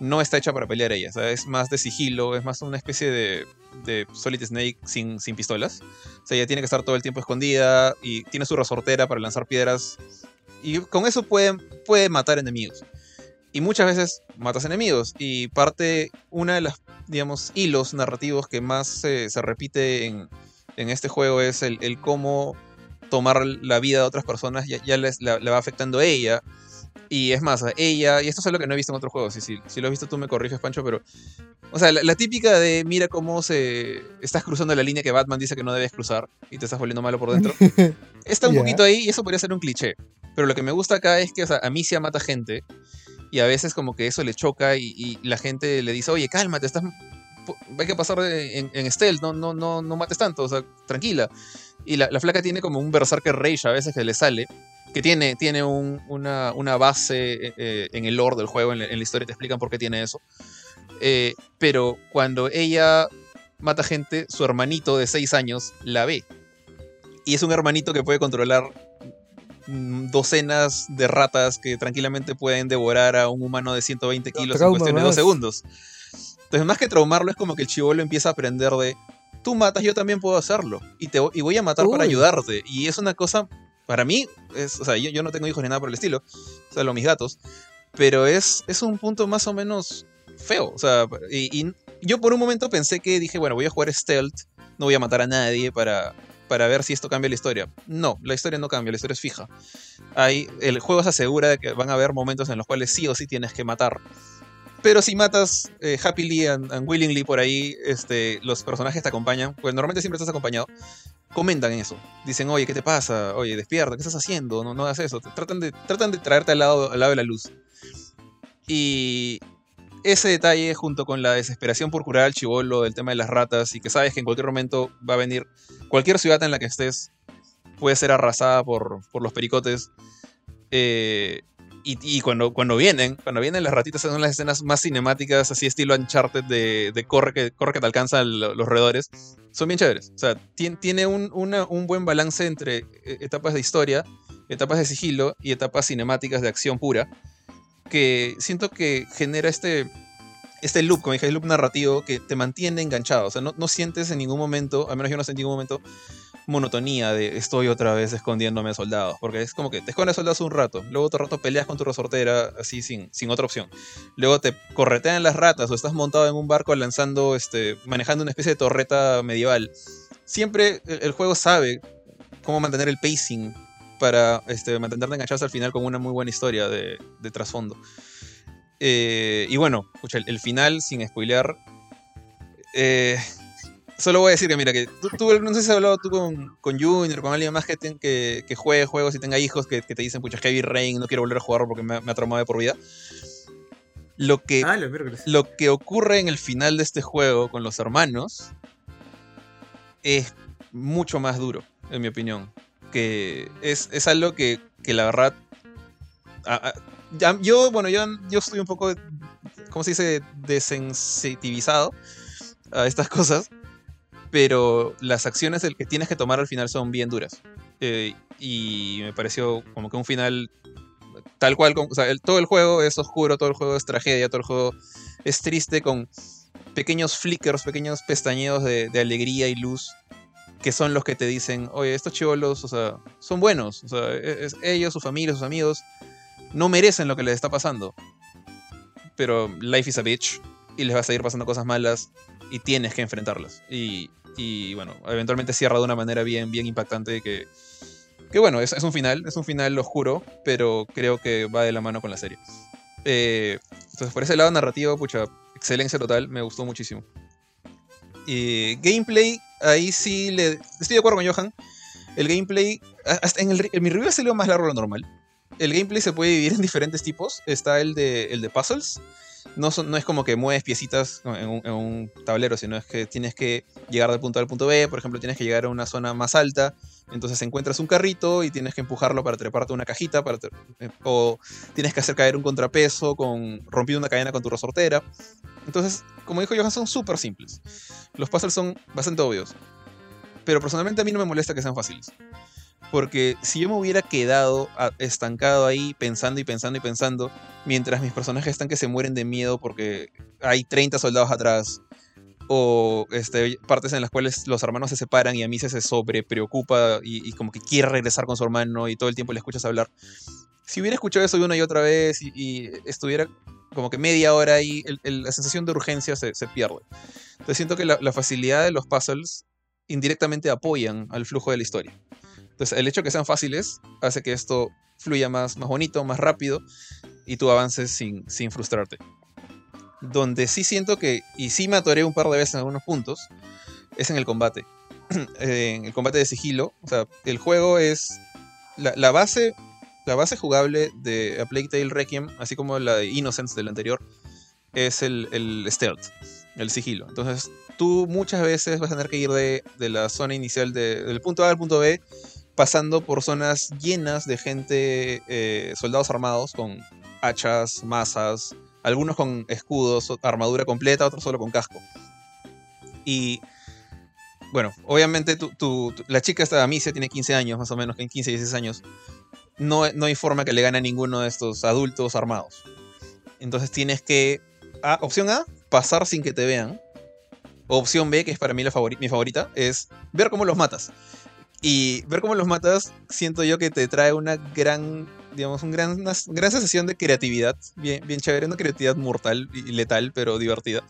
no está hecha para pelear ella, es más de sigilo, es más una especie de, de Solid Snake sin, sin pistolas. O sea, ella tiene que estar todo el tiempo escondida y tiene su resortera para lanzar piedras. Y con eso puede, matar enemigos. Y muchas veces matas enemigos. Y parte, una de las, digamos, hilos narrativos que más se, repite en, en este juego es el, el cómo tomar la vida de otras personas ya, ya les, la va afectando a ella. Y es más, ella, y esto es algo que no he visto en otros juegos, y si, si lo has visto tú me corriges, Pancho, pero. O sea, la, la típica de mira cómo se. Estás cruzando la línea que Batman dice que no debes cruzar y te estás volviendo malo por dentro. Está un Ya. poquito ahí y eso podría ser un cliché. Pero lo que me gusta acá es que, o sea, Amicia mata gente y a veces como que eso le choca y, y la gente le dice, oye, cálmate, estás. Hay que pasar en, en stealth, no, no, no, no mates tanto, o sea, tranquila. Y la, la flaca tiene como un berserker rage a veces que le sale, que tiene, tiene un- una, una base eh, eh, en el lore del juego, en la, en la historia te explican por qué tiene eso. Eh, pero cuando ella mata gente, su hermanito de 6 años la ve. Y es un hermanito que puede controlar mm, docenas de ratas que tranquilamente pueden devorar a un humano de 120 kilos en cuestión de dos segundos. Entonces, más que traumarlo, es como que el chivolo empieza a aprender de tú matas, yo también puedo hacerlo. Y, te, y voy a matar para ayudarte. Y es una cosa, para mí, es, o sea, yo, no tengo hijos ni nada por el estilo, salvo mis gatos. Pero es, es un punto más o menos feo. O sea, y yo por un momento pensé que dije, bueno, voy a jugar stealth, no voy a matar a nadie para, para ver si esto cambia la historia. No, la historia no cambia, la historia es fija. Hay, el juego se asegura de que van a haber momentos en los cuales sí o sí tienes que matar. Pero si matas eh, happily and, and willingly por ahí, este, los personajes te acompañan, pues normalmente siempre estás acompañado, comentan eso. Dicen, oye, ¿qué te pasa? Oye, despierta, ¿qué estás haciendo? No, no hagas eso. Tratan de, tratan de traerte al lado, al lado de la luz. Y ese detalle, junto con la desesperación por curar al chivolo, del tema de las ratas, y que sabes que en cualquier momento va a venir cualquier ciudad en la que estés, puede ser arrasada por, por los pericotes. Eh, y, cuando, cuando vienen, cuando vienen las ratitas son las escenas más cinemáticas, así estilo Uncharted de, de corre, que, corre que te alcanzan los roedores, son bien chéveres. O sea, tiene, tiene un, un buen balance entre eh, etapas de historia, etapas de sigilo y etapas cinemáticas de acción pura, que siento que genera este, este loop, como dije, el loop narrativo que te mantiene enganchado. O sea, no, no sientes en ningún momento, al menos yo no sentí en ningún momento, monotonía de estoy otra vez escondiéndome de soldados. Porque es como que te escondes soldados un rato, luego otro rato peleas con tu resortera así sin, sin otra opción. Luego te corretean las ratas o estás montado en un barco lanzando, este, manejando una especie de torreta medieval. Siempre el, juego sabe cómo mantener el pacing para este, mantenerte enganchado hasta el final con una muy buena historia de, de trasfondo. Eh, y bueno, el, el final, sin spoilear. eh, solo voy a decir que, mira, que tú, tú- no sé si has hablado tú con, con Junior, con alguien más que, ten- que, que juegue juegos y tenga hijos que, que te dicen, pucha, Heavy Rain, no quiero volver a jugarlo porque me, ha- me ha traumado de por vida. Lo que, Ah, miércoles. lo que ocurre en el final de este juego con los hermanos es mucho más duro, en mi opinión. Que es, es algo que, que la verdad. a- a- ya- yo, bueno, yo, yo estoy un poco, ¿cómo se dice?, desensitivizado a estas cosas. Pero las acciones que tienes que tomar al final son bien duras. Eh, y me pareció como que un final tal cual. o sea, todo el juego es oscuro, todo el juego es tragedia, todo el juego es triste con pequeños flickers, pequeños pestañeos de, alegría y luz que son los que te dicen, oye, estos chivolos, o sea, son buenos, o sea, e- ellos, su familia, sus amigos, no merecen lo que les está pasando. Pero life is a bitch y les va a seguir pasando cosas malas y tienes que enfrentarlas. Y, y, bueno, eventualmente cierra de una manera bien, bien impactante que, que bueno, es, es un final, es un final oscuro, pero creo que va de la mano con la serie. Eh, entonces, por ese lado narrativo, pucha, excelencia total, me gustó muchísimo. Gameplay, ahí sí le. Estoy de acuerdo con Johan. El gameplay. Hasta en, el, en mi review ha salido más largo de lo normal. El gameplay se puede dividir en diferentes tipos. Está el de, el de puzzles. No, es como que mueves piecitas en un, tablero, sino es que tienes que llegar del punto A al punto B. Por ejemplo, tienes que llegar a una zona más alta. Entonces encuentras un carrito y tienes que empujarlo para treparte una cajita. Para eh, o tienes que hacer caer un contrapeso con rompiendo una cadena con tu resortera. Entonces, como dijo Johan, son súper simples. Los puzzles son bastante obvios. Pero personalmente a mí no me molesta que sean fáciles. Porque si yo me hubiera quedado estancado ahí pensando y pensando y pensando, mientras mis personajes están que se mueren de miedo porque hay 30 soldados atrás, o este, partes en las cuales los hermanos se separan y a mí se, se sobre preocupa y, y como que quiere regresar con su hermano y todo el tiempo le escuchas hablar. Si hubiera escuchado eso una y otra vez y, y estuviera como que media hora ahí, el- el- la sensación de urgencia se, se pierde. Entonces siento que la, la facilidad de los puzzles indirectamente apoyan al flujo de la historia. Entonces el hecho de que sean fáciles hace que esto fluya más, más bonito, más rápido y tú avances sin, sin frustrarte. Donde sí siento que, y sí me atoré un par de veces en algunos puntos, es en el combate. Eh, en el combate de sigilo. O sea, el juego es. La, la base. La base jugable de A Plague Tale Requiem, así como la de Innocence del anterior, es el, el stealth, el sigilo. Entonces, tú muchas veces vas a tener que ir de, de la zona inicial, de- del punto A al punto B, pasando por zonas llenas de gente, eh, soldados armados con hachas, masas, algunos con escudos, armadura completa, otros solo con casco. Y bueno, obviamente la chica esta Amicia tiene 15 años, más o menos, que en 15, 16 años. No, no hay forma que le gane a ninguno de estos adultos armados. Entonces tienes que, opción A, pasar sin que te vean. Opción B, que es para mí la favori- mi favorita, es ver cómo los matas. Y ver cómo los matas, siento yo que te trae una gran, digamos, un gran, una gran sensación de creatividad, bien, bien chévere, una creatividad mortal y letal, pero divertida,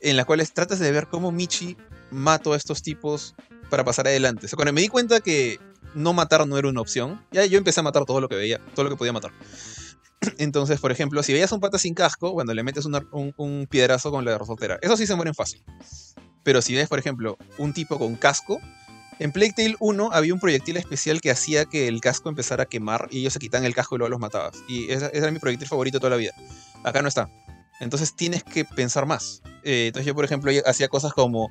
en la cual tratas de ver cómo Michi mató a estos tipos para pasar adelante. Cuando me di cuenta que no matar no era una opción, ya yo empecé a matar todo lo que veía, todo lo que podía matar. Entonces, por ejemplo, si veías un pata sin casco, bueno, le metes una- un, un piedrazo con la resortera. Eso sí se mueren fácil. Pero si ves, por ejemplo, un tipo con casco, en Plague Tale 1 había un proyectil especial que hacía que el casco empezara a quemar y ellos se quitaban el casco y luego los matabas. Y ese, era mi proyectil favorito toda la vida. Acá no está. Entonces tienes que pensar más. Eh, entonces yo, por ejemplo, hacía cosas como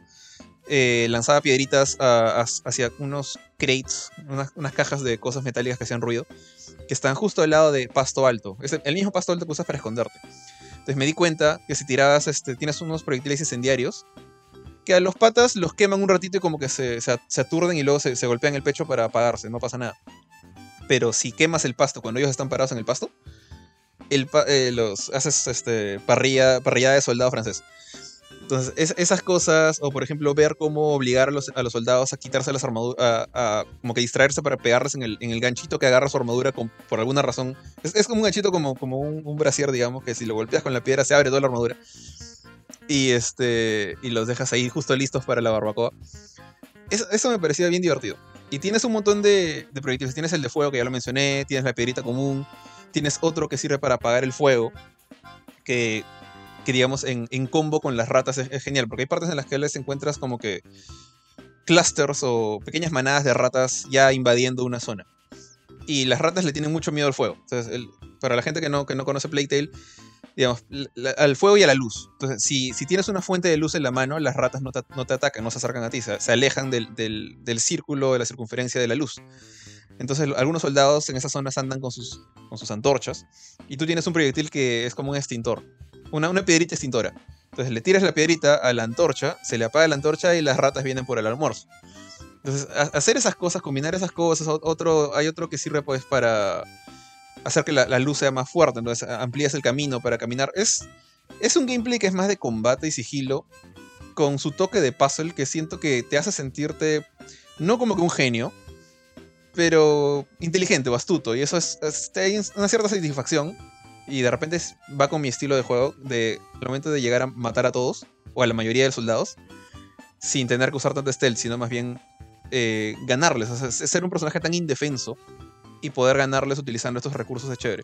eh, lanzaba piedritas hacia unos crates, unas, cajas de cosas metálicas que hacían ruido, que estaban justo al lado de pasto alto. Es el, el mismo pasto alto que usas para esconderte. Entonces me di cuenta que si tirabas, este, tienes unos proyectiles incendiarios, que a los patas los queman un ratito y como que se, se, aturden y luego se, golpean el pecho para apagarse, no pasa nada. Pero si quemas el pasto cuando ellos están parados en el pasto, el eh, los haces este, parrilla, de soldado francés. Entonces, es- esas cosas, o por ejemplo, ver cómo obligar a los, a los soldados a quitarse las armaduras, a, a como que distraerse para pegarles en el, en el ganchito que agarra su armadura por alguna razón. Es, es como un ganchito, como, como un, un brasier, digamos, que si lo golpeas con la piedra se abre toda la armadura. Y, este, y los dejas ahí justo listos para la barbacoa. Eso, eso me parecía bien divertido. Y tienes un montón de, de proyectiles. Tienes el de fuego, que ya lo mencioné, tienes la piedrita común, tienes otro que sirve para apagar el fuego, que, que digamos en, en combo con las ratas es, genial, porque hay partes en las que les encuentras como que clusters o pequeñas manadas de ratas ya invadiendo una zona. Y las ratas le tienen mucho miedo al fuego. Entonces, para la gente que no, que no conoce Playtale, digamos, la- al fuego y a la luz. Entonces, si, si tienes una fuente de luz en la mano, las ratas no te, no te atacan, no se acercan a ti, se, se alejan del, del- del círculo, de la circunferencia de la luz. Entonces, algunos soldados en esas zonas andan con sus, con sus antorchas y tú tienes un proyectil que es como un extintor, una, una piedrita extintora. Entonces, le tiras la piedrita a la antorcha, se le apaga la antorcha y las ratas vienen por el almuerzo. Entonces, hacer esas cosas, combinar esas cosas, otro, hay otro que sirve pues para hacer que la, luz sea más fuerte, entonces amplías el camino para caminar. Es, es un gameplay que es más de combate y sigilo, con su toque de puzzle que siento que te hace sentirte no como que un genio, pero inteligente o astuto, y eso es, es- hay una cierta satisfacción, y de repente va con mi estilo de juego, de al momento de llegar a matar a todos, o a la mayoría de los soldados, sin tener que usar tanto stealth, sino más bien eh, ganarles, o sea, ser un personaje tan indefenso y poder ganarles utilizando estos recursos es chévere.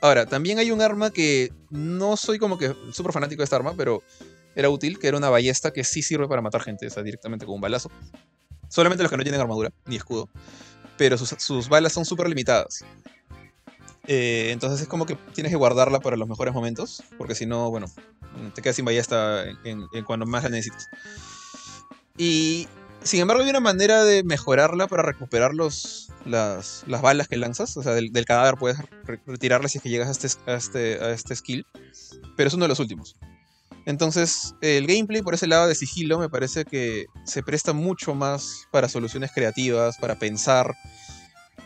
Ahora, también hay un arma que no soy como que súper fanático de esta arma, pero era útil, que era una ballesta que sí sirve para matar gente, o sea, directamente con un balazo. Solamente los que no tienen armadura ni escudo, pero sus, balas son súper limitadas. Eh, entonces es como que tienes que guardarla para los mejores momentos, porque si no, bueno, te quedas sin ballesta en cuando más la necesitas. Y sin embargo, hay una manera de mejorarla para recuperar los, las, las balas que lanzas. O sea, del, del cadáver puedes re- retirarlas si es que llegas a este, a, este, a este skill. Pero es uno de los últimos. Entonces, el gameplay por ese lado de sigilo me parece que se presta mucho más para soluciones creativas, para pensar.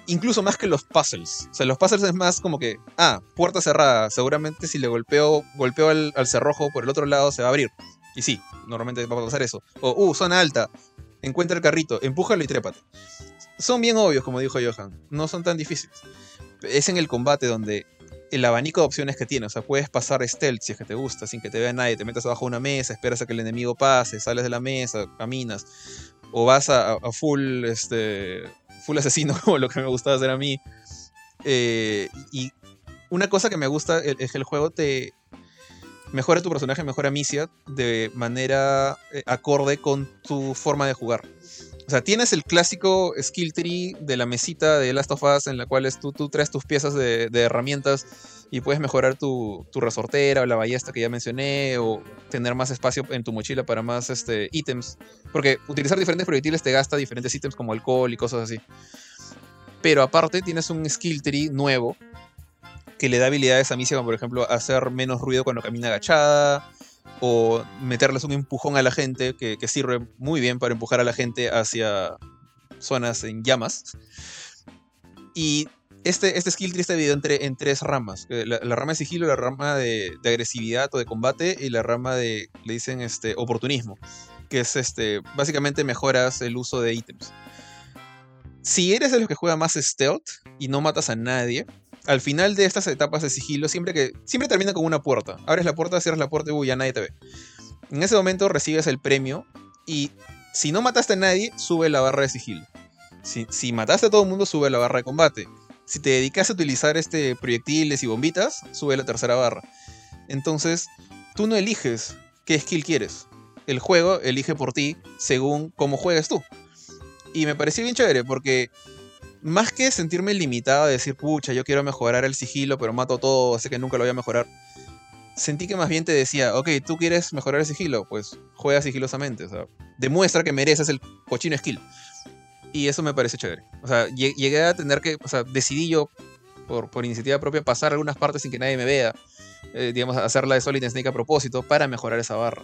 Incluso más que los puzzles. O sea, los puzzles es más como que, ah, puerta cerrada. Seguramente si le golpeo, golpeo al, al cerrojo por el otro lado se va a abrir. Y sí, normalmente va a pasar eso. O, uh, zona alta. Encuentra el carrito, empújalo y trépate. Son bien obvios, como dijo Johan. No son tan difíciles. Es en el combate donde el abanico de opciones que tienes. O sea, puedes pasar stealth si es que te gusta, sin que te vea nadie. Te metes abajo de una mesa, esperas a que el enemigo pase, sales de la mesa, caminas. O vas a, full, este, full asesino, como lo que me gustaba hacer a mí. Eh, y una cosa que me gusta es que el juego te mejora tu personaje, mejora Misia de manera eh, acorde con tu forma de jugar. O sea, tienes el clásico skill tree de la mesita de Last of Us en la cual es tú, tú traes tus piezas de, herramientas y puedes mejorar tu, tu resortera o la ballesta que ya mencioné o tener más espacio en tu mochila para más este, ítems. Porque utilizar diferentes proyectiles te gasta diferentes ítems como alcohol y cosas así. Pero aparte tienes un skill tree nuevo que le da habilidades a Misia, como por ejemplo hacer menos ruido cuando camina agachada, o meterles un empujón a la gente, que, sirve muy bien para empujar a la gente hacia zonas en llamas. Y este, este skill tree está dividido entre, en tres ramas. La, rama de sigilo, la rama de, de agresividad o de combate y la rama de, le dicen, este, oportunismo, que es este, básicamente mejoras el uso de ítems. Si eres de los que juega más stealth y no matas a nadie, al final de estas etapas de sigilo, siempre que siempre termina con una puerta. Abres la puerta, cierras la puerta y uy, ya nadie te ve. En ese momento recibes el premio y si no mataste a nadie, sube la barra de sigilo. Si, si mataste a todo el mundo, sube la barra de combate. Si te dedicas a utilizar este proyectiles y bombitas, sube la tercera barra. Entonces, tú no eliges qué skill quieres. El juego elige por ti según cómo juegues tú. Y me pareció bien chévere porque más que sentirme limitado de decir, pucha, yo quiero mejorar el sigilo, pero mato todo, así que nunca lo voy a mejorar. Sentí que más bien te decía, ok, tú quieres mejorar el sigilo, pues juega sigilosamente. O sea, demuestra que mereces el cochino skill. Y eso me parece chévere. O sea, llegué a tener que, o sea, decidí yo, por, por iniciativa propia, pasar algunas partes sin que nadie me vea. Eh, digamos, hacerla de Solid Snake a propósito para mejorar esa barra.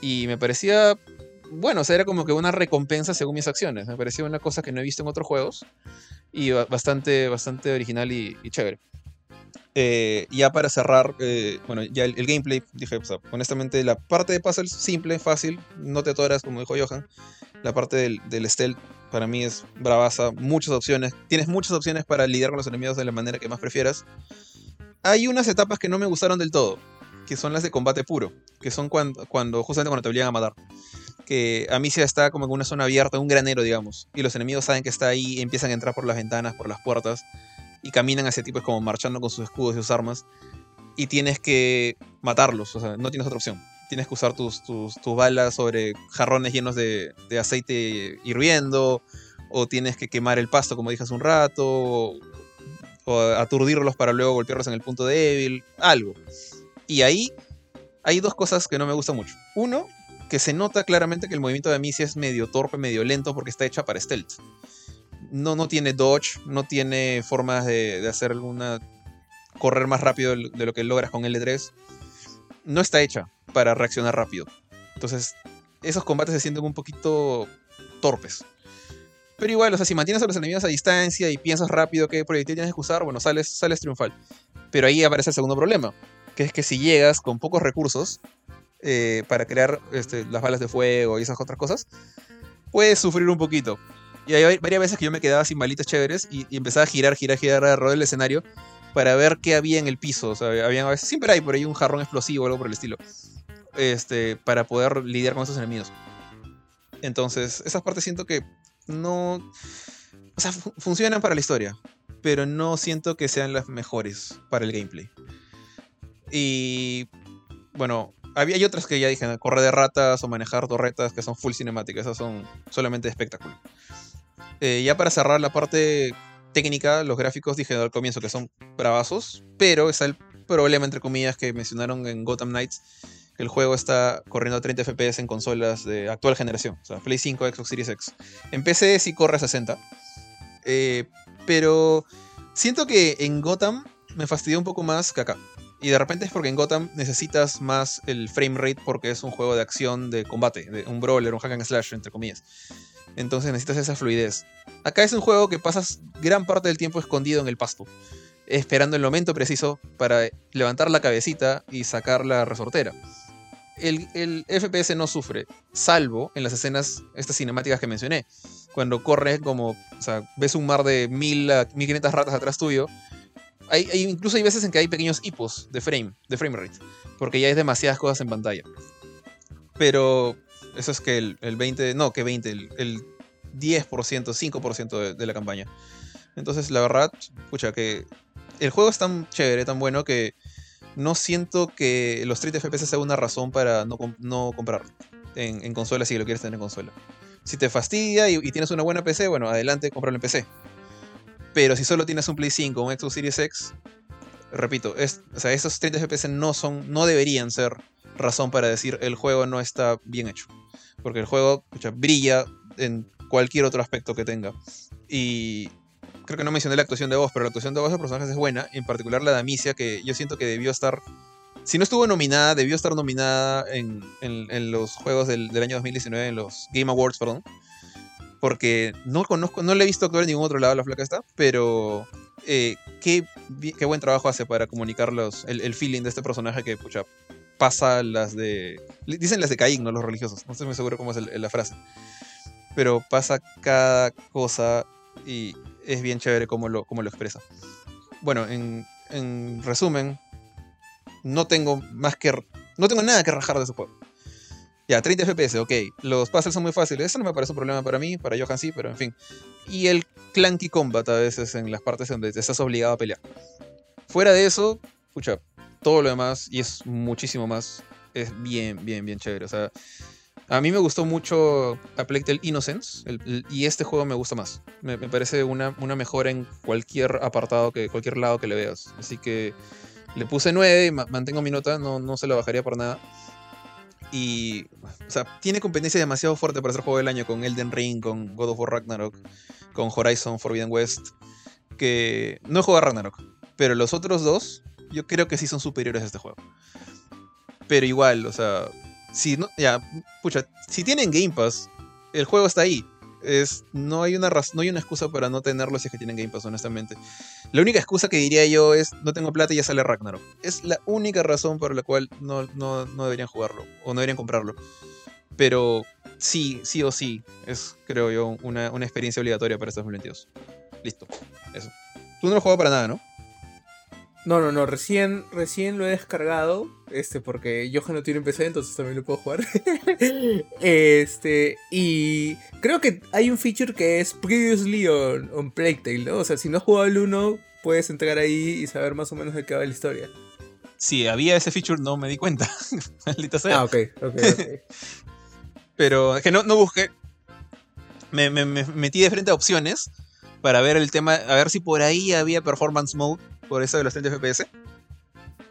Y me parecía, bueno, o sea, era como que una recompensa según mis acciones. Me parecía una cosa que no he visto en otros juegos. Y bastante, bastante original y, chévere. Eh, ya para cerrar, eh, bueno, ya el, gameplay, dije, honestamente, la parte de puzzles simple, fácil, no te atoras, como dijo Johan. La parte del, del stealth para mí es bravaza, muchas opciones. Tienes muchas opciones para lidiar con los enemigos de la manera que más prefieras. Hay unas etapas que no me gustaron del todo, que son las de combate puro, que son cuando, cuando justamente cuando te obligan a matar. Que a mí se está como en una zona abierta, un granero, digamos, y los enemigos saben que está ahí, empiezan a entrar por las ventanas, por las puertas, y caminan hacia ti, como marchando con sus escudos y sus armas, y tienes que matarlos, o sea, no tienes otra opción. Tienes que usar tus, tus, balas sobre jarrones llenos de, de aceite hirviendo, o tienes que quemar el pasto, como dije hace un rato, o aturdirlos para luego golpearlos en el punto débil, algo. Y ahí hay dos cosas que no me gustan mucho. Uno, que se nota claramente que el movimiento de Amicia es medio torpe, medio lento porque está hecha para stealth. No, no tiene dodge, no tiene formas de, hacer alguna... correr más rápido de lo que logras con L3. No está hecha para reaccionar rápido. Entonces, esos combates se sienten un poquito torpes. Pero igual, o sea, si mantienes a los enemigos a distancia y piensas rápido qué proyectil tienes que usar, bueno, sales, sales triunfal. Pero ahí aparece el segundo problema, que es que si llegas con pocos recursos eh, para crear este, las balas de fuego y esas otras cosas, puedes sufrir un poquito. Y hay varias veces que yo me quedaba sin balitas chéveres y, empezaba a girar, girar, girar alrededor del escenario para ver qué había en el piso. O sea, había, siempre hay por ahí un jarrón explosivo o algo por el estilo. Este, para poder lidiar con esos enemigos. Entonces, esas partes siento que no... O sea, funcionan para la historia, pero no siento que sean las mejores para el gameplay. Y bueno, había, hay otras que ya dije, correr de ratas o manejar torretas que son full cinemáticas, esas son solamente de espectáculo. Eh, ya para cerrar la parte técnica, los gráficos dije al comienzo que son bravazos, pero es el problema entre comillas que mencionaron en Gotham Knights el juego está corriendo a 30 FPS en consolas de actual generación, o sea, Play 5, Xbox Series X. En PC sí corre a 60. Eh, pero siento que en Gotham me fastidió un poco más que acá. Y de repente es porque en Gotham necesitas más el frame rate porque es un juego de acción, de combate, de un brawler, un hack and slash, entre comillas. Entonces necesitas esa fluidez. Acá es un juego que pasas gran parte del tiempo escondido en el pasto, esperando el momento preciso para levantar la cabecita y sacar la resortera el, FPS no sufre, salvo en las escenas, estas cinemáticas que mencioné. Cuando corres como, o sea, ves un mar de mil a 1500 ratas atrás tuyo. Incluso hay veces en que hay pequeños hipos de frame, de frame rate, porque ya hay demasiadas cosas en pantalla. Pero eso es que el, 20, no, que 20, el, 10%, 5% de, de la campaña. Entonces, la verdad, escucha, que el juego es tan chévere, tan bueno que no siento que los 30 FPS sea una razón para no, comprarlo en, consola si lo quieres tener en consola. Si te fastidia y, tienes una buena PC, bueno, adelante, cómpralo en PC. Pero si solo tienes un Play 5 o un Xbox Series X, repito, es, o sea, esos 30 FPS no, son, no deberían ser razón para decir el juego no está bien hecho. Porque el juego brilla en cualquier otro aspecto que tenga. Y creo que no mencioné la actuación de voz, pero la actuación de voz de personajes es buena, en particular la de Amicia, que yo siento que debió estar, si no estuvo nominada, debió estar nominada en, los juegos del, año 2019, en los Game Awards, perdón, porque no conozco, no le he visto actuar en ningún otro lado la flaca esta, pero eh, qué, qué, buen trabajo hace para comunicar el, feeling de este personaje que, pucha, pasa las de... Dicen las de Caín, no los religiosos, no estoy muy seguro cómo es la frase. Pero pasa cada cosa y, es bien chévere cómo lo, lo expresa. Bueno, en, resumen, no tengo más que. No tengo nada que rajar de su juego. Ya, 30 FPS, ok. Los puzzles son muy fáciles. Eso no me parece un problema para mí, para Johan sí, pero en fin. Y el clunky combat a veces en las partes donde te estás obligado a pelear. Fuera de eso, escucha, todo lo demás, y es muchísimo más, es bien, bien, bien chévere. O sea, a mí me gustó mucho A Plague Tale Innocence y este juego me gusta más. Me, parece una, una, mejora en cualquier apartado, que cualquier lado que le veas. Así que le puse 9 y mantengo mi nota, no, no se la bajaría por nada. Y, o sea, tiene competencia demasiado fuerte para ser juego del año con Elden Ring, con God of War Ragnarok, con Horizon Forbidden West. Que no he jugado a Ragnarok, pero los otros dos, yo creo que sí son superiores a este juego. Pero igual, o sea, si no, ya, si tienen Game Pass, el juego está ahí. Es, no, hay una no hay una excusa para no tenerlo si es que tienen Game Pass, honestamente. La única excusa que diría yo es no tengo plata y ya sale Ragnarok. Es la única razón por la cual no, no, no deberían jugarlo o no deberían comprarlo. Pero sí, sí o sí, es creo yo una, una experiencia obligatoria para este 2022. Listo, eso. Tú no lo juegas para nada, ¿no? No, no, no, recién, recién lo he descargado, este, porque Johan no tiene PC, entonces también lo puedo jugar. este, y creo que hay un feature que es Previously on, on Playtale, ¿no? O sea, si no has jugado el 1, puedes entrar ahí y saber más o menos de qué va la historia. Sí, había ese feature, no me di cuenta. Maldita sea. Ah, ok, ok, ok. Pero es que no, no busqué. Me, me- me metí de frente a opciones para ver el tema, a ver si por ahí había performance mode, por eso de los 30 FPS.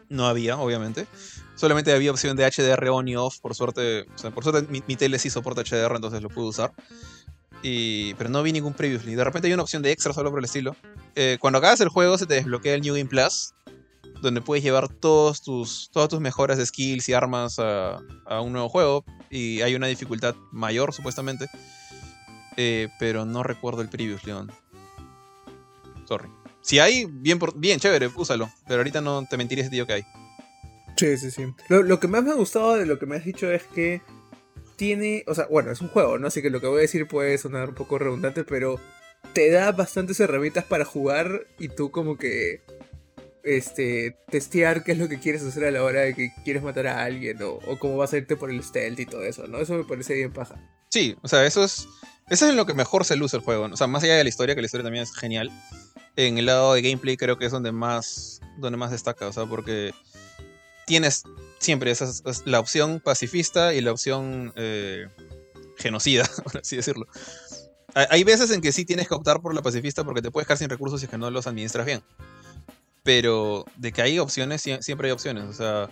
No había, obviamente. Solamente había opción de HDR on y off, por suerte. O sea, por suerte mi, mi tele sí soporta HDR, entonces lo pude usar. Y, pero no vi ningún previously. De repente hay una opción de extra solo por el estilo. Eh, cuando acabas el juego se te desbloquea el New Game Plus, donde puedes llevar todos tus, todas tus mejoras de skills y armas a, un nuevo juego. Y hay una dificultad mayor, supuestamente. Eh, pero no recuerdo el previously on. Sorry. Si hay, bien, por, bien, chévere, úsalo. Pero ahorita no te mentiría si te digo que hay. Sí, sí, sí. Lo, lo que más me ha gustado de lo que me has dicho es que tiene, o sea, bueno, es un juego, ¿no? Así que lo que voy a decir puede sonar un poco redundante, pero te da bastantes herramientas para jugar y tú como que, este, testear qué es lo que quieres hacer a la hora de que quieres matar a alguien o, o cómo vas a irte por el stealth y todo eso, ¿no? Eso me parece bien paja. Sí, o sea, eso es. Eso es en lo que mejor se luce el juego. ¿no? O sea, más allá de la historia, que la historia también es genial. En el lado de gameplay creo que es donde más. donde más destaca. O sea, porque tienes siempre esa, es la opción pacifista y la opción eh, genocida, por así decirlo. Hay- veces en que sí tienes que optar por la pacifista porque te puedes quedar sin recursos si es que no los administras bien. Pero de que hay opciones, sie- siempre hay opciones. O sea,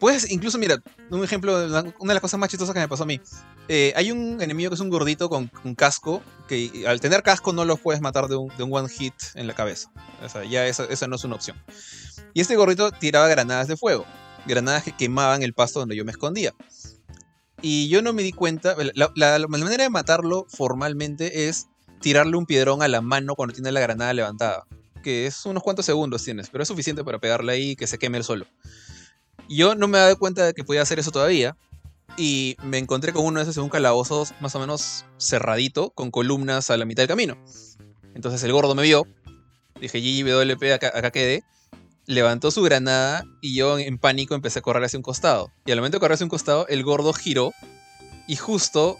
puedes, incluso, mira, un ejemplo, una de las cosas más chistosas que me pasó a mí. Eh, hay un enemigo que es un gordito con, con casco, que al tener casco no lo puedes matar de un, de un one hit en la cabeza. O sea, ya esa, esa no es una opción. Y este gordito tiraba granadas de fuego, granadas que quemaban el pasto donde yo me escondía. Y yo no me di cuenta, la, la- la manera de matarlo formalmente es tirarle un piedrón a la mano cuando tiene la granada levantada. Que es unos cuantos segundos tienes, pero es suficiente para pegarle ahí y que se queme el solo. Yo no me daba cuenta de que podía hacer eso todavía. Y me encontré con uno de esos en un calabozo más o menos cerradito, con columnas a la mitad del camino. Entonces el gordo me vio. Dije, GGWP, acá, acá quedé. Levantó su granada y yo en pánico empecé a correr hacia un costado. Y al momento de correr hacia un costado, el gordo giró y justo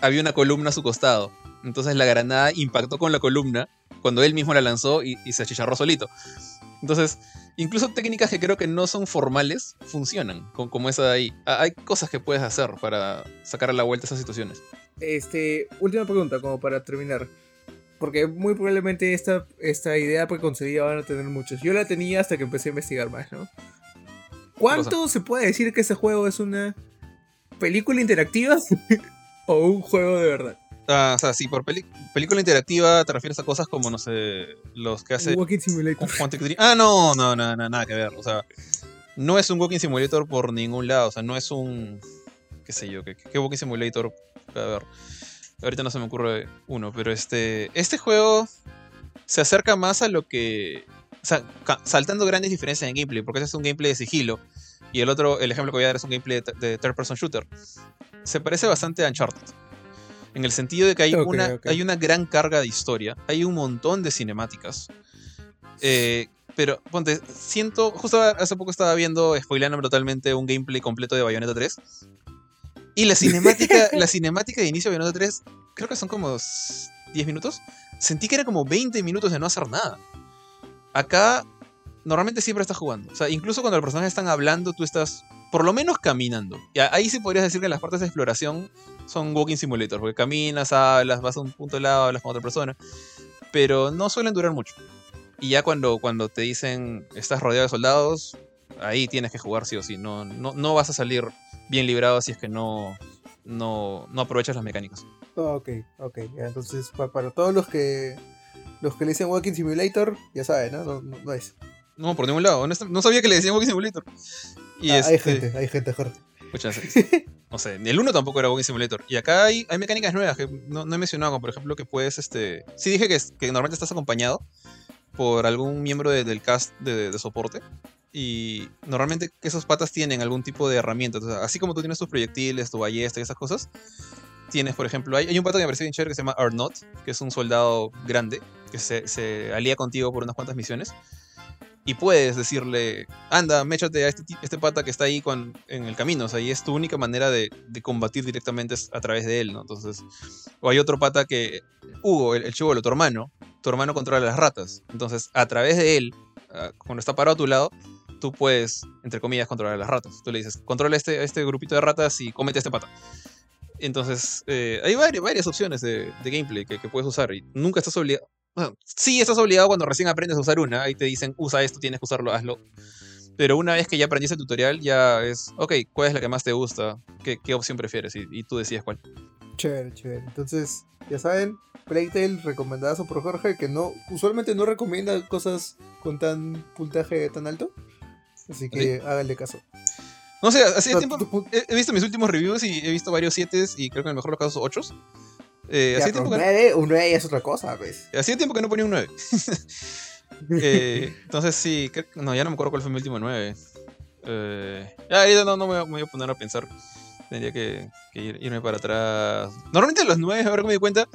había una columna a su costado. Entonces la granada impactó con la columna cuando él mismo la lanzó y, y se achicharró solito. Entonces, incluso técnicas que creo que no son formales funcionan, con- como esa de ahí. Ah, Hay cosas que puedes hacer para sacar a la vuelta esas situaciones. Este, última pregunta, como para terminar. Porque muy probablemente esta, esta idea preconcebida van a tener muchos. Yo la tenía hasta que empecé a investigar más, ¿no? ¿Cuánto se puede decir que ese juego es una película interactiva o un juego de verdad? Ah, o sea, si por película interactiva te refieres a cosas como, no sé, los que hace Walking Simulator. Ah, no, no, no, no, nada que ver. O sea, no es un Walking Simulator por ningún lado. O sea, no es un. qué sé yo, qué, qué Walking Simulator. A ver. Ahorita no se me ocurre uno, pero este. Este juego se acerca más a lo que. O sea, saltando grandes diferencias en gameplay, porque ese es un gameplay de sigilo. Y el otro, el ejemplo que voy a dar es un gameplay de, de third person shooter. Se parece bastante a Uncharted. En el sentido de que hay, una, hay una gran carga de historia, hay un montón de cinemáticas. Eh, pero, ponte, siento. Justo hace poco estaba viendo, spoileándome totalmente, un gameplay completo de Bayonetta 3. Y la cinemática, la cinemática de inicio de Bayonetta 3, creo que son como s- 10 minutos. Sentí que era como 20 minutos de no hacer nada. Acá, normalmente siempre estás jugando. O sea, incluso cuando los personajes están hablando, tú estás por lo menos caminando. Y ahí sí podrías decir que las partes de exploración son walking simulator, porque caminas, hablas, vas a un punto de lado, hablas con otra persona. Pero no suelen durar mucho. Y ya cuando, cuando te dicen estás rodeado de soldados, ahí tienes que jugar sí o sí. No, no, no vas a salir bien librado si es que no, no, no aprovechas las mecánicas. Ok, ok, ya, entonces pa- para todos los que los que le dicen Walking Simulator, ya saben, ¿no? No, no, no es. No, por ningún lado. No sabía que le decían Walking Simulator. Y Ah, Hay este, gente, hay gente, Jorge. pucha, se- no sé, el 1 tampoco era Walking Simulator. Y acá hay, hay mecánicas nuevas que no, no he mencionado, como por ejemplo que puedes, este... Sí dije que, que normalmente estás acompañado por algún miembro de- del cast de, de soporte. Y normalmente esos patas tienen algún tipo de herramienta. Sea, así como tú tienes tus proyectiles, tu ballesta y esas cosas, tienes, por ejemplo, hay, hay un pata que me pareció bien chévere que se llama Arnott, que es un soldado grande, que se, se alía contigo por unas cuantas misiones. Y puedes decirle, anda, méchate a este, este pata que está ahí con, en el camino. O sea, y es tu única manera de, de combatir directamente a través de él, ¿no? Entonces, o hay otro pata que, Hugo, el, el chivolo, tu hermano, tu hermano controla las ratas. Entonces, a través de él, ah, cuando está parado a tu lado, tú puedes, entre comillas, controlar las ratas. Tú le dices, controla este, este grupito de ratas y cómete a este pata. Entonces, eh, hay varias, varias opciones de, de gameplay que, que puedes usar y nunca estás obligado. Bueno, sí, estás obligado cuando recién aprendes a usar una. Ahí te dicen, usa esto, tienes que usarlo, hazlo. Pero una vez que ya aprendiste el tutorial, ya es, ok, ¿cuál es la que más te gusta? ¿Qué, qué opción prefieres? Y, y tú decides cuál. Chévere, chévere. Entonces, ya saben, Playtale recomendadazo por Jorge, que no usualmente no recomienda cosas con tan puntaje tan alto. Así que háganle caso. No sé, hace No, tiempo he, he visto mis últimos reviews y he visto varios 7 y creo que en el mejor de los casos 8. Eh, ya, pero tiempo un que, 9, un 9 ya es otra cosa, pues. hacía tiempo que no ponía un 9. Eh, entonces sí, creo- no, ya no me acuerdo cuál fue mi último 9. Eh, ya, ahorita no, no me, voy a- poner a pensar. Tendría que, que ir- irme para atrás. Normalmente los 9, ahora que me di cuenta,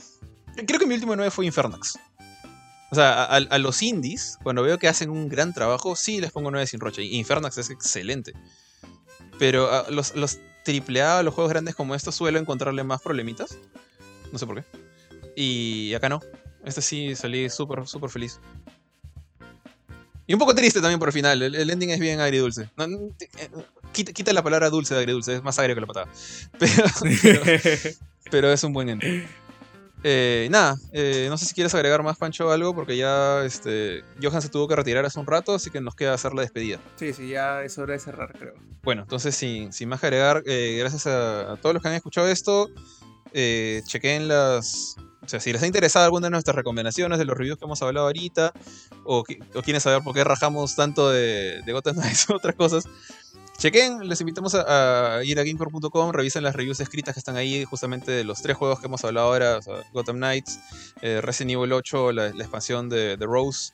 creo que mi último 9 fue Infernax. O sea, a, los indies, cuando veo que hacen un gran trabajo, sí les pongo 9 sin rocha. Y Infernax es excelente. Pero a los, los AAA, los juegos grandes como estos, suelo encontrarle más problemitas. No sé por qué. Y acá no. Este sí salí súper, súper feliz. Y un poco triste también por el final. El, el ending es bien agridulce. No, eh, quita, quita la palabra dulce de agridulce. Es más agrio que la patada. Pero, pero, pero es un buen ending. Eh, nada, eh, no sé si quieres agregar más, Pancho, algo, porque ya este, Johan se tuvo que retirar hace un rato, así que nos queda hacer la despedida. sí, sí, ya es hora de cerrar, creo. Bueno, entonces sin, sin más que agregar, eh, gracias a, a todos los que han escuchado esto. Eh, chequen las. O sea, si les ha interesado alguna de nuestras recomendaciones de los reviews que hemos hablado ahorita, o, qui- o quieren saber por qué rajamos tanto de, de Gotham Knights o otras cosas, chequen, les invitamos a, ir a gamecore.com, revisen las reviews escritas que están ahí, justamente de los tres juegos que hemos hablado ahora: o sea, Gotham Knights, eh, Resident Evil 8, la, la expansión de, de Rose,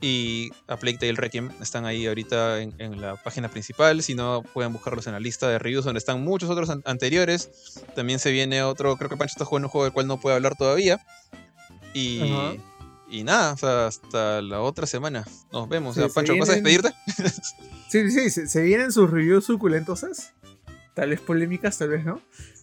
y A Plague Tale Requiem están ahí ahorita en, en la página principal. Si no, pueden buscarlos en la lista de reviews donde están muchos otros an- anteriores. También se viene otro, creo que Pancho está jugando un juego del cual no puede hablar todavía. Y, y nada, o sea, hasta la otra semana. Nos vemos. Sí, O sea, se Pancho, ¿vas a vienen- despedirte? Sí, sí, se, se vienen sus reviews suculentosas. Tal vez polémicas, tal vez no.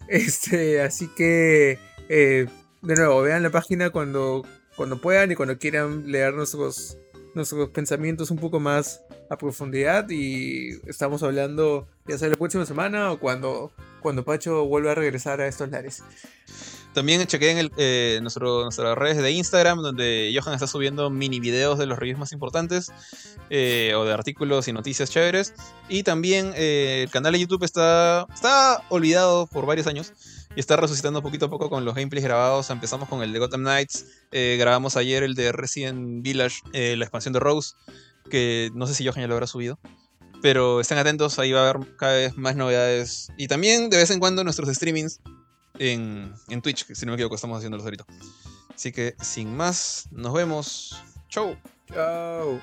Este, así que, eh, de nuevo, vean la página cuando, cuando puedan y cuando quieran leer nuestros, nuestros pensamientos un poco más a profundidad. Y estamos hablando, ya sea la próxima semana o cuando, cuando Pacho vuelva a regresar a estos lares. También chequeen el, eh, nuestro, nuestras redes de Instagram, donde Johan está subiendo mini videos de los reviews más importantes, eh, o de artículos y noticias chéveres. Y también eh, el canal de YouTube está, está olvidado por varios años y está resucitando poquito a poco con los gameplays grabados. Empezamos con el de Gotham Knights, eh, grabamos ayer el de Resident Village, eh, la expansión de Rose, que no sé si Johan ya lo habrá subido. Pero estén atentos, ahí va a haber cada vez más novedades. Y también de vez en cuando nuestros streamings en, en Twitch, que si no me equivoco estamos haciéndolos ahorita. Así que sin más, nos vemos. Chau. Chao.